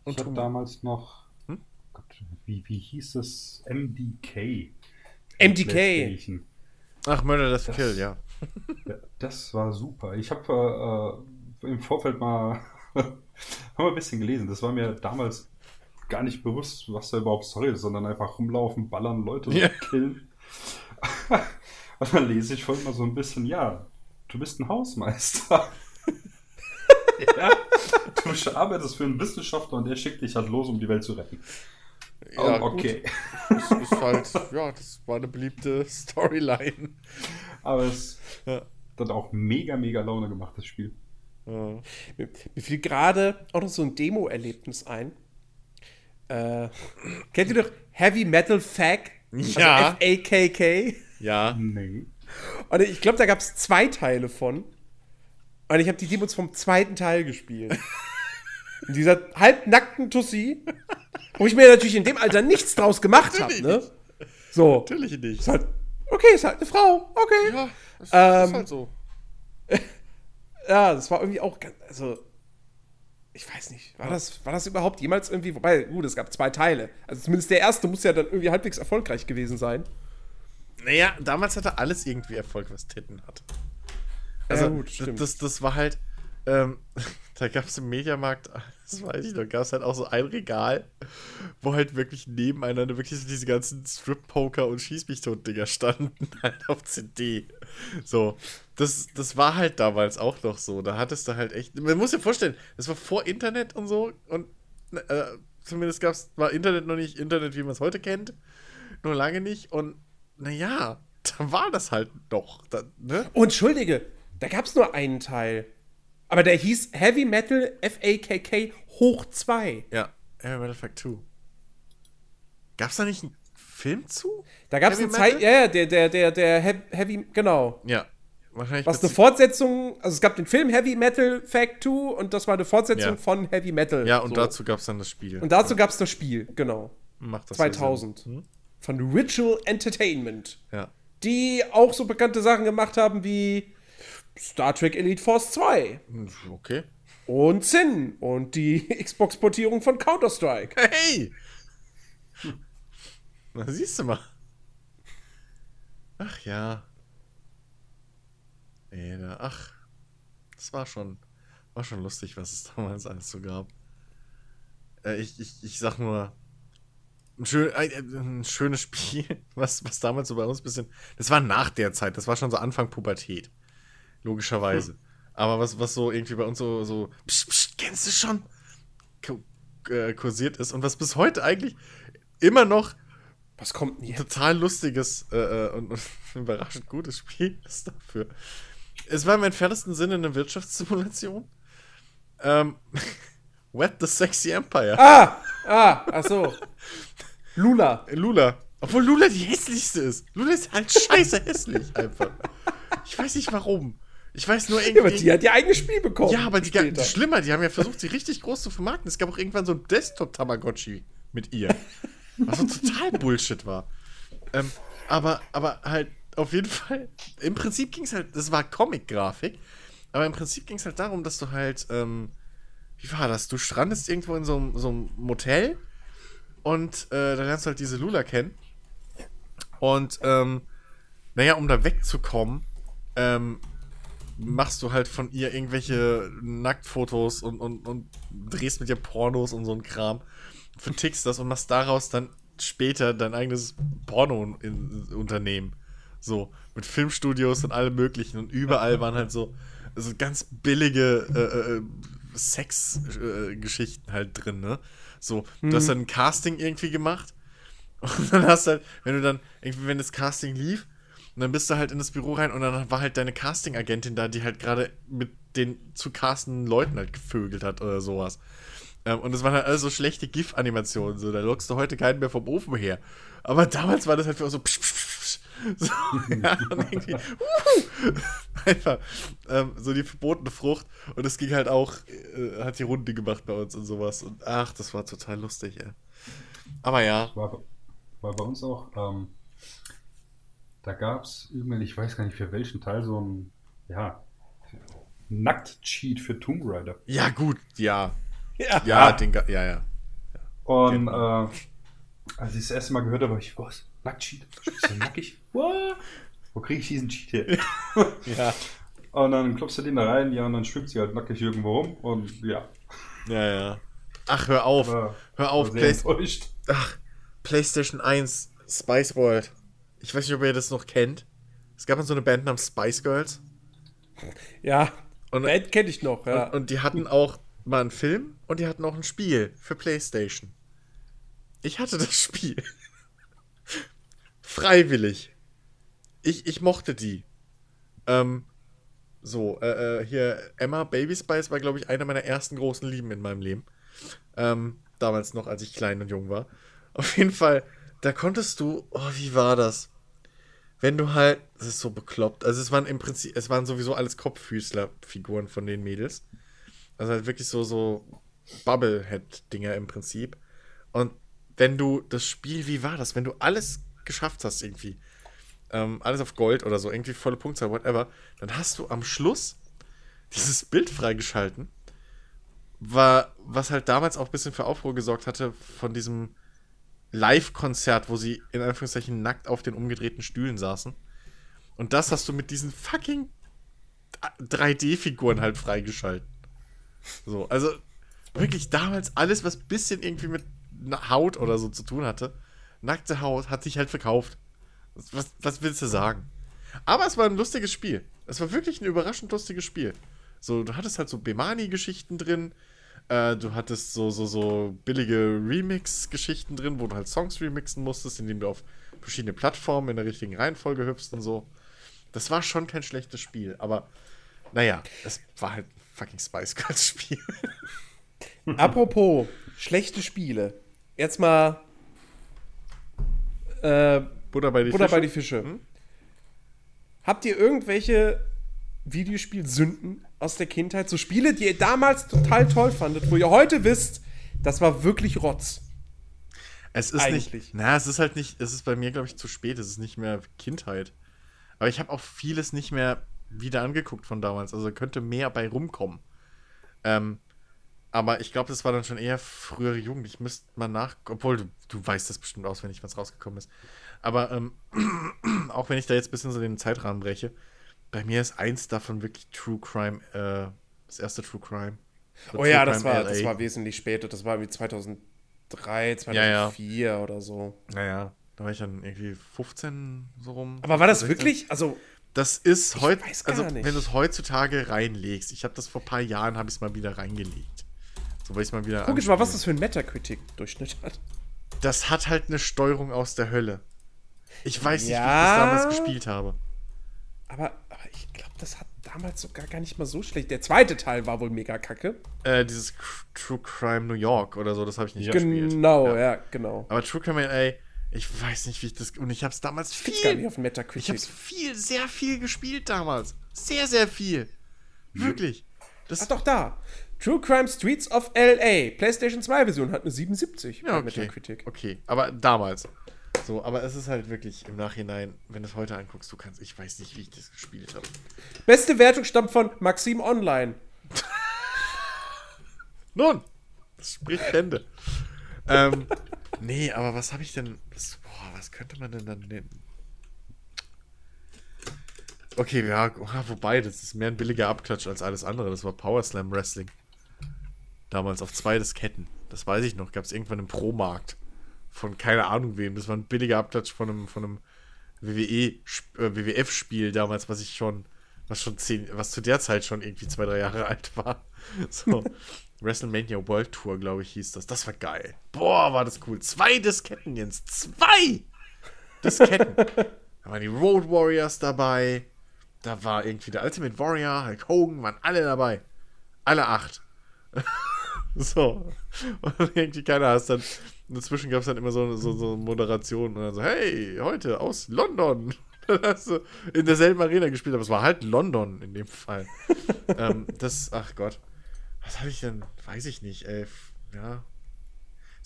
Und ich habe damals noch, hm? Gott, wie, wie hieß es? MDK. MDK. Ach, Murder das Kill, ja. Das war super. Ich habe äh, im Vorfeld mal, mal ein bisschen gelesen. Das war mir damals gar nicht bewusst, was da überhaupt Story ist, sondern einfach rumlaufen, ballern, Leute yeah. killen. Und dann lese ich voll mal so ein bisschen, ja, du bist ein Hausmeister. ja, du arbeitest für einen Wissenschaftler und der schickt dich halt los, um die Welt zu retten. Ja, oh, okay. Das ist halt, ja, das war eine beliebte Storyline. Aber es ja. hat auch mega, mega Laune gemacht, das Spiel. Ja. Mir fiel gerade auch noch so ein Demo-Erlebnis ein. Äh, kennt ihr doch Heavy Metal Fag? Also ja. F-A-K-K? Ja. Nee. Und ich glaube, da gab es zwei Teile von. Und ich habe die Demos vom zweiten Teil gespielt. In dieser halbnackten Tussi, wo ich mir natürlich in dem Alter nichts draus gemacht habe. Ne? So. Natürlich nicht. Ist halt, okay, ist halt eine Frau. Okay. Ja, ist, ähm, ist halt so. ja, das war irgendwie auch ganz, also ich weiß nicht, war das, war das überhaupt jemals irgendwie, wobei, gut, es gab zwei Teile. Also zumindest der erste muss ja dann irgendwie halbwegs erfolgreich gewesen sein. Naja, damals hatte alles irgendwie Erfolg, was Titten hat. Also, ja, gut, stimmt. Das, das war halt, ähm, da gab es im Mediamarkt, das weiß ich noch, gab es halt auch so ein Regal, wo halt wirklich nebeneinander wirklich so diese ganzen Strip-Poker und Schieß mich tot Dinger standen, halt auf CD. So, das, das war halt damals auch noch so. Da hattest du halt echt, man muss sich vorstellen, das war vor Internet und so und äh, zumindest gab's, war Internet noch nicht Internet, wie man es heute kennt, nur lange nicht und naja, da war das halt doch. Da, ne? Und entschuldige, da gab es nur einen Teil. Aber der hieß Heavy Metal FAKK hoch 2. Ja, Heavy Metal Fact 2. Gab es da nicht einen Film zu? Da gab es eine Zeit, ja, ja, der, der, der, der Heavy, genau. Ja, wahrscheinlich. Was eine Fortsetzung, also es gab den Film Heavy Metal Fact 2 und das war eine Fortsetzung ja. von Heavy Metal. Ja, und so. dazu gab es dann das Spiel. Und dazu gab es das Spiel, genau. Macht das 2000. Hm? Von Ritual Entertainment. Ja. Die auch so bekannte Sachen gemacht haben wie Star Trek Elite Force 2. Okay. Und Sin und die Xbox-Portierung von Counter-Strike. Hey! Na, siehst du mal. Ach ja. Ey, da, ach. Das war schon, war schon lustig, was es damals alles so gab. Äh, ich, ich, ich sag nur, ein, schön, ein, ein, schönes Spiel, was, was damals so bei uns ein bisschen. Das war nach der Zeit, das war schon so Anfang Pubertät logischerweise. Hm. Aber was, was so irgendwie bei uns so, so psch, psch, kennst du schon? Äh, kursiert ist und was bis heute eigentlich immer noch was kommt denn total lustiges äh, äh und, und überraschend gutes Spiel ist dafür. Es war im entferntesten Sinne eine Wirtschaftssimulation. Ähm, Web the Sexy Empire. Ah! Ah, ach so. Lula. Lula. Obwohl Lula die hässlichste ist. Lula ist halt scheiße hässlich einfach. Ich weiß nicht warum. Ich weiß nur irgendwie. Ja, aber die hat ihr eigenes Spiel bekommen. Ja, aber die, die schlimmer, die haben ja versucht, sie richtig groß zu vermarkten. Es gab auch irgendwann so ein Desktop-Tamagotchi mit ihr. Was so total Bullshit war. Ähm, aber, aber halt auf jeden Fall, im Prinzip ging es halt, das war Comic-Grafik. Aber im Prinzip ging es halt darum, dass du halt, ähm, wie war das? Du strandest irgendwo in so, so einem Motel und äh, dann lernst du halt diese Lula kennen. Und, ähm, naja, um da wegzukommen, ähm, machst du halt von ihr irgendwelche Nacktfotos und, und, und drehst mit ihr Pornos und so ein Kram. Vertickst das und machst daraus dann später dein eigenes Porno-Unternehmen. So, mit Filmstudios und allem möglichen. Und überall waren halt so, so ganz billige äh, äh, Sex-Geschichten äh, halt drin, ne? So, mhm. du hast mhm. dann ein Casting irgendwie gemacht. Und dann hast du halt, wenn du dann, irgendwie, wenn das Casting lief, und dann bist du halt in das Büro rein und dann war halt deine Casting-Agentin da, die halt gerade mit den zu castenden Leuten halt gevögelt hat oder sowas. Ähm, und es waren halt alles so schlechte GIF-Animationen, so, da lockst du heute keinen mehr vom Ofen her. Aber damals war das halt für so psch, psch, psch, so, ja, und irgendwie, uh, einfach ähm, so die verbotene Frucht. Und es ging halt auch, äh, hat die Runde gemacht bei uns und sowas. Und ach, das war total lustig, ey. Aber ja. War, war bei uns auch, ähm, da gab es irgendwann, ich weiß gar nicht für welchen Teil, so ein, ja, Nackt-Cheat für Tomb Raider. Ja, gut, ja. Ja, ja, den, ja, ja. Und äh, als ich das erste Mal gehört habe, ich, was? Nackt-Cheat? Ist der nackig? What? Wo kriege ich diesen Cheat her? ja. Und dann klopfst du den da rein, ja, und dann schwimmt sie halt nackig irgendwo rum und ja. Ja, ja. Ach, hör auf. War, hör auf, Play Ach, PlayStation 1, Spice World. Ich weiß nicht, ob ihr das noch kennt. Es gab mal so eine Band namens Spice Girls. Ja, und Band kenne ich noch, ja. Und, und, die hatten auch mal einen Film und die hatten auch ein Spiel für PlayStation. Ich hatte das Spiel. Freiwillig. Ich, ich mochte die. Ähm, so, äh, äh, hier, Emma Baby Spice war, glaube ich, eine meiner ersten großen Lieben in meinem Leben. Ähm, damals noch, als ich klein und jung war. Auf jeden Fall da konntest du, oh, wie war das? Wenn du halt, das ist so bekloppt, also es waren im Prinzip, es waren sowieso alles Kopffüßler-Figuren von den Mädels. Also halt wirklich so, so Bubblehead-Dinger im Prinzip. Und wenn du das Spiel, wie war das? Wenn du alles geschafft hast irgendwie, ähm, alles auf Gold oder so, irgendwie volle Punktzahl, whatever, dann hast du am Schluss dieses Bild freigeschalten, war, was halt damals auch ein bisschen für Aufruhr gesorgt hatte von diesem Live-Konzert, wo sie in Anführungszeichen nackt auf den umgedrehten Stühlen saßen. Und das hast du mit diesen fucking 3D-Figuren halt freigeschalten. So, also wirklich damals alles, was bisschen irgendwie mit Haut oder so zu tun hatte, nackte Haut, hat sich halt verkauft. Was, was willst du sagen? Aber es war ein lustiges Spiel. Es war wirklich ein überraschend lustiges Spiel. So, du hattest halt so Bemani-Geschichten drin, äh, du hattest so, so, so billige Remix-Geschichten drin, wo du halt Songs remixen musstest, indem du auf verschiedene Plattformen in der richtigen Reihenfolge hüpfst und so. Das war schon kein schlechtes Spiel, aber naja, es war halt ein fucking Spice Girls Spiel. Apropos schlechte Spiele. Jetzt mal äh, Butter bei die Butter Fische. Bei die Fische. Hm? Habt ihr irgendwelche Videospiel-Sünden aus der Kindheit? So Spiele, die ihr damals total toll fandet, wo ihr heute wisst, das war wirklich Rotz. Es ist Eigentlich. nicht. Na, es ist halt nicht. Es ist bei mir, glaube ich, zu spät. Es ist nicht mehr Kindheit. Aber ich habe auch vieles nicht mehr wieder angeguckt von damals. Also könnte mehr bei rumkommen. Ähm, aber ich glaube, das war dann schon eher frühere Jugend. Ich müsste mal nach. Obwohl, du, du weißt das bestimmt auswendig, was rausgekommen ist. Aber ähm, auch wenn ich da jetzt ein bisschen so den Zeitrahmen breche, bei mir ist eins davon wirklich True Crime, äh, das erste True Crime. oh ja, das war, das war wesentlich später. Das war wie 2003, 2004 ja, ja. oder so. Naja, da war ich dann irgendwie 15 so rum. Aber war das 16. wirklich? Also. Das ist heute, also nicht. wenn du es heutzutage reinlegst, ich habe das vor ein paar Jahren, habe ich es mal wieder reingelegt. So, weil ich mal wieder. Guck ich mal, was das für ein Metacritic-Durchschnitt hat. Das hat halt eine Steuerung aus der Hölle. Ich weiß nicht, ja. wie ich das damals gespielt habe. Aber, das hat damals sogar gar nicht mal so schlecht. Der zweite Teil war wohl mega kacke. Äh, dieses True Crime New York oder so, das habe ich nicht genau, gespielt. Genau, ja. ja. genau. Aber True Crime LA, ich weiß nicht, wie ich das. Und ich habe es damals viel. gar nicht auf Metacritic. Ich habe es viel, sehr viel gespielt damals. Sehr, sehr viel. Wirklich. Das Ach doch, da. True Crime Streets of LA. PlayStation 2 Version hat eine 77 ja, okay. Metacritic. Okay, aber damals. So, aber es ist halt wirklich im Nachhinein, wenn du es heute anguckst, du kannst, ich weiß nicht, wie ich das gespielt habe. Beste Wertung stammt von Maxim Online. Nun, das spricht Bände. ähm, nee, aber was habe ich denn, was, boah, was könnte man denn dann nennen? Okay, ja, wobei, das ist mehr ein billiger Abklatsch als alles andere. Das war Power Slam Wrestling. Damals auf zwei Disketten. Das weiß ich noch. Gab es irgendwann im Pro-Markt. Von keine Ahnung wem. Das war ein billiger Abklatsch von einem, von einem WWE, äh, WWF-Spiel damals, was ich schon, was schon zehn, was zu der Zeit schon irgendwie zwei, drei Jahre alt war. So. WrestleMania World Tour, glaube ich, hieß das. Das war geil. Boah, war das cool. Zwei Disketten, Jens. Zwei Disketten. da waren die Road Warriors dabei. Da war irgendwie der Ultimate Warrior, Hulk Hogan, waren alle dabei. Alle acht. so. Und irgendwie keiner hast dann. Dazwischen gab es dann immer so, so, so Moderationen und dann so, hey, heute aus London. In derselben Arena gespielt, aber es war halt London in dem Fall. ähm, das, ach Gott. Was habe ich denn? Weiß ich nicht, ey. Ja.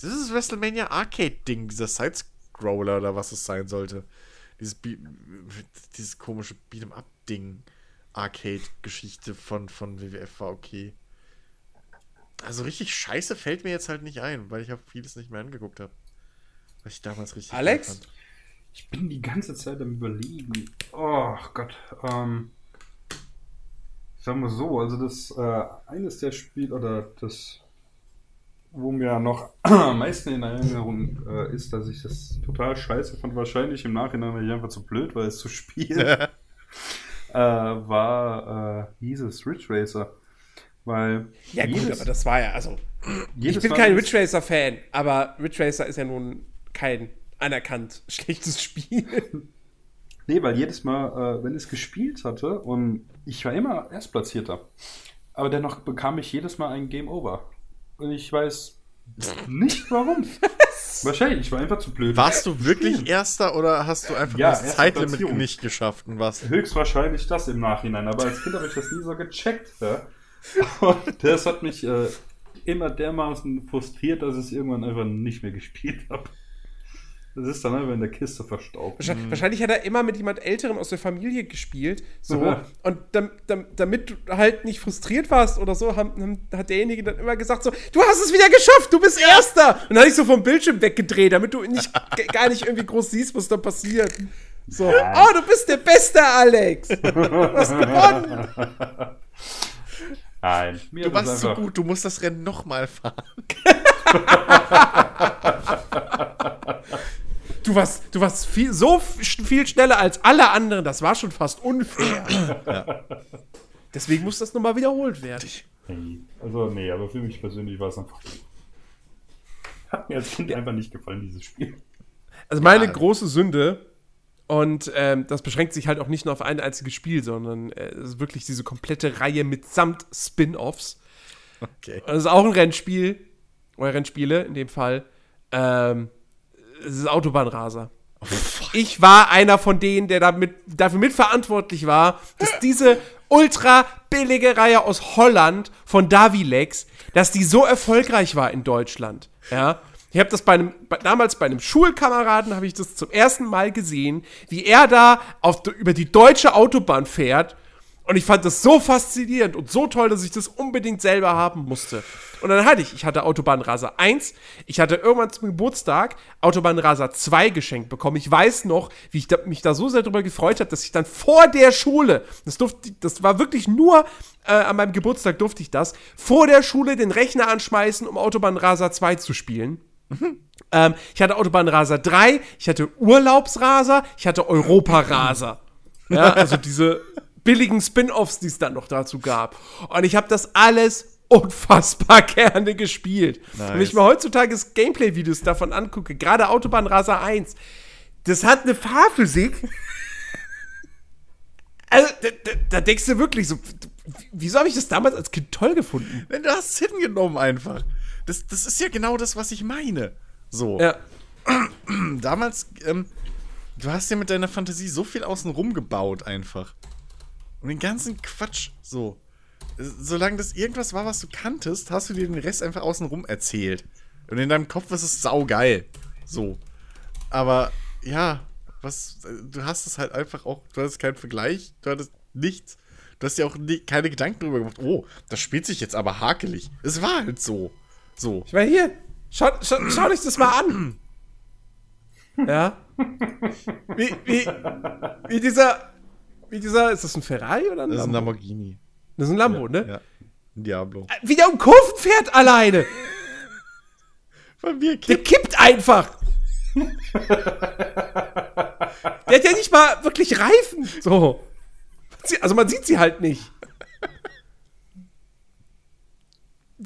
Das ist das WrestleMania Arcade-Ding, dieser Side-Scroller oder was es sein sollte. Dieses, dieses komische Beat'em-up Ding Arcade-Geschichte von, von WWF war okay. Also richtig scheiße fällt mir jetzt halt nicht ein, weil ich auch vieles nicht mehr angeguckt habe. Was ich damals richtig Alex? Fand. Ich bin die ganze Zeit am überlegen. Oh Gott. Ähm, sagen wir so, also das äh, eines der Spiele oder das, wo mir noch am meisten in Erinnerung äh, ist, dass ich das total scheiße fand. Wahrscheinlich im Nachhinein, weil ich einfach zu blöd war, es zu spielen. äh, war, äh, hieß es Ridge Racer. Weil. Ja, jedes, gut, aber das war ja, also. ich bin kein Ridge Racer-Fan, aber Ridge Racer ist ja nun kein anerkannt schlechtes Spiel. Nee, weil jedes Mal, äh, wenn ich es gespielt hatte und ich war immer Erstplatzierter, aber dennoch bekam ich jedes Mal ein Game Over. Und ich weiß nicht warum. Wahrscheinlich, ich war einfach zu blöd. Warst du wirklich Spielen. Erster oder hast du einfach ja, das Zeitlimit nicht geschafft? Und was? Höchstwahrscheinlich das im Nachhinein, aber als Kind habe ich das nie so gecheckt. Ja? Und das hat mich äh, immer dermaßen frustriert, dass ich es irgendwann einfach nicht mehr gespielt habe. Das ist dann einfach in der Kiste verstaubt. Wahrscheinlich, mhm. wahrscheinlich, hat er immer mit jemand Älterem aus der Familie gespielt. So. Und dam, dam, damit du halt nicht frustriert warst oder so, haben, hat derjenige dann immer gesagt: so, Du hast es wieder geschafft, du bist Erster. Und dann habe ich so vom Bildschirm weggedreht, damit du nicht, gar nicht irgendwie groß siehst, was da passiert. So, oh, du bist der Beste, Alex. Du hast gewonnen. Nein. Mir du warst so gut, du musst das Rennen nochmal fahren. Du warst, du warst viel, so viel schneller als alle anderen, das war schon fast unfair. Ja. Deswegen muss das nochmal wiederholt werden. Also, nee, aber für mich persönlich war es einfach. Hat mir als Kind einfach nicht gefallen, dieses Spiel. Also, meine ja. große Sünde, und ähm, das beschränkt sich halt auch nicht nur auf ein einziges Spiel, sondern äh, es ist wirklich diese komplette Reihe mitsamt Spin-Offs. Okay. Und es ist auch ein Rennspiel, oder Rennspiele in dem Fall. Ähm, es ist Autobahnraser. Oh, ich war einer von denen, der damit, dafür mitverantwortlich war, dass diese ultra billige Reihe aus Holland von Davilex, dass die so erfolgreich war in Deutschland. Ja. Ich habe das bei einem, damals bei einem Schulkameraden, habe ich das zum ersten Mal gesehen, wie er da auf, über die deutsche Autobahn fährt und ich fand das so faszinierend und so toll, dass ich das unbedingt selber haben musste. Und dann hatte ich, ich hatte Autobahnraser 1, ich hatte irgendwann zum Geburtstag Autobahnraser 2 geschenkt bekommen. Ich weiß noch, wie ich da, mich da so sehr darüber gefreut habe, dass ich dann vor der Schule, das durfte, das war wirklich nur äh, an meinem Geburtstag durfte ich das, vor der Schule den Rechner anschmeißen, um Autobahnraser 2 zu spielen. Mhm. Ähm, ich hatte Autobahnraser 3, ich hatte Urlaubsraser, ich hatte Europaraser. Ja, also diese billigen Spin-offs, die es dann noch dazu gab. Und ich habe das alles unfassbar gerne gespielt. Nice. Wenn ich mir heutzutage Gameplay-Videos davon angucke, gerade Autobahnraser 1, das hat eine Fahrphysik. also, da, da, da, denkst du wirklich so, wieso habe ich das damals als Kind toll gefunden? Wenn du hast es hingenommen einfach. Das, das ist ja genau das, was ich meine. So. Ja. Damals, ähm, du hast ja mit deiner Fantasie so viel außenrum gebaut einfach. Und den ganzen Quatsch so. Solange das irgendwas war, was du kanntest, hast du dir den Rest einfach außenrum erzählt. Und in deinem Kopf ist es saugeil. So. Aber ja, was, du hast es halt einfach auch, du hattest keinen Vergleich, du hattest nichts. Du hast ja auch nie, keine Gedanken darüber gemacht, oh, das spielt sich jetzt aber hakelig. Es war halt so. So. Ich meine, hier, schau, schau, schau dich das mal an. Ja. Wie, wie, wie dieser, wie dieser, ist das ein Ferrari oder ein? Das ist ein Lamborghini. Das ist ein Lambo, ja, ne? Ja. Ein Diablo. Äh, wie der um Kurven fährt alleine. Von mir kippt. Der kippt einfach. der hat ja nicht mal wirklich Reifen. So. Also man sieht sie halt nicht.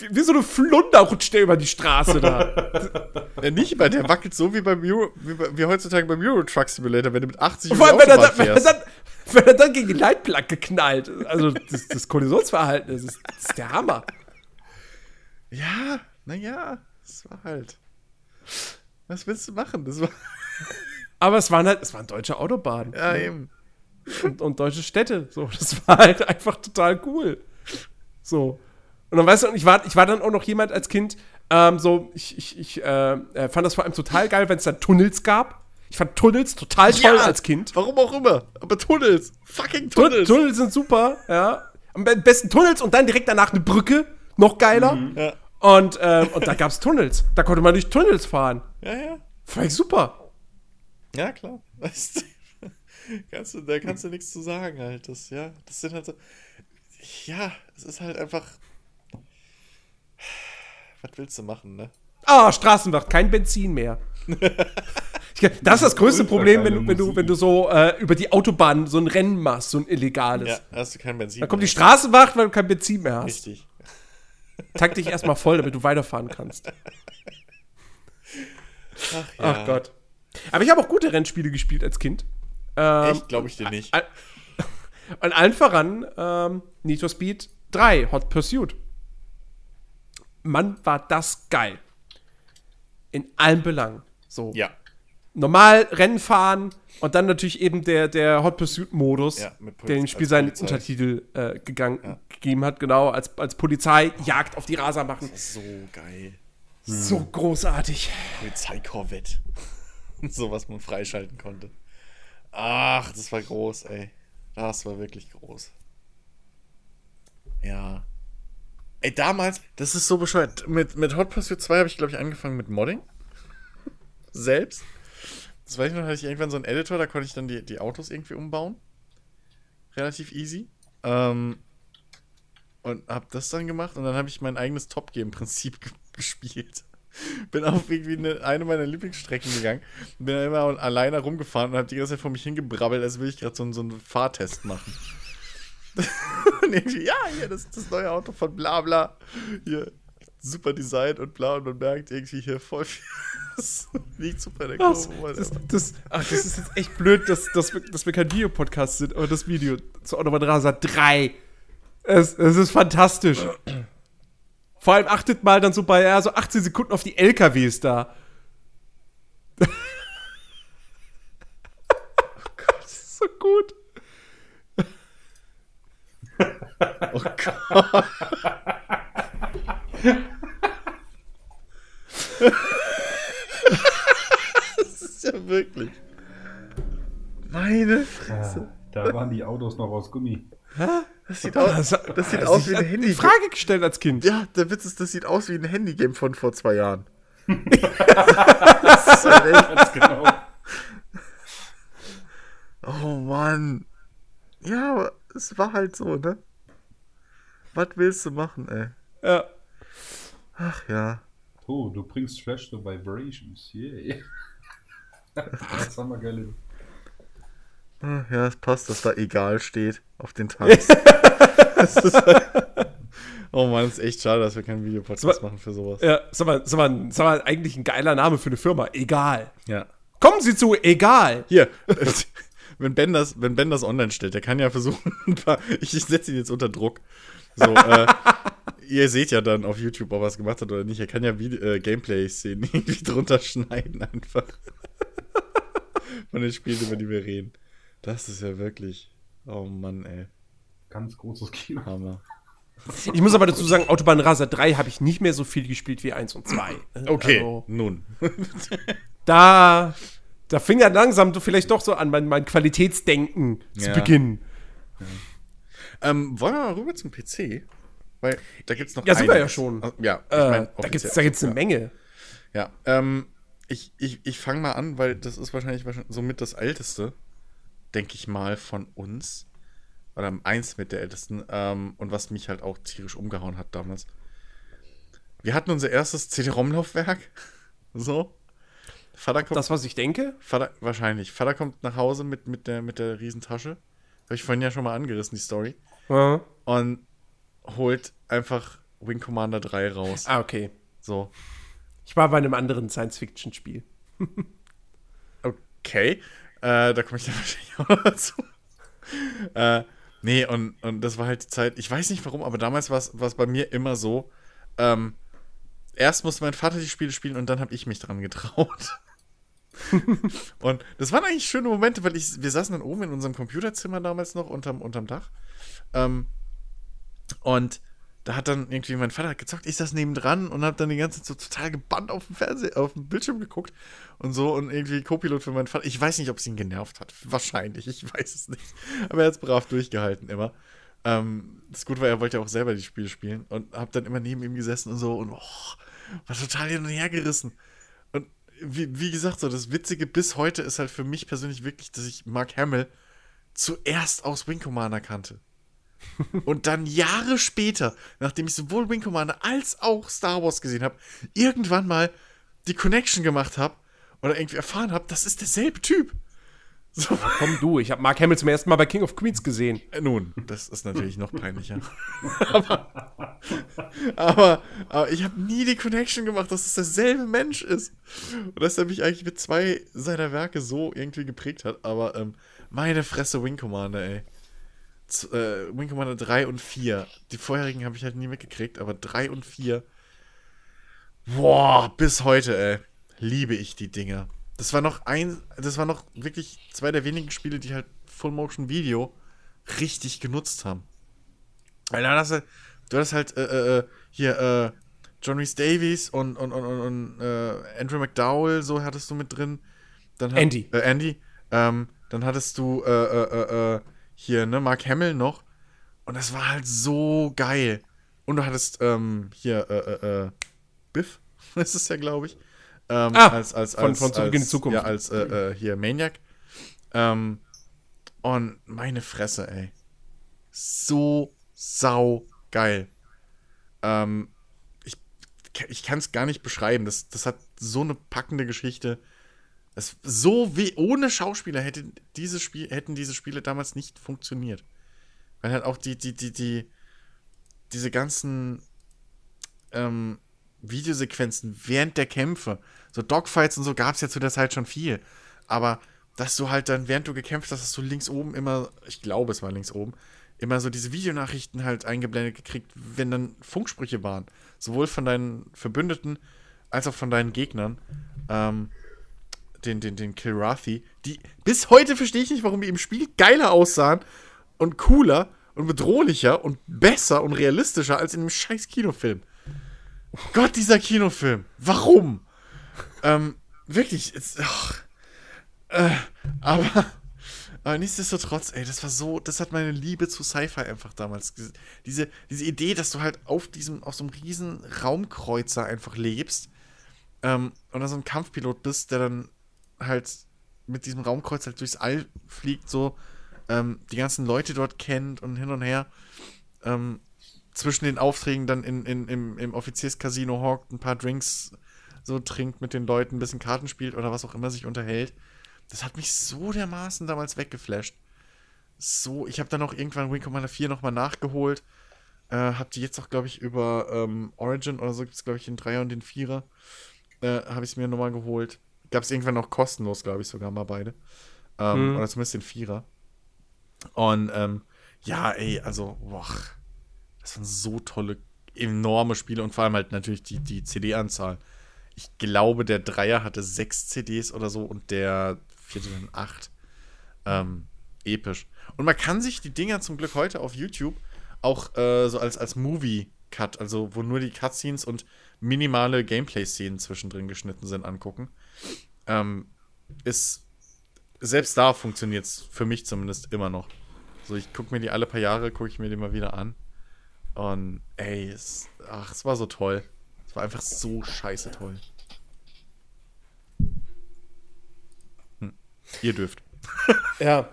Wie, so eine Flunder rutscht der über die Straße da. ja, nicht mal, der wackelt so wie beim Euro, wie, wie heutzutage beim Euro Truck Simulator, wenn du mit 80 Vor allem, wenn er, dann, wenn, er dann, wenn er dann gegen die Leitplanke knallt. Also das, das Kollisionsverhalten, das ist, das ist der Hammer. Ja, naja, das war halt. Was willst du machen? Das war. Aber es waren halt, es waren deutsche Autobahnen. Ja, eben und, und deutsche Städte. So, das war halt einfach total cool. So. Und dann weißt du, ich war, ich war dann auch noch jemand als Kind, ähm, so, ich, ich, ich äh, äh fand das vor allem total geil, wenn es da Tunnels gab. Ich fand Tunnels total toll ja, als Kind. Warum auch immer. Aber Tunnels. Fucking Tunnels. Tun Tunnels sind super, ja. Am besten Tunnels und dann direkt danach eine Brücke. Noch geiler. Mhm. Ja. Und, ähm, und da gab es Tunnels. Da konnte man durch Tunnels fahren. Ja, ja. Fand ich super. Ja, klar. Weißt du? kannst du, da kannst du nichts zu sagen halt. Das, ja, das sind halt so. Ja, es ist halt einfach. Was willst du machen, ne? Ah, oh, Straßenwacht, kein Benzin mehr. das ist das größte Problem, wenn, wenn, du, wenn du so äh, über die Autobahn so ein Rennen machst, so ein illegales. Ja, hast du kein Benzin. Da kommt mehr. die Straßenwacht, weil du kein Benzin mehr hast. Richtig. Tank dich erstmal voll, damit du weiterfahren kannst. Ach, ja. Ach Gott. Aber ich habe auch gute Rennspiele gespielt als Kind. Ähm, Echt, glaube ich dir nicht. Und allen voran ähm, Need for Speed 3, Hot Pursuit. Mann, war das geil. In allen Belangen. So. Ja. Normal Rennen fahren und dann natürlich eben der, der Hot Pursuit-Modus, ja, der dem Spiel seinen Untertitel äh, gegangen, ja. gegeben hat, genau, als, als Polizei Jagd auf die Raser machen. so geil. So hm. großartig. Polizeikorvette. so was man freischalten konnte. Ach, das war groß, ey. Das war wirklich groß. Ja. Ey, damals, das ist so bescheuert. Mit, mit Hot Pursuit 2 habe ich, glaube ich, angefangen mit Modding. Selbst. Das weiß ich noch, hatte ich irgendwann so einen Editor, da konnte ich dann die, die Autos irgendwie umbauen. Relativ easy. Ähm, und habe das dann gemacht und dann habe ich mein eigenes Top Game Prinzip gespielt. bin auf irgendwie eine, eine meiner Lieblingsstrecken gegangen. Bin dann immer alleine rumgefahren und habe die ganze Zeit vor mich hingebrabbelt, als würde ich gerade so, so einen Fahrtest machen. und irgendwie, ja, hier, das ist das neue Auto von bla bla. Hier, super Design und bla. Und man merkt irgendwie hier voll viel. Das liegt super in der Kurve. Das, das, ach, das ist jetzt echt blöd, dass, dass, wir, dass wir kein Videopodcast sind, aber das Video zu Autobahn Rasa 3. Es, es ist fantastisch. Vor allem achtet mal dann so bei ja, so 18 Sekunden auf die LKWs da. oh Gott, das ist so gut. Oh Gott. das ist ja wirklich. Meine Fresse. Ja, da waren die Autos noch aus Gummi. Hä? Das sieht, aus, das sieht aus wie ein Handy. Frage gestellt als Kind. Ja, der Witz ist, das sieht aus wie ein Handygame von vor zwei Jahren. das ist halt echt. Ganz genau. Oh Mann. Ja, aber es war halt so, ne? Was willst du machen, ey? Ja. Ach ja. Oh, du bringst Trash to Vibrations. Yeah. das haben wir geil. Ja, es passt, dass da egal steht auf den Tags. oh Mann, ist echt schade, dass wir keinen Videopodcast machen für sowas. Ja, sag mal, sag mal, sag mal, eigentlich ein geiler Name für eine Firma. Egal. Ja. Kommen Sie zu, egal. Hier. wenn Ben das, wenn Ben das online stellt, der kann ja versuchen, ich setze ihn jetzt unter Druck. So, äh, ihr seht ja dann auf YouTube, ob er es gemacht hat oder nicht. Er kann ja äh, Gameplay-Szenen irgendwie drunter schneiden, einfach. Von den Spielen, über die wir reden. Das ist ja wirklich. Oh Mann, ey. Ganz großes Kino. Hammer. Ich muss aber dazu sagen, Autobahn Raser 3 habe ich nicht mehr so viel gespielt wie 1 und 2. Okay, also, nun. da, da fing ja langsam du vielleicht doch so an, mein, mein Qualitätsdenken ja. zu beginnen. Ja. Ähm, wollen wir mal rüber zum PC? Weil da gibt es noch. Ja, sind wir ja schon. Ja, ich äh, mein, da gibt es da gibt's eine Menge. Ja, ähm, ich, ich, ich fange mal an, weil das ist wahrscheinlich, wahrscheinlich somit das älteste, denke ich mal, von uns. Oder eins mit der ältesten. Ähm, und was mich halt auch tierisch umgehauen hat damals. Wir hatten unser erstes CD-ROM-Laufwerk. so. Vater kommt, das, was ich denke? Vater, wahrscheinlich. Vater kommt nach Hause mit, mit, der, mit der Riesentasche. Habe ich vorhin ja schon mal angerissen, die Story. Ja. Und holt einfach Wing Commander 3 raus. Ah, okay. So. Ich war bei einem anderen Science-Fiction-Spiel. okay. Äh, da komme ich dann wahrscheinlich auch noch dazu. äh, nee, und, und das war halt die Zeit, ich weiß nicht warum, aber damals war es bei mir immer so, ähm, erst musste mein Vater die Spiele spielen und dann habe ich mich dran getraut. und das waren eigentlich schöne Momente, weil ich, wir saßen dann oben in unserem Computerzimmer damals noch unterm, unterm Dach. Ähm, und da hat dann irgendwie mein Vater gezockt, ich saß nebendran und hab dann die ganze Zeit so total gebannt auf dem Fernseher, auf dem Bildschirm geguckt und so und irgendwie Co-Pilot für meinen Vater. Ich weiß nicht, ob es ihn genervt hat. Wahrscheinlich, ich weiß es nicht. Aber er hat es brav durchgehalten immer. Ähm, das Gute war, er wollte ja auch selber die Spiele spielen und hab dann immer neben ihm gesessen und so und oh, war total hin und her gerissen. Und wie, wie gesagt, so das Witzige bis heute ist halt für mich persönlich wirklich, dass ich Mark Hamill zuerst aus Wing Commander kannte. Und dann Jahre später, nachdem ich sowohl Wing Commander als auch Star Wars gesehen habe, irgendwann mal die Connection gemacht habe oder irgendwie erfahren habe, das ist derselbe Typ. So. Ja, komm du, ich habe Mark Hamill zum ersten Mal bei King of Queens gesehen. Äh, nun, das ist natürlich noch peinlicher. aber, aber, aber, ich habe nie die Connection gemacht, dass es derselbe Mensch ist. Und dass er mich eigentlich mit zwei seiner Werke so irgendwie geprägt hat. Aber ähm, meine Fresse Wing Commander, ey äh, Wing Commander 3 und 4. Die vorherigen habe ich halt nie mitgekriegt, aber 3 und 4. Boah, bis heute, ey. Liebe ich die Dinger. Das war noch ein, das war noch wirklich zwei der wenigen Spiele, die halt Full Motion Video richtig genutzt haben. Weil da hast du, du hattest halt äh, äh, äh hier äh, John Reese Davies und, und, und, und äh, Andrew McDowell, so hattest du mit drin. Dann hat, Andy. Äh, Andy. Ähm, dann hattest du äh, äh, äh, hier, ne, Mark Hamill noch. Und das war halt so geil. Und du hattest ähm, hier, äh, äh, äh Biff, ist es ja, glaube ich. Ähm, ah, als, als, von, als, von Zurück in die Zukunft. Ja, als äh, äh, hier Maniac. Ähm, und meine Fresse, ey. So sau geil. Ähm, ich ich kann es gar nicht beschreiben. Das, das hat so eine packende Geschichte. Es, so wie ohne Schauspieler hätte diese Spiel, hätten diese Spiele damals nicht funktioniert. Weil halt auch die, die, die, die, diese ganzen ähm, Videosequenzen während der Kämpfe, so Dogfights und so gab es ja zu der Zeit schon viel. Aber dass du halt dann, während du gekämpft hast, hast du links oben immer, ich glaube es war links oben, immer so diese Videonachrichten halt eingeblendet gekriegt, wenn dann Funksprüche waren. Sowohl von deinen Verbündeten als auch von deinen Gegnern. Ähm, den, den, den Kilrathi, die bis heute verstehe ich nicht, warum die im Spiel geiler aussahen und cooler und bedrohlicher und besser und realistischer als in einem scheiß Kinofilm. Gott, dieser Kinofilm. Warum? ähm, wirklich, es, äh, aber, aber nichtsdestotrotz, ey, das war so, das hat meine Liebe zu Sci-Fi einfach damals. Diese, diese Idee, dass du halt auf diesem, auf so einem riesen Raumkreuzer einfach lebst ähm, und dann so ein Kampfpilot bist, der dann halt mit diesem Raumkreuz halt durchs All fliegt, so ähm, die ganzen Leute dort kennt und hin und her. Ähm, zwischen den Aufträgen dann in, in, im, im Offizierscasino hockt, ein paar Drinks so trinkt mit den Leuten, ein bisschen Karten spielt oder was auch immer sich unterhält. Das hat mich so dermaßen damals weggeflasht. So, ich habe dann auch irgendwann Wing Commander 4 nochmal nachgeholt. Äh, hab die jetzt auch, glaube ich, über ähm, Origin oder so gibt es, glaube ich, den Dreier und den Vierer. Äh, habe ich es mir nochmal geholt. Gab es irgendwann noch kostenlos, glaube ich, sogar mal beide. Ähm, mhm. Oder zumindest den Vierer. Und ähm, ja, ey, also, boah, das waren so tolle, enorme Spiele und vor allem halt natürlich die, die CD-Anzahl. Ich glaube, der Dreier hatte sechs CDs oder so und der vierte dann acht. Ähm, episch. Und man kann sich die Dinger zum Glück heute auf YouTube auch äh, so als, als Movie-Cut, also wo nur die Cutscenes und minimale Gameplay-Szenen zwischendrin geschnitten sind, angucken. Ähm, ist, selbst da funktioniert es für mich zumindest immer noch. So, ich gucke mir die alle paar Jahre, gucke ich mir die mal wieder an. Und ey, es, ach, es war so toll. Es war einfach so scheiße toll. Hm. Ihr dürft. ja.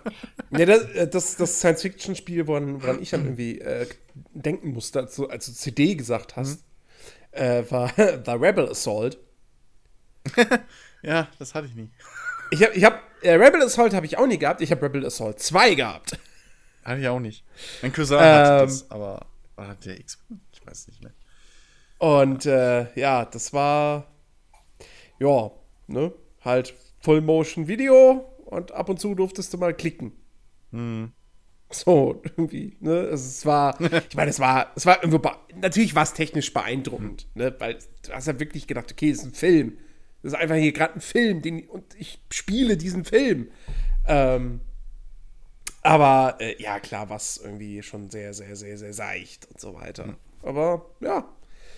ja das, äh, das, das Science-Fiction-Spiel, woran, woran, ich dann irgendwie äh, denken musste, als du, als du CD gesagt hast, mhm. äh, war The Rebel Assault. ja, das hatte ich nie. Ich habe, ich hab, äh, Rebel Assault habe ich auch nie gehabt. Ich habe Rebel Assault 2 gehabt. Hatte ich auch nicht. Mein Cousin ähm, hatte das, aber war der X? Ich weiß nicht mehr. Und äh, ja, das war ja, ne, halt Full Motion Video und ab und zu durftest du mal klicken. Hm. So, irgendwie, ne? Also es war, ich meine, es war, es war irgendwo, natürlich war es technisch beeindruckend, ne? Weil du hast ja wirklich gedacht, okay, es ist ein Film. Das ist einfach hier gerade ein Film, den, und ich spiele diesen Film. Ähm, aber äh, ja, klar, was irgendwie schon sehr, sehr, sehr, sehr seicht und so weiter. Mhm. Aber ja,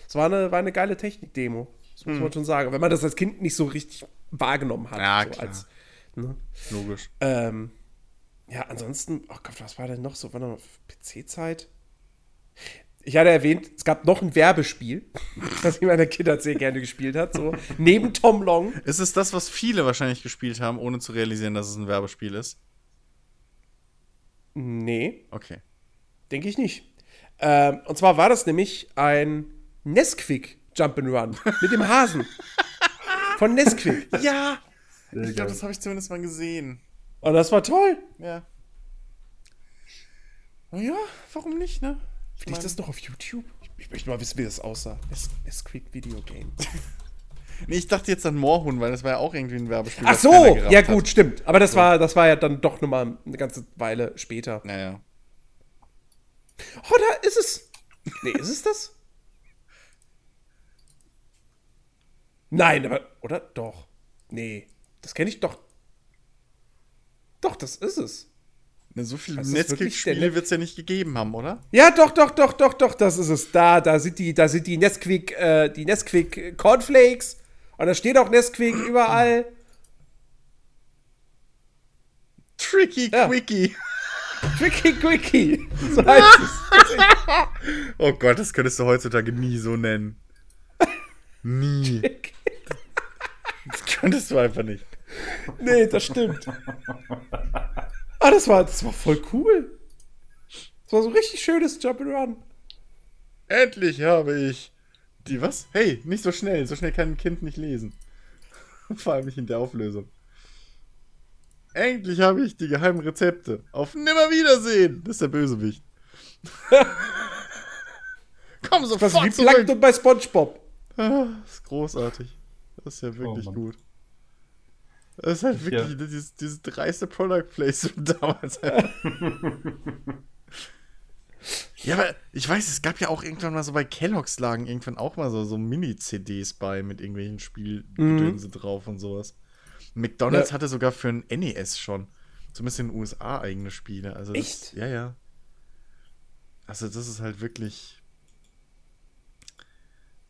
es war eine, war eine geile Technik-Demo. Das muss mhm. man schon sagen. Wenn man das als Kind nicht so richtig wahrgenommen hat. Ja, so klar. Als, ne? Logisch. Ähm, ja, ansonsten, oh Gott, was war denn noch so? War noch PC-Zeit? Ich hatte erwähnt, es gab noch ein Werbespiel, das ich in meiner Kindheit sehr gerne gespielt hat, so neben Tom Long. Ist es das, was viele wahrscheinlich gespielt haben, ohne zu realisieren, dass es ein Werbespiel ist? Nee. Okay. Denke ich nicht. Ähm, und zwar war das nämlich ein Nesquik Jump'n'Run mit dem Hasen. Von Nesquik. Ja, ich glaube, das habe ich zumindest mal gesehen. Und das war toll. Ja. Ja, warum nicht, ne? Finde ich das noch auf YouTube? Ich, ich, möchte mal wissen, wie das aussah. Nesquik Video Game. nee, ich dachte jetzt an Moorhuhn, weil das war ja auch irgendwie ein Werbespiel. Ach so, ja gut, hat. stimmt. Aber das, so. war, das war ja dann doch nochmal eine ganze Weile später. Naja. Oh, da ist es. Nee, ist es das? Nein, aber. Oder? Doch. Nee. Das kenne ich doch. Doch, das ist es. Ne, so viele Nesquik-Spiele wird es ja nicht gegeben haben, oder? Ja, doch, doch, doch, doch, doch, das ist es. Da, da sind die, da sind die Nesquik, äh, die Nesquik Cornflakes. Und da steht auch Nesquik überall. Tricky ja. Quickie. Tricky Quickie. So heißt es. oh Gott, das könntest du heutzutage nie so nennen. Nie. Das könntest du einfach nicht. Nee, das stimmt. Ah, das war, das war voll cool. Das war so ein richtig schönes Jump'n'Run. Endlich habe ich die was? Hey, nicht so schnell. So schnell kann ein Kind nicht lesen. Vor allem nicht in der Auflösung. Endlich habe ich die geheimen Rezepte. Auf Nimmerwiedersehen. Das ist der Bösewicht. Komm sofort Was wie zurück. bei SpongeBob. Ah, das ist großartig. Das ist ja wirklich oh, gut. Das ist halt wirklich ja. dieses, dieses dreiste Product Placement damals. ja, aber ich weiß, es gab ja auch irgendwann mal so bei Kellogg's lagen irgendwann auch mal so, so Mini-CDs bei mit irgendwelchen Spielgedönse mhm. drauf und sowas. McDonalds ja. hatte sogar für ein NES schon, zumindest in den USA, eigene Spiele. Also das, Echt? Ja, ja. Also das ist halt wirklich.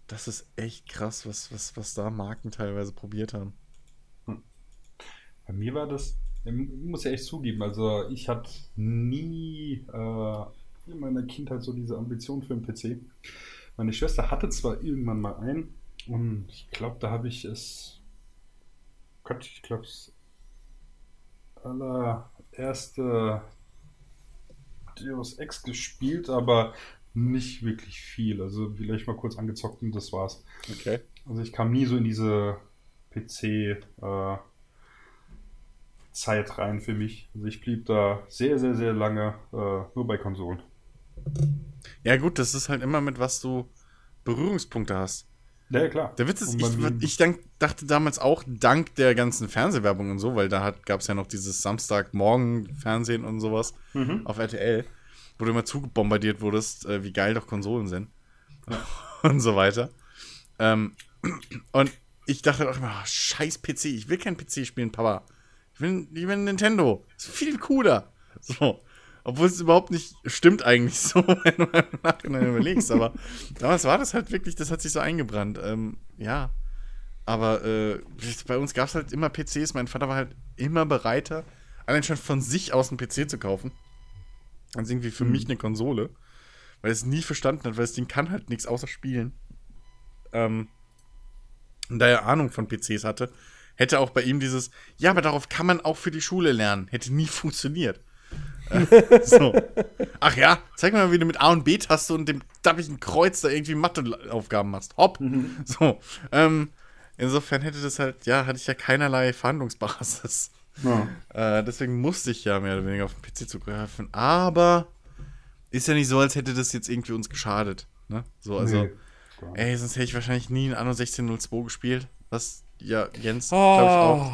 Das ist echt krass, was, was, was da Marken teilweise probiert haben. Bei mir war das, ich muss ja echt zugeben, also ich hatte nie äh, in meiner Kindheit so diese Ambition für einen PC. Meine Schwester hatte zwar irgendwann mal einen und ich glaube, da habe ich es, Gott, ich glaube, das allererste Deus Ex gespielt, aber nicht wirklich viel. Also vielleicht mal kurz angezockt und das war's. Okay. Also ich kam nie so in diese PC äh, Zeit rein für mich. Also ich blieb da sehr, sehr, sehr lange äh, nur bei Konsolen. Ja, gut, das ist halt immer mit was du Berührungspunkte hast. Ja, klar. Der Witz ist, ich, ich denk, dachte damals auch, dank der ganzen Fernsehwerbung und so, weil da gab es ja noch dieses Samstagmorgen-Fernsehen und sowas mhm. auf RTL, wo du immer zugebombardiert wurdest, äh, wie geil doch Konsolen sind. Ja. und so weiter. Ähm, und ich dachte auch immer, oh, scheiß PC, ich will kein PC spielen, Papa. Ich will, ich will Nintendo. ist viel cooler. So. Obwohl es überhaupt nicht stimmt eigentlich so, wenn du im Nachhinein überlegst. Aber damals war das halt wirklich, das hat sich so eingebrannt. Ähm, ja. Aber äh, bei uns gab es halt immer PCs. Mein Vater war halt immer bereiter, allein schon von sich aus einen PC zu kaufen. Also irgendwie für mhm. mich eine Konsole. Weil er es nie verstanden hat, weil das Ding kann halt nichts außer spielen. Ähm, und da er Ahnung von PCs hatte, hätte auch bei ihm dieses, ja, aber darauf kann man auch für die Schule lernen, hätte nie funktioniert. äh, so. Ach ja, zeig mir mal, wie du mit A und B-Taste und dem dappigen Kreuz da irgendwie Matheaufgaben machst. Hopp. Mhm. So. Ähm, insofern hätte das halt, ja, hatte ich ja keinerlei Verhandlungsbasis. Ja. Äh, deswegen musste ich ja mehr oder weniger auf den PC zugreifen. Aber ist ja nicht so, als hätte das jetzt irgendwie uns geschadet. Ne? So, also, nee, ey, sonst hätte ich wahrscheinlich nie ein Anno 1602 gespielt, was ja Jens, oh. glaube ich, auch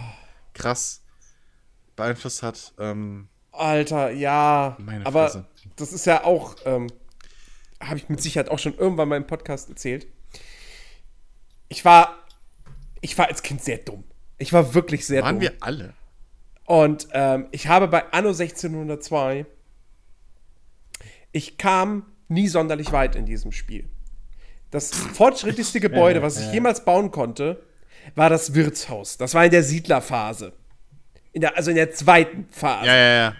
krass beeinflusst hat. Ähm, Alter, ja. Meine aber Fresse. das ist ja auch, ähm, habe ich mit Sicherheit auch schon irgendwann mal im Podcast erzählt. Ich war, ich war als Kind sehr dumm. Ich war wirklich sehr Waren dumm. Waren wir alle? Und ähm, ich habe bei Anno 1602, ich kam nie sonderlich weit in diesem Spiel. Das fortschrittlichste Gebäude, was ich jemals bauen konnte, war das Wirtshaus. Das war in der Siedlerphase. In der, also in der zweiten Phase. Ja, ja, ja.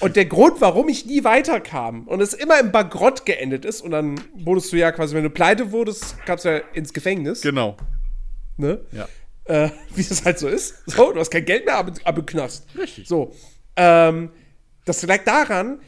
Und der Grund, warum ich nie weiterkam und es immer im Bankrott geendet ist, und dann wurdest du ja quasi, wenn du pleite wurdest, kamst du ja ins Gefängnis. Genau. Ne? Ja. Äh, wie es halt so ist. So, du hast kein Geld mehr, aber, aber Knast. Richtig. So. Ähm, das lag daran,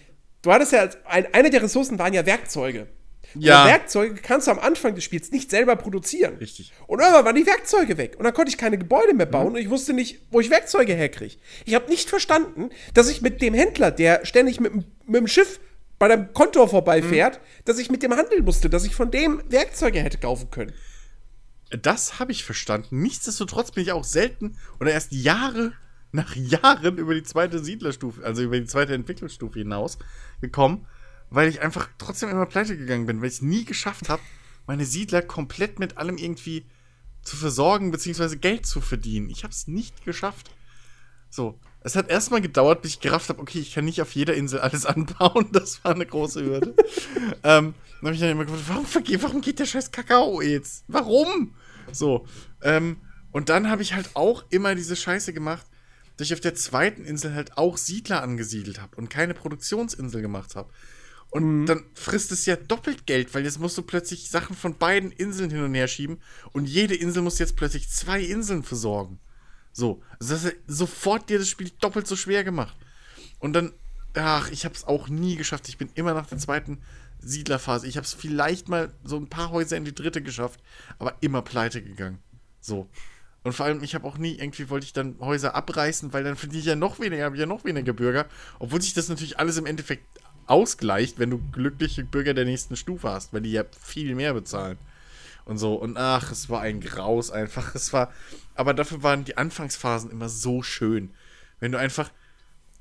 du hattest ja, ein, eine der Ressourcen waren ja Werkzeuge. Ja. Werkzeuge kannst du am Anfang des Spiels nicht selber produzieren. Richtig. Und irgendwann waren die Werkzeuge weg. Und dann konnte ich keine Gebäude mehr bauen mhm. und ich wusste nicht, wo ich Werkzeuge herkriege. Ich habe nicht verstanden, dass ich mit dem Händler, der ständig mit, mit dem Schiff bei deinem Kontor vorbeifährt, mhm. dass ich mit dem handeln musste, dass ich von dem Werkzeuge hätte kaufen können. Das habe ich verstanden. Nichtsdestotrotz bin ich auch selten oder erst Jahre nach Jahren über die zweite Siedlerstufe, also über die zweite Entwicklungsstufe hinaus gekommen weil ich einfach trotzdem immer pleite gegangen bin, weil ich es nie geschafft habe, meine Siedler komplett mit allem irgendwie zu versorgen, beziehungsweise Geld zu verdienen. Ich habe es nicht geschafft. So, es hat erstmal gedauert, bis ich gerafft habe, okay, ich kann nicht auf jeder Insel alles anbauen. Das war eine große Hürde. ähm, dann habe ich dann immer gefragt, warum, warum geht der scheiß Kakao jetzt? Warum? So, ähm, und dann habe ich halt auch immer diese Scheiße gemacht, dass ich auf der zweiten Insel halt auch Siedler angesiedelt habe und keine Produktionsinsel gemacht habe. Und mhm. dann frisst es ja doppelt Geld, weil jetzt musst du plötzlich Sachen von beiden Inseln hin und her schieben und jede Insel muss jetzt plötzlich zwei Inseln versorgen. So, also das hat sofort dir das Spiel doppelt so schwer gemacht. Und dann, ach, ich hab's auch nie geschafft. Ich bin immer nach der zweiten Siedlerphase. Ich hab's vielleicht mal so ein paar Häuser in die dritte geschafft, aber immer pleite gegangen. So. Und vor allem, ich habe auch nie, irgendwie wollte ich dann Häuser abreißen, weil dann verdiene ich ja noch weniger, habe ich ja noch weniger Bürger. Obwohl sich das natürlich alles im Endeffekt ausgleicht, wenn du glückliche Bürger der nächsten Stufe hast, weil die ja viel mehr bezahlen. Und so. Und ach, es war ein Graus einfach. Es war. Aber dafür waren die Anfangsphasen immer so schön. Wenn du einfach.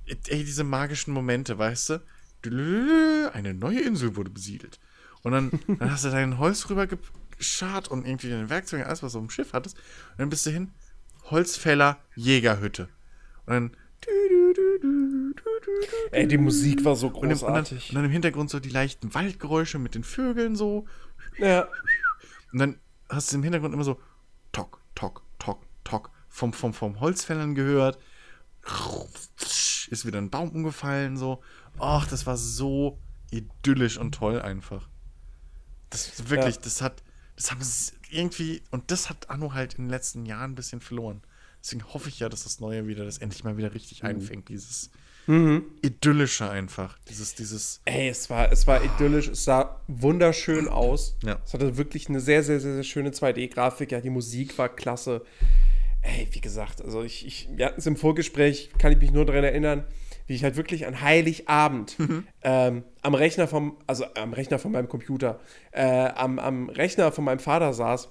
Ey, diese magischen Momente, weißt du? Eine neue Insel wurde besiedelt. Und dann, dann hast du dein Holz rüber geschart und irgendwie deine Werkzeuge, alles, was du dem Schiff hattest. Und dann bist du hin. Holzfäller, Jägerhütte. Und dann Ey, die Musik war so großartig. Und, im, und, dann, und dann im Hintergrund so die leichten Waldgeräusche mit den Vögeln so. Ja. Und dann hast du im Hintergrund immer so Tok, Tok, Tok, Tok vom, vom, vom Holzfällern gehört. Ist wieder ein Baum umgefallen, so. Ach, das war so idyllisch und toll einfach. Das wirklich, ja. das hat, das haben sie irgendwie, und das hat Anno halt in den letzten Jahren ein bisschen verloren. Deswegen hoffe ich ja, dass das Neue wieder das endlich mal wieder richtig mhm. einfängt, dieses mhm. idyllische einfach. Dieses, dieses. Ey, es war, es war idyllisch, es sah wunderschön aus. Ja. Es hatte wirklich eine sehr, sehr, sehr, sehr schöne 2D-Grafik. Ja, die Musik war klasse. Ey, wie gesagt, also ich, ich wir hatten es im Vorgespräch, kann ich mich nur daran erinnern, wie ich halt wirklich an Heiligabend mhm. ähm, am Rechner vom, also am Rechner von meinem Computer, äh, am, am Rechner von meinem Vater saß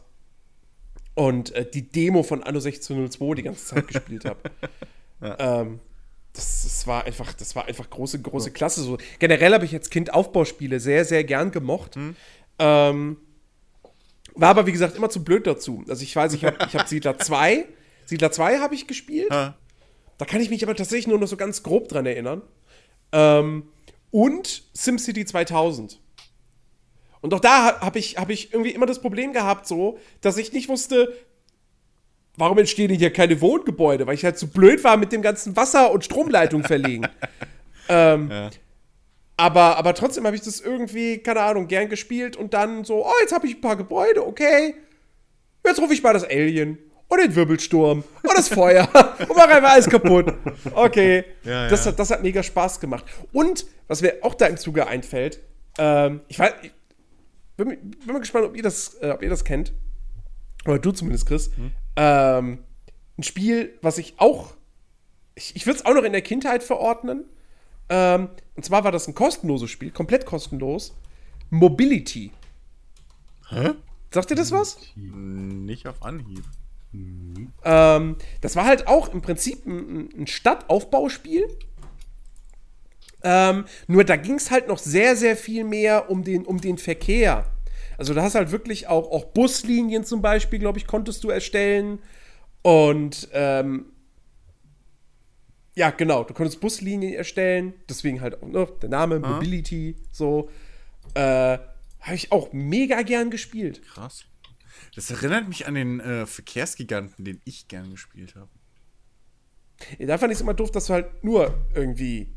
und äh, die Demo von Anno 1602 die ganze Zeit gespielt habe. ja. ähm, das, das, war einfach, das war einfach große, große Klasse. So, generell habe ich als Kind Aufbauspiele sehr, sehr gern gemocht. Mhm. Ähm, war aber, wie gesagt, immer zu blöd dazu. Also ich weiß, ich habe ich hab Siedler 2. Siedler 2 habe ich gespielt. Ja. Da kann ich mich aber tatsächlich nur noch so ganz grob dran erinnern. Ähm, und SimCity 2000. Und auch da habe ich, hab ich irgendwie immer das Problem gehabt, so, dass ich nicht wusste, warum entstehen hier keine Wohngebäude? Weil ich halt zu so blöd war mit dem ganzen Wasser- und Stromleitung verlegen. ähm, ja. aber, aber trotzdem habe ich das irgendwie, keine Ahnung, gern gespielt und dann so, oh, jetzt habe ich ein paar Gebäude, okay. Jetzt rufe ich mal das Alien und den Wirbelsturm und das Feuer und mache einfach alles kaputt. Okay. Ja, das, Hat, das hat mega Spaß gemacht. Und, was mir auch da im Zuge einfällt, ähm, ich, weiß, ich bin, bin, mal gespannt, ob ihr das, äh, ob ihr das kennt. Oder du zumindest, Chris. Hm. Ähm, ein Spiel, was ich auch. Ich, ich würde es auch noch in der Kindheit verordnen. Ähm, und zwar war das ein kostenloses Spiel, komplett kostenlos. Mobility. Hä? Sagt ihr das was? Nicht auf Anhieb. Mhm. Ähm, das war halt auch im Prinzip ein, ein Stadtaufbauspiel. Ähm, nur da ging es halt noch sehr, sehr viel mehr um den, um den Verkehr. Also da hast halt wirklich auch, auch Buslinien zum Beispiel, glaube ich, konntest du erstellen. Und ähm, ja, genau, du konntest Buslinien erstellen, deswegen halt auch ne, der Name, ah. Mobility, so. Äh, Habe ich auch mega gern gespielt. Krass. Das erinnert mich an den äh, Verkehrsgiganten, den ich gern gespielt habe. Ja, da fand ich es immer doof, dass du halt nur irgendwie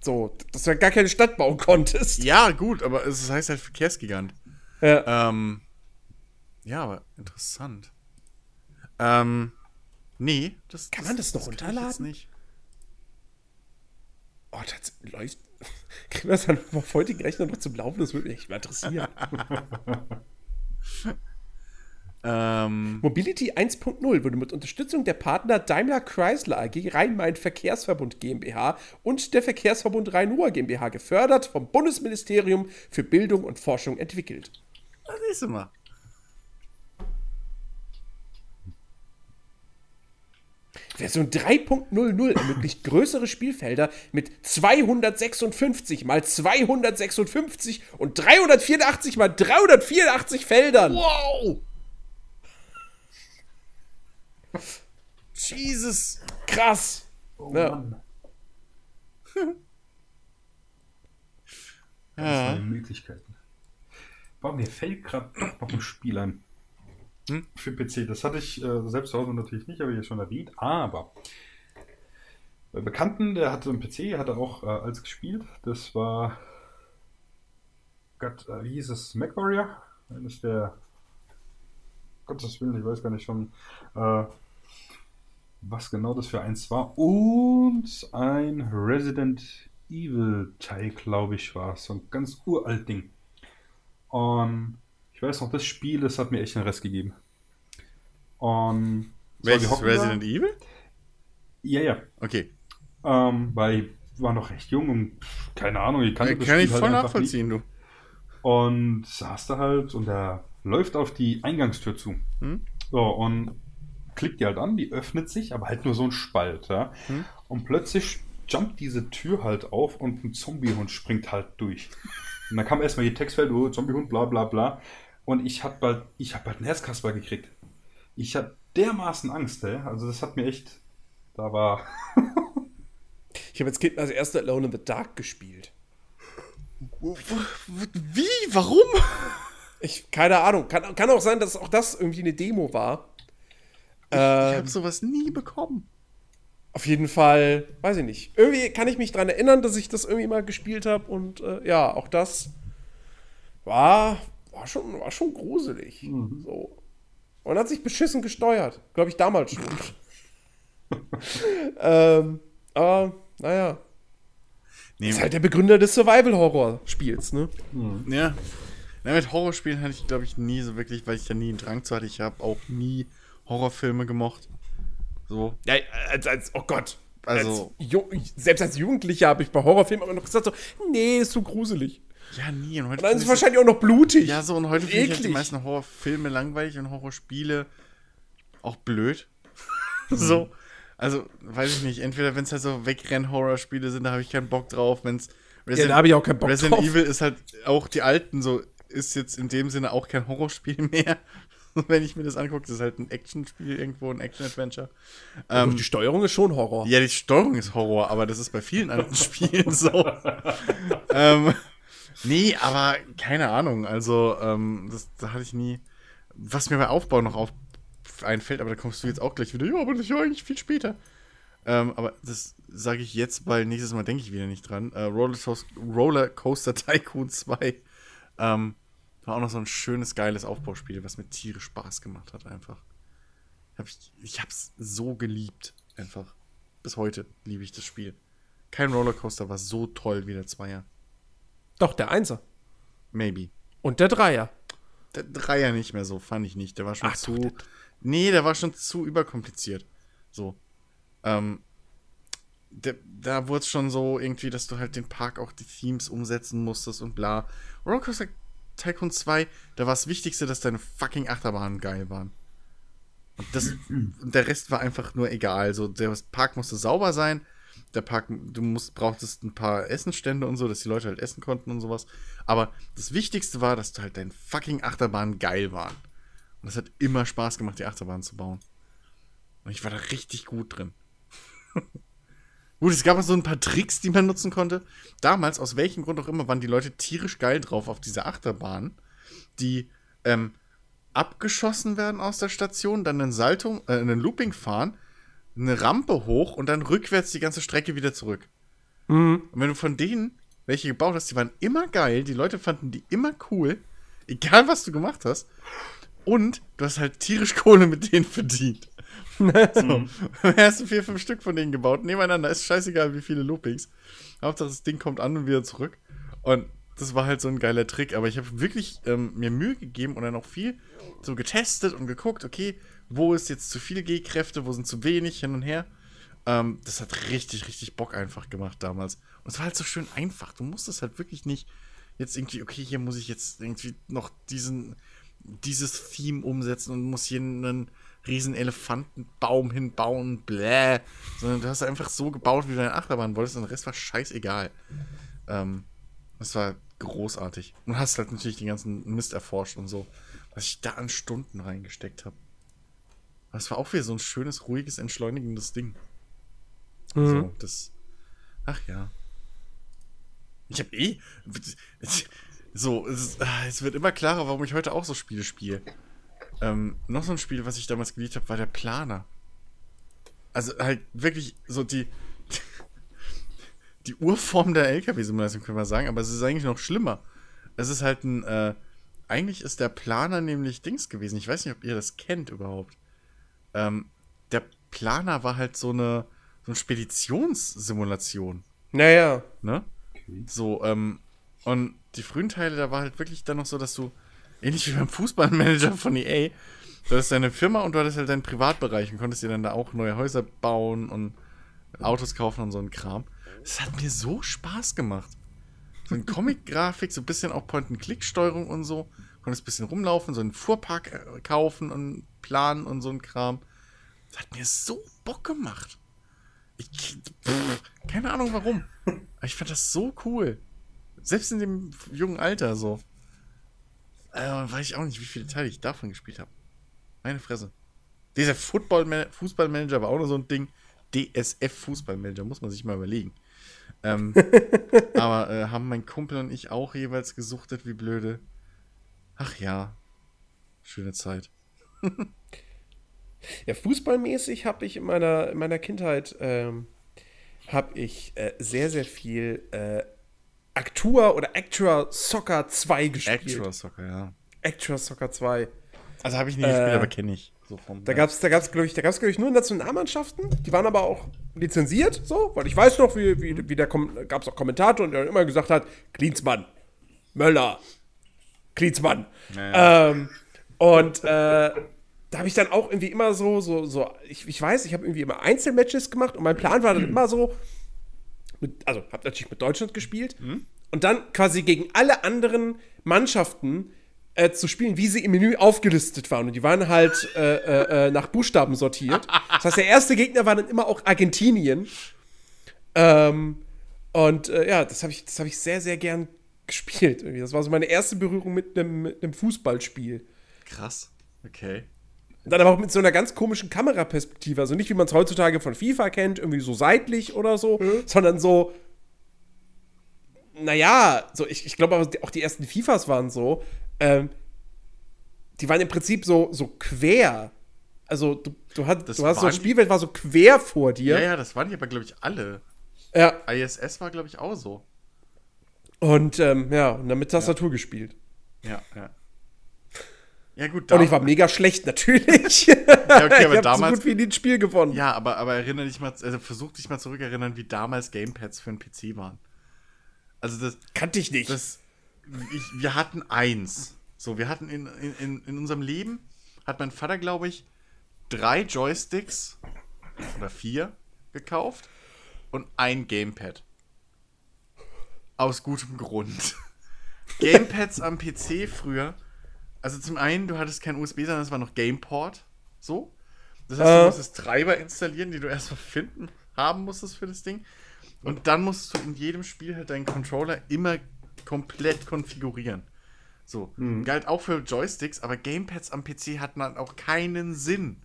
so, dass du halt gar keine Stadt bauen konntest. Ja, gut, aber es heißt halt Verkehrsgigant. Ja. Ähm, ja, aber interessant. Ähm, nee, das Kann man das, das noch runterladen? nicht. Oh, das läuft. Kriegen wir das dann auf heutigen Rechner noch zum Laufen? Das würde mich echt mal interessieren. Ähm, Mobility 1.0 wurde mit Unterstützung der Partner Daimler Chrysler AG, Rhein-Main Verkehrsverbund GmbH und der Verkehrsverbund Rhein-Ruhr GmbH gefördert, vom Bundesministerium für Bildung und Forschung entwickelt. Das ist immer. Version 3.00 ermöglicht größere Spielfelder mit 256 mal 256 und 384 mal 384 Feldern. Wow! Jesus. Krass. Oh, ja. Mann. ja. Möglichkeiten. Boah, mir fällt gerade noch ein Spiel ein. Hm? Für PC. Das hatte ich äh, selbst zu Hause natürlich nicht, habe ich ja schon erwähnt. Aber bei Bekannten, der hatte einen PC, hatte auch äh, als gespielt. Das war. Gott, äh, wie hieß es? MacWarrior? Eines der. Gottes Willen, ich weiß gar nicht schon. Äh, was genau das für eins war. Und ein Resident Evil Teil, glaube ich, war So ein ganz uralt Ding. Und ich weiß noch, das Spiel, das hat mir echt einen Rest gegeben. Und Welches Resident da. Evil? Ja, ja. Okay. Ähm, weil ich war noch recht jung und keine Ahnung, ich kannte ja, das kann Spiel ich halt voll halt nachvollziehen, nicht. du. Und saß da halt und er läuft auf die Eingangstür zu. Hm? So, und klickt die halt an, die öffnet sich, aber halt nur so ein Spalt, ja. Hm? Und plötzlich jumpt diese Tür halt auf und ein Zombiehund springt halt durch. Und dann kam erstmal die Textfeld, oh, Zombiehund, bla bla bla. Und ich hab bald, ich hab bald einen Herzkasper gekriegt. Ich hab dermaßen Angst, ey. Also das hat mir echt, da war. ich habe als Kind als erster Alone in the Dark gespielt. Wie? Warum? Ich, keine Ahnung. Kann, kann auch sein, dass auch das irgendwie eine Demo war. Ich, ähm, ich habe sowas nie bekommen. Auf jeden Fall, weiß ich nicht. Irgendwie kann ich mich daran erinnern, dass ich das irgendwie mal gespielt habe und äh, ja, auch das war, war, schon, war schon gruselig. Mhm. So. Und hat sich beschissen gesteuert. Glaube ich damals schon. ähm, aber, naja. Nee, ist halt der Begründer des Survival-Horror-Spiels, ne? Mhm. Ja. Na, mit Horrorspielen hatte ich, glaube ich, nie so wirklich, weil ich da nie einen Drang zu hatte. Ich habe auch nie Horrorfilme gemocht. So. Ja, als, als oh Gott. Also. Als selbst als Jugendlicher habe ich bei Horrorfilmen immer noch gesagt, so, nee, ist so gruselig. Ja, nie. Und, heute und dann ist es wahrscheinlich auch noch blutig. Ja, so, und heute finde ich halt die meisten Horrorfilme langweilig und Horrorspiele auch blöd. so. Also, weiß ich nicht. Entweder, wenn es halt so Wegrenn-Horrorspiele sind, da habe ich keinen Bock drauf. Wenn's Resident, ja, da habe ich auch keinen Bock Resident drauf. Evil ist halt auch die alten, so ist jetzt in dem Sinne auch kein Horrorspiel mehr. wenn ich mir das angucke. Das ist halt ein Actionspiel irgendwo, ein Action-Adventure. Ähm, die Steuerung ist schon Horror. Ja, die Steuerung ist Horror, aber das ist bei vielen anderen Spielen so. ähm, nee, aber keine Ahnung. Also, ähm, das, das hatte ich nie. Was mir bei Aufbau noch einfällt, aber da kommst du jetzt auch gleich wieder. Ja, aber das ist ja eigentlich viel später. Ähm, aber das sage ich jetzt, weil nächstes Mal denke ich wieder nicht dran. Äh, Roller, Coaster Tycoon 2 ähm, war auch noch so ein schönes, geiles Aufbauspiel, was mir tierisch Spaß gemacht hat, einfach. Hab ich, ich hab's so geliebt, einfach. Bis heute liebe ich das Spiel. Kein Rollercoaster war so toll wie der Zweier. Doch, der Einser. Maybe. Und der Dreier. Der Dreier nicht mehr so, fand ich nicht. Der war schon Ach, zu. Doch, nee, der war schon zu überkompliziert. So. Ähm, der, da wurde es schon so irgendwie, dass du halt den Park auch die Themes umsetzen musstest und bla. Rollercoaster Tycoon 2, da war das Wichtigste, dass deine fucking Achterbahnen geil waren. Und, das, und der Rest war einfach nur egal. So, der Park musste sauber sein. Der Park, du musst, brauchtest ein paar Essenstände und so, dass die Leute halt essen konnten und sowas. Aber das Wichtigste war, dass halt deine fucking Achterbahnen geil waren. Und es hat immer Spaß gemacht, die Achterbahn zu bauen. Und ich war da richtig gut drin. Gut, es gab so ein paar Tricks, die man nutzen konnte. Damals, aus welchem Grund auch immer, waren die Leute tierisch geil drauf auf diese Achterbahn, die ähm, abgeschossen werden aus der Station, dann einen Salto, äh, einen Looping fahren, eine Rampe hoch und dann rückwärts die ganze Strecke wieder zurück. Mhm. Und wenn du von denen welche gebaut hast, die waren immer geil, die Leute fanden die immer cool, egal was du gemacht hast. Und du hast halt tierisch Kohle mit denen verdient. so. Mhm. Hast du vier, fünf Stück von denen gebaut, nebeneinander, ist scheißegal, wie viele Loopings. Hauptsache, das Ding kommt an und wieder zurück. Und das war halt so ein geiler Trick. Aber ich habe wirklich ähm, mir Mühe gegeben und dann auch viel so getestet und geguckt, okay, wo ist jetzt zu viel G-Kräfte, wo sind zu wenig, hin und her. Ähm, das hat richtig, richtig Bock einfach gemacht damals. Und es war halt so schön einfach. Du musstest halt wirklich nicht jetzt irgendwie, okay, hier muss ich jetzt irgendwie noch diesen, dieses Theme umsetzen und muss hier einen riesen Elefantenbaum hinbauen, bläh. Sondern du hast einfach so gebaut, wie du deine Achterbahn wolltest und der Rest war scheißegal. Ähm, das war großartig. Und hast halt natürlich den ganzen Mist erforscht und so, was ich da an Stunden reingesteckt habe. Das war auch wieder so ein schönes, ruhiges, entschleunigendes Ding. Mhm. So, das. Ach ja. Ich hab eh. So, es, ah, es, wird immer klarer, warum ich heute auch so Spiele spiele. Ähm, noch so ein Spiel, was ich damals geliebt habe, war der Planer. Also halt wirklich so die, die Urform der LKW-Simulation, können wir sagen, aber es ist eigentlich noch schlimmer. Es ist halt ein, äh, eigentlich ist der Planer nämlich Dings gewesen. Ich weiß nicht, ob ihr das kennt überhaupt. Ähm, der Planer war halt so eine, so eine Speditionssimulation. Naja. Ne? So, ähm, und die frühen Teile, da war halt wirklich dann noch so, dass du ähnlich wie beim Fußballmanager von EA. Du hattest deine Firma und du hattest halt deinen Privatbereich und konntest dir dann da auch neue Häuser bauen und Autos kaufen und so ein Kram. Das hat mir so Spaß gemacht. So eine Comic-Grafik, so ein bisschen auch Point-and-Click-Steuerung und so. Konntest ein bisschen rumlaufen, so einen Fuhrpark äh, kaufen und planen und so ein Kram. Das hat mir so Bock gemacht. Ich, pff, keine Ahnung warum. Aber ich fand das so cool. Selbst in dem jungen Alter so. Äh, weiß ich auch nicht, wie viele Teile ich davon gespielt habe. Meine Fresse. Dieser Football Fußballmanager war auch noch so ein Ding. DSF Fußballmanager, muss man sich mal überlegen. Ähm, aber äh, haben mein Kumpel und ich auch jeweils gesuchtet, wie blöde. Ach ja. Schöne Zeit. ja, fußballmäßig habe ich in meiner, in meiner Kindheit ähm, habe ich äh, sehr, sehr viel äh, Actua oder Actua Soccer 2 gespielt. Actua Soccer, ja. Actua Soccer 2. Also habe ich nie gespielt, äh, aber kenne ich. So vom, da gab es, da gab's, glaube ich, da gab's, ich, nur Nationalmannschaften. Die waren aber auch lizenziert, so, weil ich weiß noch, wie, wie, wie der gab es auch Kommentator und der immer gesagt hat: Klinsmann, Möller, Klinsmann. Naja. Ähm, und äh, da habe ich dann auch irgendwie immer so, so, so, ich, ich weiß, ich habe irgendwie immer Einzelmatches gemacht und mein Plan war dann immer so, mit, also habe natürlich mit Deutschland gespielt mhm. und dann quasi gegen alle anderen Mannschaften äh, zu spielen, wie sie im Menü aufgelistet waren. Und die waren halt äh, äh, äh nach Buchstaben sortiert. Das heißt, der erste Gegner war dann immer auch Argentinien. Ähm, und äh, ja, das habe ich, hab ich sehr, sehr gern gespielt. Irgendwie. Das war so meine erste Berührung mit einem Fußballspiel. Krass. Okay. Und dann aber auch mit so einer ganz komischen Kameraperspektive. Also nicht, wie man es heutzutage von FIFA kennt, irgendwie so seitlich oder so, mhm. sondern so. Naja, so, ich, ich glaube auch die ersten FIFAs waren so. Ähm, die waren im Prinzip so, so quer. Also du, du, hat, du hast so Spielwelt war so quer vor dir. Ja, ja, das waren die aber, glaube ich, alle. Ja. ISS war, glaube ich, auch so. Und ähm, ja, und dann mit Tastatur ja. gespielt. Ja, ja. Ja, gut. Und ich war mega schlecht, natürlich. ja, okay, aber ich damals. so gut wie ein Spiel gewonnen. Ja, aber, aber erinnere dich mal, also versuch dich mal zurückerinnern, wie damals Gamepads für einen PC waren. Also das. Kannte ich nicht. Das, ich, wir hatten eins. So, wir hatten in, in, in unserem Leben, hat mein Vater, glaube ich, drei Joysticks oder vier gekauft und ein Gamepad. Aus gutem Grund. Gamepads am PC früher also zum einen, du hattest kein USB, sondern es war noch Gameport. So. Das heißt, du äh. musstest Treiber installieren, die du erstmal finden, haben musstest für das Ding. Und dann musst du in jedem Spiel halt deinen Controller immer komplett konfigurieren. So. Mhm. Galt auch für Joysticks, aber Gamepads am PC hatten halt auch keinen Sinn.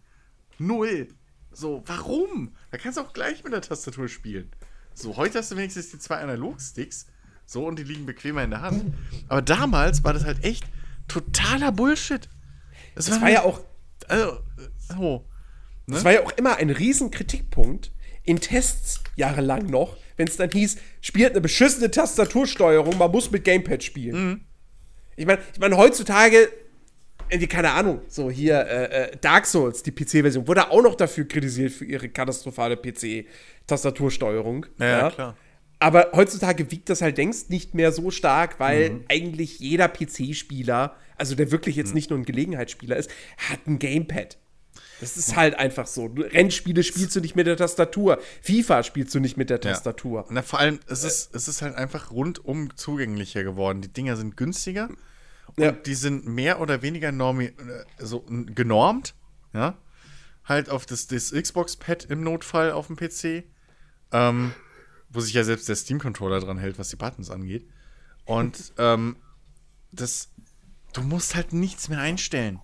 Null. So, warum? Da kannst du auch gleich mit der Tastatur spielen. So, heute hast du wenigstens die zwei Analogsticks. So, und die liegen bequemer in der Hand. Aber damals war das halt echt totaler Bullshit. Das, das war, war ja auch. Also, oh, ne? Das war ja auch immer ein riesen Kritikpunkt in Tests jahrelang noch, wenn es dann hieß, spielt eine beschissene Tastatursteuerung, man muss mit Gamepad spielen. Mhm. Ich meine, ich mein, heutzutage, keine Ahnung, so hier äh, äh Dark Souls, die PC-Version, wurde auch noch dafür kritisiert für ihre katastrophale PC-Tastatursteuerung. Ja, ja, klar. Aber heutzutage wiegt das halt längst nicht mehr so stark, weil mhm. eigentlich jeder PC-Spieler, also der wirklich jetzt mhm. nicht nur ein Gelegenheitsspieler ist, hat ein Gamepad. Das ist halt einfach so. Rennspiele spielst du nicht mit der Tastatur. FIFA spielst du nicht mit der Tastatur. Ja. Na, vor allem, es ist, es ist halt einfach rundum zugänglicher geworden. Die Dinger sind günstiger und ja. die sind mehr oder weniger normi äh, so genormt. Ja. Halt auf das, das Xbox-Pad im Notfall auf dem PC. Ähm, wo sich ja selbst der Steam-Controller dran hält, was die Buttons angeht. Und ähm, das, du musst halt nichts mehr einstellen.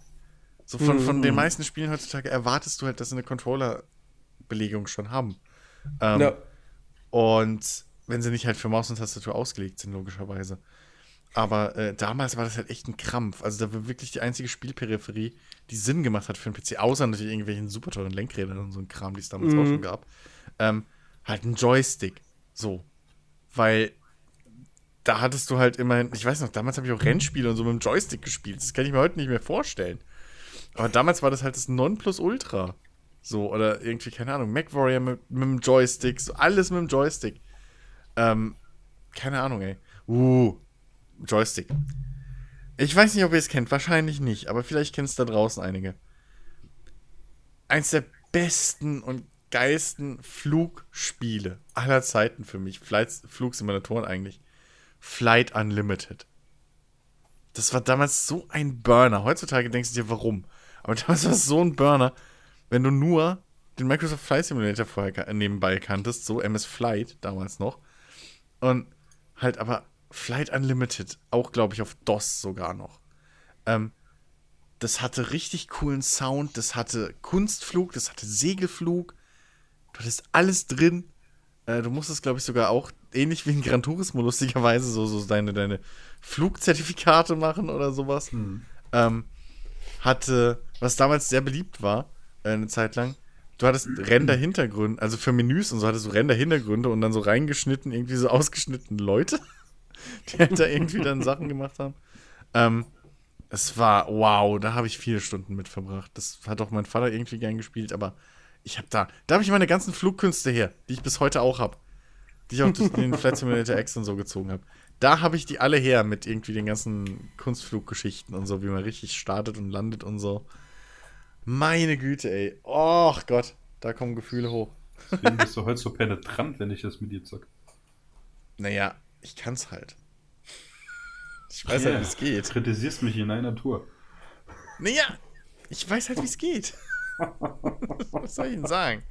So von, von den mhm. meisten Spielen heutzutage erwartest du halt, dass sie eine Controller-Belegung schon haben. Ähm, ja. Und wenn sie nicht halt für Maus und Tastatur ausgelegt sind, logischerweise. Aber äh, damals war das halt echt ein Krampf. Also da war wirklich die einzige Spielperipherie, die Sinn gemacht hat für einen PC, außer natürlich irgendwelchen super teuren Lenkrädern und so ein Kram, die es damals mhm. auch schon gab. Ähm, halt ein Joystick. So. Weil da hattest du halt immerhin, ich weiß noch, damals habe ich auch Rennspiele und so mit dem Joystick gespielt. Das kann ich mir heute nicht mehr vorstellen. Aber damals war das halt das Nonplusultra. So, oder irgendwie, keine Ahnung, MacWarrior mit, mit dem Joystick, so alles mit dem Joystick. Ähm, keine Ahnung, ey. Uh, Joystick. Ich weiß nicht, ob ihr es kennt, wahrscheinlich nicht, aber vielleicht kennt es da draußen einige. Eins der besten und geilsten Flugspiele aller Zeiten für mich. Flight, Flugsimulatoren eigentlich. Flight Unlimited. Das war damals so ein Burner. Heutzutage denkst du dir, warum? Aber damals war es so ein Burner, wenn du nur den Microsoft Flight Simulator vorher nebenbei kanntest, so MS Flight damals noch. Und halt aber Flight Unlimited, auch glaube ich auf DOS sogar noch. Ähm, das hatte richtig coolen Sound, das hatte Kunstflug, das hatte Segelflug, Du hattest alles drin. Äh, du musstest, glaube ich, sogar auch ähnlich wie in Gran Turismo lustigerweise so, so deine, deine Flugzertifikate machen oder sowas. Hm. Ähm, hatte, was damals sehr beliebt war, äh, eine Zeit lang, du hattest Render-Hintergründe, also für Menüs und so hattest du Render-Hintergründe und dann so reingeschnitten, irgendwie so ausgeschnittene Leute, die halt da irgendwie dann Sachen gemacht haben. Ähm, es war, wow, da habe ich viele Stunden mit verbracht. Das hat auch mein Vater irgendwie gern gespielt, aber ich habe da, da habe ich meine ganzen Flugkünste her, die ich bis heute auch habe. Die ich auch durch den Flight Simulator X und so gezogen habe. Da habe ich die alle her mit irgendwie den ganzen Kunstfluggeschichten und so, wie man richtig startet und landet und so. Meine Güte, ey. Och Gott, da kommen Gefühle hoch. Deswegen bist du heute so penetrant, wenn ich das mit dir zock. Naja, ich kann's halt. Ich weiß yeah, halt, wie es geht. Kritisierst mich in einer Tour. Naja, ich weiß halt, wie es geht. Was soll ich Ihnen sagen?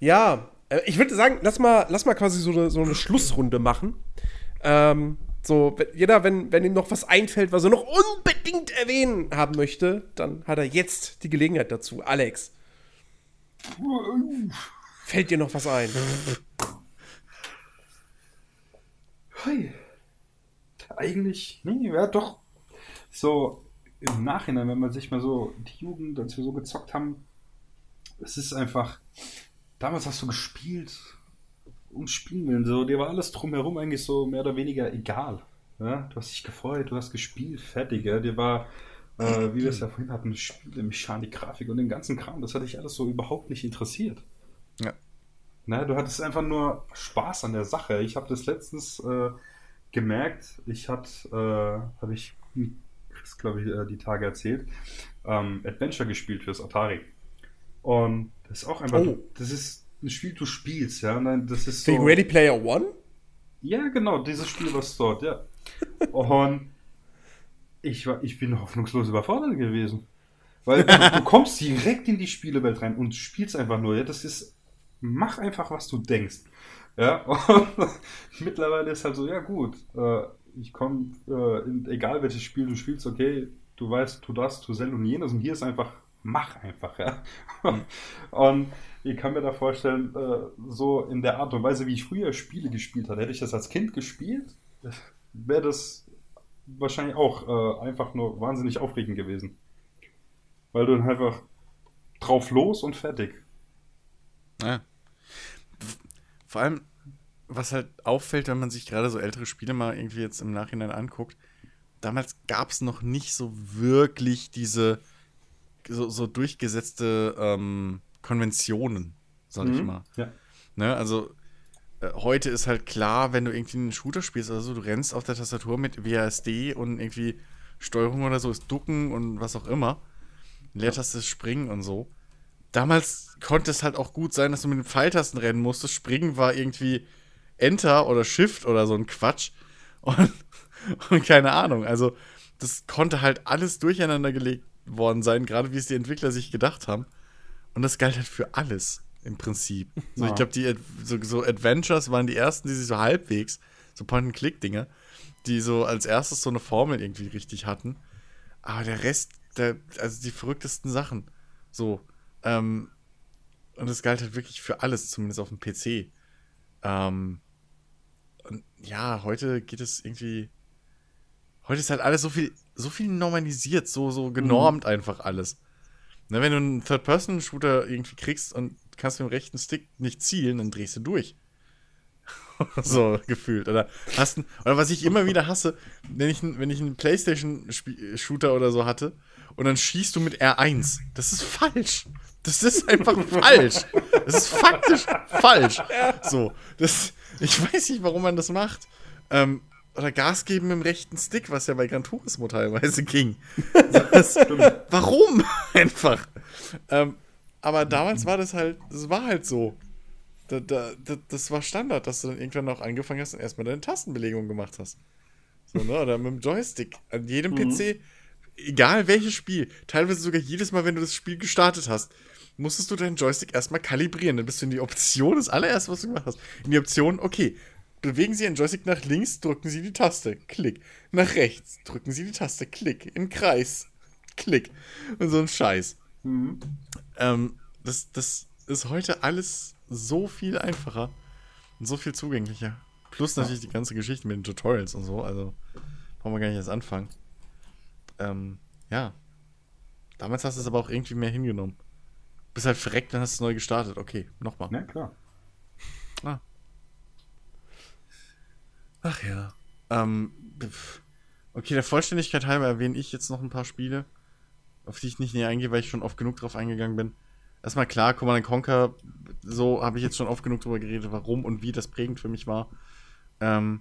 Ja, äh, ich würde sagen, lass mal, lass mal quasi so eine, so eine Schlussrunde machen. Ähm, so, jeder, wenn, wenn ihm noch was einfällt, was er noch unbedingt erwähnen haben möchte, dann hat er jetzt die Gelegenheit dazu. Alex. Fällt dir noch was ein? Hey. Eigentlich, nee, ja doch. So, im Nachhinein, wenn man sich mal so die Jugend, als wir so gezockt haben, es ist einfach, damals hast du gespielt, um Spielen willen, so, dir war alles drumherum eigentlich so mehr oder weniger egal. Ja? Du hast dich gefreut, du hast gespielt, fertig, ja? dir war, äh, wie wir es ja vorhin hatten, Spiele, Mechanik, Grafik und den ganzen Kram, das hat dich alles so überhaupt nicht interessiert. Ja. Na, du hattest einfach nur Spaß an der Sache. Ich habe das letztens äh, gemerkt, ich hatte, äh, habe ich Chris, glaube ich, äh, die Tage erzählt, ähm, Adventure gespielt fürs Atari. Und das ist auch einfach, oh. das ist ein Spiel, du spielst, ja. Nein, das ist so, Wegen Ready Player One? Ja, genau, dieses Spiel, was dort, ja. Und ich, war, ich bin hoffnungslos überfordert gewesen. Weil du, du, kommst direkt in die Spielewelt rein und spielst einfach nur. Ja, das ist, mach einfach, was du denkst. Ja, und mittlerweile ist halt so, ja gut, äh, ich komme, äh, egal welches Spiel du spielst, okay, du weißt, tu das, tu sel und jenes und hier ist einfach, mach einfach, ja. Mhm. und ich kann mir da vorstellen, äh, so in der Art und Weise, wie ich früher Spiele gespielt hatte, hätte ich das als Kind gespielt, wäre das wahrscheinlich auch äh, einfach nur wahnsinnig aufregend gewesen. Weil du dann einfach drauf los und fertig. Ja. Vor allem, was halt auffällt, wenn man sich gerade so ältere Spiele mal irgendwie jetzt im Nachhinein anguckt, damals gab es noch nicht so wirklich diese so, so durchgesetzte ähm, Konventionen, sag mhm. ich mal. Ja. Ne, also äh, heute ist halt klar, wenn du irgendwie einen Shooter spielst, also du rennst auf der Tastatur mit WASD und irgendwie Steuerung oder so ist Ducken und was auch immer. Leertaste ist Springen und so. Damals konnte es halt auch gut sein, dass du mit den Pfeiltasten rennen musstest. Springen war irgendwie Enter oder Shift oder so ein Quatsch. Und, und keine Ahnung. Also, das konnte halt alles durcheinander gelegt worden sein, gerade wie es die Entwickler sich gedacht haben. Und das galt halt für alles im Prinzip. So, ja. Ich glaube, die so, so, Adventures waren die ersten, die sich so halbwegs, so Point-and-Click-Dinger, die so als erstes so eine Formel irgendwie richtig hatten. Aber der Rest, der, also die verrücktesten Sachen. So. Ähm, und das galt halt wirklich für alles, zumindest auf dem PC. Ähm, ja, heute geht es irgendwie. Heute ist halt alles so viel, so viel normalisiert, so, so genormt mhm. einfach alles. Na, wenn du einen Third-Person-Shooter irgendwie kriegst und kannst mit dem rechten Stick nicht zielen, dann drehst du durch. so gefühlt. Oder, hast ein, oder was ich immer wieder hasse, wenn ich, wenn ich einen Playstation-Shooter oder so hatte und dann schießt du mit R1. Das ist falsch. Das ist einfach falsch. Das ist faktisch falsch. So, das, ich weiß nicht, warum man das macht. Ähm, oder Gas geben mit dem rechten Stick, was ja bei Gran Turismo teilweise ging. Das, warum? Einfach. Ähm, aber damals war das halt, das war halt so. Da, da, da, das war Standard, dass du dann irgendwann auch angefangen hast und erstmal deine Tastenbelegung gemacht hast. So, ne? Oder mit dem Joystick. An jedem mhm. PC, egal welches Spiel, teilweise sogar jedes Mal, wenn du das Spiel gestartet hast, musstest du deinen Joystick erstmal kalibrieren. Dann bist du in die Option, das allererste, was du gemacht hast. In die Option, okay, bewegen Sie Ihren Joystick nach links, drücken Sie die Taste, Klick. Nach rechts, drücken Sie die Taste, Klick. Im Kreis, Klick. Und so ein Scheiß. Mhm. Ähm, das, das ist heute alles so viel einfacher und so viel zugänglicher. Plus natürlich die ganze Geschichte mit den Tutorials und so. Also brauchen wir gar nicht erst anfangen. Ähm, ja. Damals hast du es aber auch irgendwie mehr hingenommen. Bist halt verreckt, dann hast du es neu gestartet. Okay, nochmal. Ja, klar. Ah. Ach ja. Ähm, okay, der Vollständigkeit halber erwähne ich jetzt noch ein paar Spiele, auf die ich nicht näher eingehe, weil ich schon oft genug drauf eingegangen bin. Erstmal klar, Command Conquer, so habe ich jetzt schon oft genug drüber geredet, warum und wie das prägend für mich war. Ähm,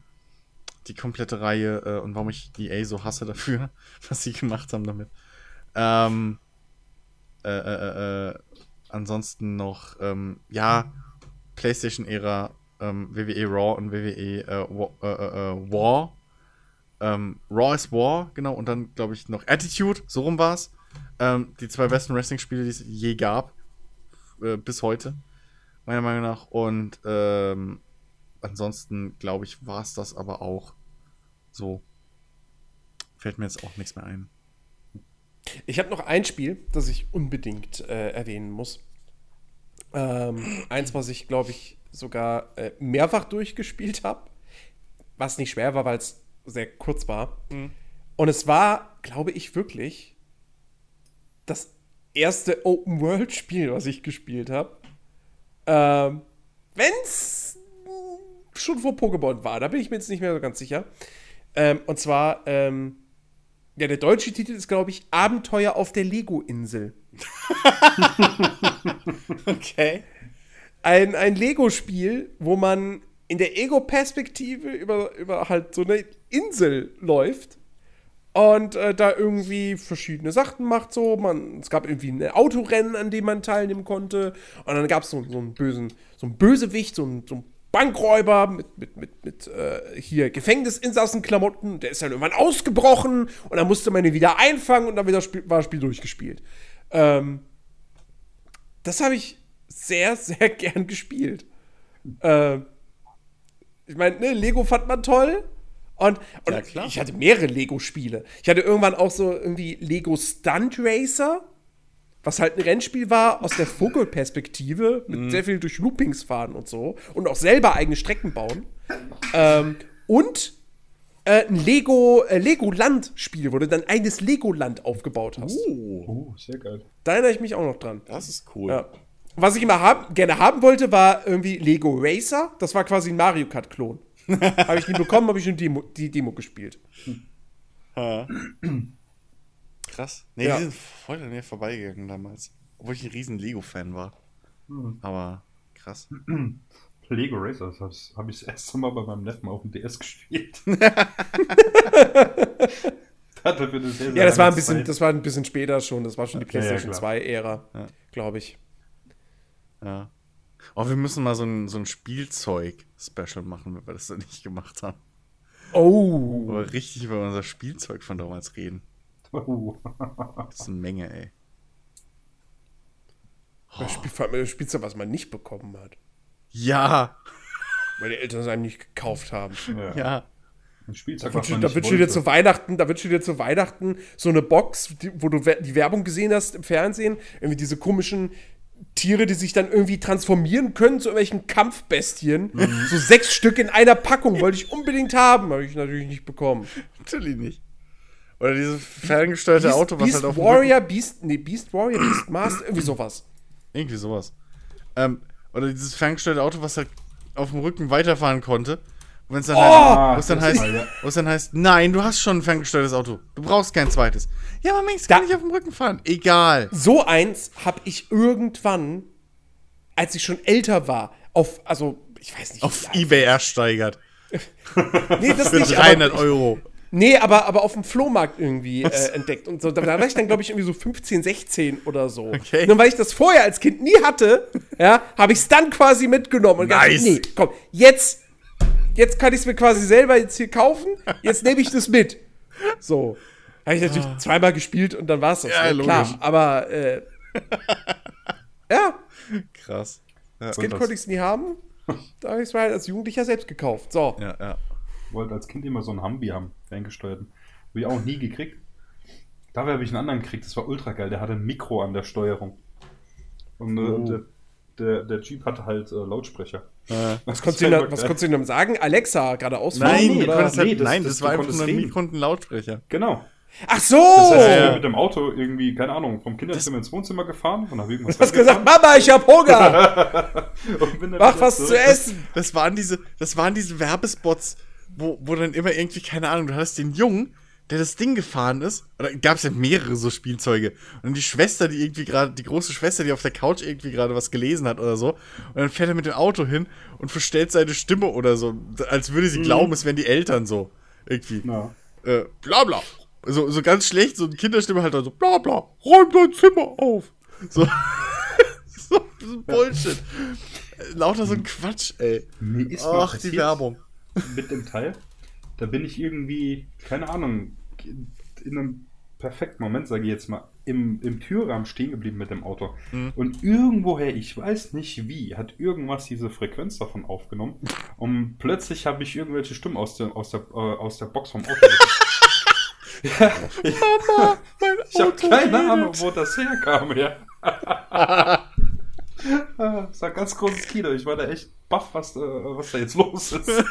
die komplette Reihe äh, und warum ich EA so hasse dafür, was sie gemacht haben damit. Ähm, äh, äh, äh, äh ansonsten noch, ähm, ja, PlayStation-Ära, ähm, WWE Raw und WWE äh, War. Äh, äh, War. Ähm, Raw is War, genau, und dann, glaube ich, noch Attitude, so rum war es. Ähm, die zwei besten Wrestling-Spiele, die es je gab, äh, bis heute, meiner Meinung nach. Und ähm, ansonsten, glaube ich, war es das aber auch so. Fällt mir jetzt auch nichts mehr ein. Ich habe noch ein Spiel, das ich unbedingt äh, erwähnen muss. Ähm, eins, was ich, glaube ich, sogar äh, mehrfach durchgespielt habe. Was nicht schwer war, weil es sehr kurz war. Mhm. Und es war, glaube ich, wirklich das erste Open-World-Spiel, was ich gespielt habe. Ähm, wenn's schon vor Pokémon war, da bin ich mir jetzt nicht mehr so ganz sicher. Ähm, und zwar, ähm, ja, der deutsche Titel ist, glaube ich, Abenteuer auf der Lego-Insel. okay. Ein, ein Lego-Spiel, wo man in der Ego-Perspektive über, über halt so eine Insel läuft und äh, da irgendwie verschiedene Sachen macht. So, man, es gab irgendwie ein Autorennen, an dem man teilnehmen konnte. Und dann gab es so, so einen bösen, so einen Bösewicht, so einen, so einen Bankräuber mit, mit, mit, mit äh, hier Gefängnisinsassen-Klamotten. Der ist dann irgendwann ausgebrochen und dann musste man ihn wieder einfangen und dann wieder Spiel, war das Spiel durchgespielt. Ähm, das habe ich sehr, sehr gern gespielt. Äh, ich meine, ne, Lego fand man toll. Und, und ja, ich hatte mehrere Lego-Spiele. Ich hatte irgendwann auch so irgendwie Lego Stunt Racer, was halt ein Rennspiel war aus der Vogelperspektive, mit mhm. sehr viel durch Loopings fahren und so. Und auch selber eigene Strecken bauen. ähm, und äh, ein Lego, äh, Lego-Land-Spiel, wo du dann eigenes Lego-Land aufgebaut hast. Oh. oh, sehr geil. Da erinnere ich mich auch noch dran. Das ist cool. Ja. Was ich immer haben, gerne haben wollte, war irgendwie Lego Racer. Das war quasi ein Mario Kart-Klon. habe ich nie bekommen, habe ich schon Demo, die Demo gespielt. Krass. Nee, ja. die sind voll an mir vorbeigegangen damals. Obwohl ich ein riesen Lego-Fan war. Hm. Aber krass. Lego Racer, das habe hab ich das erste Mal bei meinem Neffen auf dem DS gespielt. das sehr, ja, das war, ein bisschen, das war ein bisschen später schon. Das war schon die PlayStation ja, ja, 2-Ära, ja. glaube ich. Ja. Oh, wir müssen mal so ein, so ein Spielzeug-Special machen, wenn wir das noch nicht gemacht haben. Oh. Aber richtig über unser Spielzeug von damals reden. Oh. Das ist eine Menge, ey. Oh. Spiel, Spielzeug, was man nicht bekommen hat. Ja. Weil die Eltern es einem nicht gekauft haben. Ja. ja. Ein Spielzeug, da wünschst du dir zu Weihnachten, da wünschst du dir zu Weihnachten so eine Box, die, wo du die Werbung gesehen hast im Fernsehen, irgendwie diese komischen Tiere, die sich dann irgendwie transformieren können zu irgendwelchen Kampfbestien. Mhm. So sechs Stück in einer Packung wollte ich unbedingt haben, habe ich natürlich nicht bekommen. Natürlich nicht. Oder dieses ferngesteuerte Beast, Auto, was Beast halt auf Warrior, Beast, nee, Beast Warrior, Beast Master, irgendwie sowas. Irgendwie sowas. Ähm, oder dieses ferngesteuerte Auto, was halt auf dem Rücken weiterfahren konnte. Wenn es dann, oh, heißt, dann, heißt, dann heißt, nein, du hast schon ein ferngesteuertes Auto. Du brauchst kein zweites. Ja, aber Mensch, kann ich auf dem Rücken fahren. Egal. So eins habe ich irgendwann, als ich schon älter war, auf, also, ich weiß nicht. Auf Ebay ersteigert. nee, das Für nicht. 300 aber, Euro. Nee, aber, aber auf dem Flohmarkt irgendwie äh, entdeckt. Und so, da, da war ich dann, glaube ich, irgendwie so 15, 16 oder so. Okay. Und weil ich das vorher als Kind nie hatte, ja, habe ich es dann quasi mitgenommen. Und nice. Gedacht, nee, komm, jetzt jetzt kann ich es mir quasi selber jetzt hier kaufen, jetzt nehme ich das mit. So. Habe ich natürlich ah. zweimal gespielt und dann war es das. Ja, ja klar. Aber äh, ja. Krass. Ja, das Kind konnte ich es nie haben. Da habe ich es mir halt als Jugendlicher selbst gekauft. So. Ja, ja. Ich wollte als Kind immer so einen Humvee haben, ferngesteuerten. Habe ich auch nie gekriegt. Dafür habe ich einen anderen gekriegt, das war ultra geil. Der hatte ein Mikro an der Steuerung. Und, äh, oh. der, der, der Jeep hatte halt äh, Lautsprecher. Äh, was konntest du ihm dann sagen? Alexa, geradeaus Nein, nee, das, halt, nee, das, nein, das, das war einfach nur ein Mikro und ein Lautsprecher. Genau. Ach so! Das heißt, ich bin mit dem Auto irgendwie, keine Ahnung, vom Kinderzimmer ins Wohnzimmer gefahren und habe irgendwas Du hast gesagt, Mama, ich hab Hunger! Mach was zurück. zu essen! Das waren diese, das waren diese Werbespots, wo, wo dann immer irgendwie, keine Ahnung, du hast den Jungen, der das Ding gefahren ist, oder gab es ja mehrere so Spielzeuge. Und die Schwester, die irgendwie gerade, die große Schwester, die auf der Couch irgendwie gerade was gelesen hat oder so. Und dann fährt er mit dem Auto hin und verstellt seine Stimme oder so, als würde sie mhm. glauben, es wären die Eltern so. Irgendwie. Ja. Äh, bla bla. So, so ganz schlecht, so eine Kinderstimme halt dann so, bla bla, räum dein Zimmer auf. So. so, so Bullshit. Lauter so ein Quatsch, ey. Ach, die Werbung. Mit dem Teil da bin ich irgendwie, keine Ahnung, in einem perfekten Moment, sage ich jetzt mal, im, im Türrahmen stehen geblieben mit dem Auto. Mhm. Und irgendwoher, ich weiß nicht wie, hat irgendwas diese Frequenz davon aufgenommen. Und plötzlich habe ich irgendwelche Stimmen aus der, aus der, äh, aus der Box vom Auto. ja, Mama, mein ich habe keine redet. Ahnung, wo das herkam, ja. das war ein ganz großes Kino. Ich war da echt baff, was, äh, was da jetzt los ist.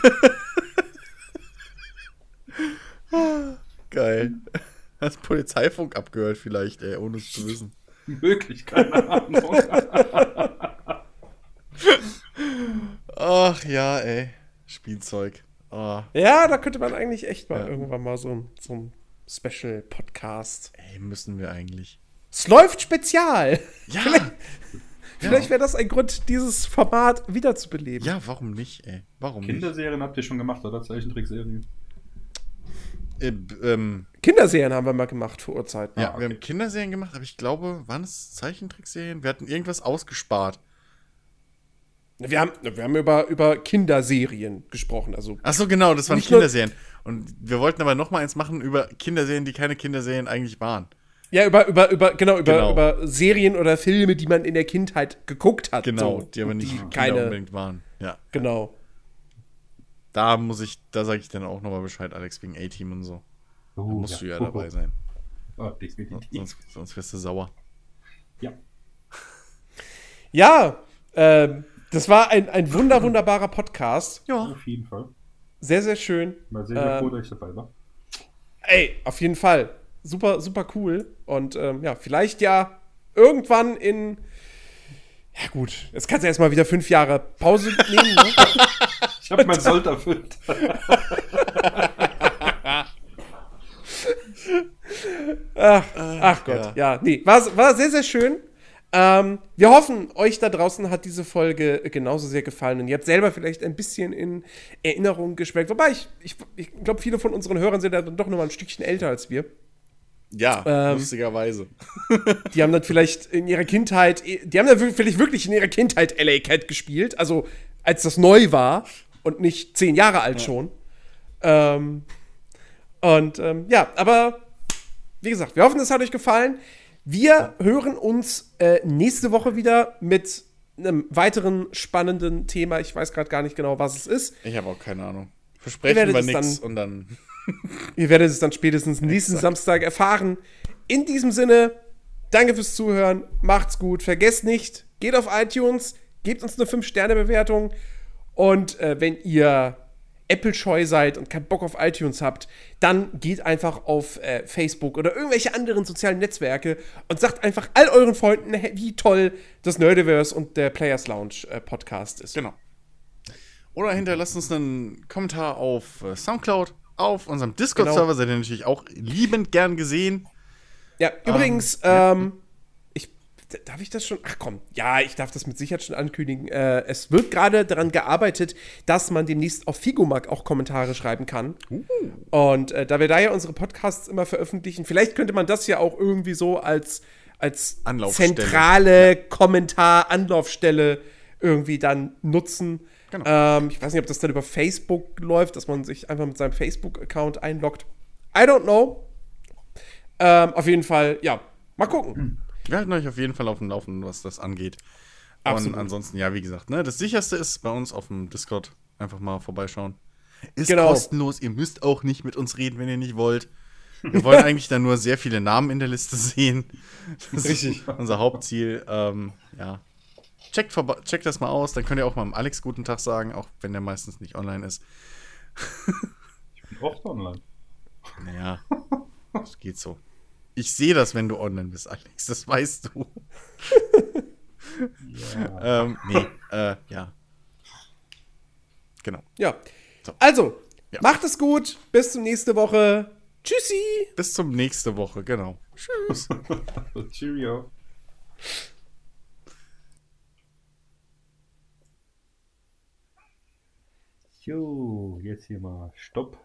Geil. Hast Polizeifunk abgehört vielleicht, ey, ohne es zu wissen. Möglich, keine Ahnung. Ach ja, ey. Spielzeug. Oh. Ja, da könnte man eigentlich echt mal ja. irgendwann mal so, so ein Special-Podcast. Ey, müssen wir eigentlich. Es läuft spezial. Ja. Vielleicht, wäre das ein Grund, dieses Format wiederzubeleben. Ja, warum nicht, ey? Warum Kinderserien nicht? habt ihr schon gemacht, oder? Zeichentrickserien? Äh, ähm, Kinderserien haben wir mal gemacht vor Urzeiten. Ja, ah, okay. wir haben Kinderserien gemacht, aber ich glaube, waren es Zeichentrickserien? Wir hatten irgendwas ausgespart. Wir haben, wir haben über, über Kinderserien gesprochen. Also Ach so, genau, das waren Kinderserien. Und wir wollten aber noch mal eins machen über Kinderserien, die keine Kinderserien eigentlich waren. Ja, über, über, über, genau, über, genau. über Serien oder Filme, die man in der Kindheit geguckt hat. Genau, so, die aber nicht die keine unbedingt waren. Ja. Genau. Da muss ich, da sage ich dann auch nochmal Bescheid, Alex, wegen A-Team und so. Uh, da musst ja. du ja dabei sein. Oh, sonst, sonst wirst du sauer. Ja. Ja, ähm, das war ein, ein wunder, wunderbarer Podcast. Ja. Auf jeden Fall. Sehr, sehr schön. Mal sehen, wie ähm, ich dabei war. Ey, auf jeden Fall. Super, super cool. Und ähm, ja, vielleicht ja irgendwann in. Ja, gut, jetzt kannst du erstmal wieder fünf Jahre Pause nehmen. Ne? ich habe mein Sold erfüllt. ach, ach Gott, ja. ja. Nee, war, war sehr, sehr schön. Ähm, wir hoffen, euch da draußen hat diese Folge genauso sehr gefallen und ihr habt selber vielleicht ein bisschen in Erinnerung geschwelgt. Wobei ich, ich, ich glaube, viele von unseren Hörern sind dann doch noch mal ein Stückchen älter als wir. Ja, ähm, lustigerweise. Die haben dann vielleicht in ihrer Kindheit, die haben dann vielleicht wirklich in ihrer Kindheit LA Cat gespielt, also als das neu war und nicht zehn Jahre alt ja. schon. Ähm, und ähm, ja, aber wie gesagt, wir hoffen, es hat euch gefallen. Wir hören uns äh, nächste Woche wieder mit einem weiteren spannenden Thema. Ich weiß gerade gar nicht genau, was es ist. Ich habe auch keine Ahnung. Versprechen wir nichts und dann. Ihr werdet es dann spätestens nächsten Samstag erfahren. In diesem Sinne, danke fürs Zuhören. Macht's gut. Vergesst nicht, geht auf iTunes, gebt uns eine 5-Sterne-Bewertung. Und äh, wenn ihr Apple-scheu seid und keinen Bock auf iTunes habt, dann geht einfach auf äh, Facebook oder irgendwelche anderen sozialen Netzwerke und sagt einfach all euren Freunden, wie toll das Nerdiverse und der Players Lounge äh, Podcast ist. Genau. Oder hinterlasst uns einen Kommentar auf äh, Soundcloud, auf unserem Discord-Server, genau. seid ihr natürlich auch liebend gern gesehen. Ja, übrigens, ähm, ähm, darf ich das schon? Ach komm, ja, ich darf das mit Sicherheit schon ankündigen. Äh, es wird gerade daran gearbeitet, dass man demnächst auf Figomag auch Kommentare schreiben kann. Uh. Und äh, da wir da ja unsere Podcasts immer veröffentlichen, vielleicht könnte man das ja auch irgendwie so als, als zentrale ja. Kommentar-Anlaufstelle irgendwie dann nutzen. Genau. Ähm, ich weiß nicht, ob das dann über Facebook läuft, dass man sich einfach mit seinem Facebook-Account einloggt. I don't know. Ähm, auf jeden Fall, ja, mal gucken. Hm. Wir halten euch auf jeden Fall auf dem Laufenden, was das angeht. Absolut. Und ansonsten, ja, wie gesagt, ne, das sicherste ist bei uns auf dem Discord einfach mal vorbeischauen. Ist genau. kostenlos, ihr müsst auch nicht mit uns reden, wenn ihr nicht wollt. Wir wollen eigentlich dann nur sehr viele Namen in der Liste sehen. Das Richtig. ist unser Hauptziel. Ähm, ja. Checkt, checkt das mal aus, dann könnt ihr auch mal Alex guten Tag sagen, auch wenn der meistens nicht online ist. ich bin oft online. Naja, das geht so. Ich sehe das, wenn du online bist, Alex. Das weißt du. ja. ähm, nee, äh, ja. Genau. Ja. So. Also, ja. macht es gut. Bis zum nächste Woche. Tschüssi. Bis zum nächste Woche, genau. Tschüss. Cheerio. Jo, jetzt hier mal Stopp.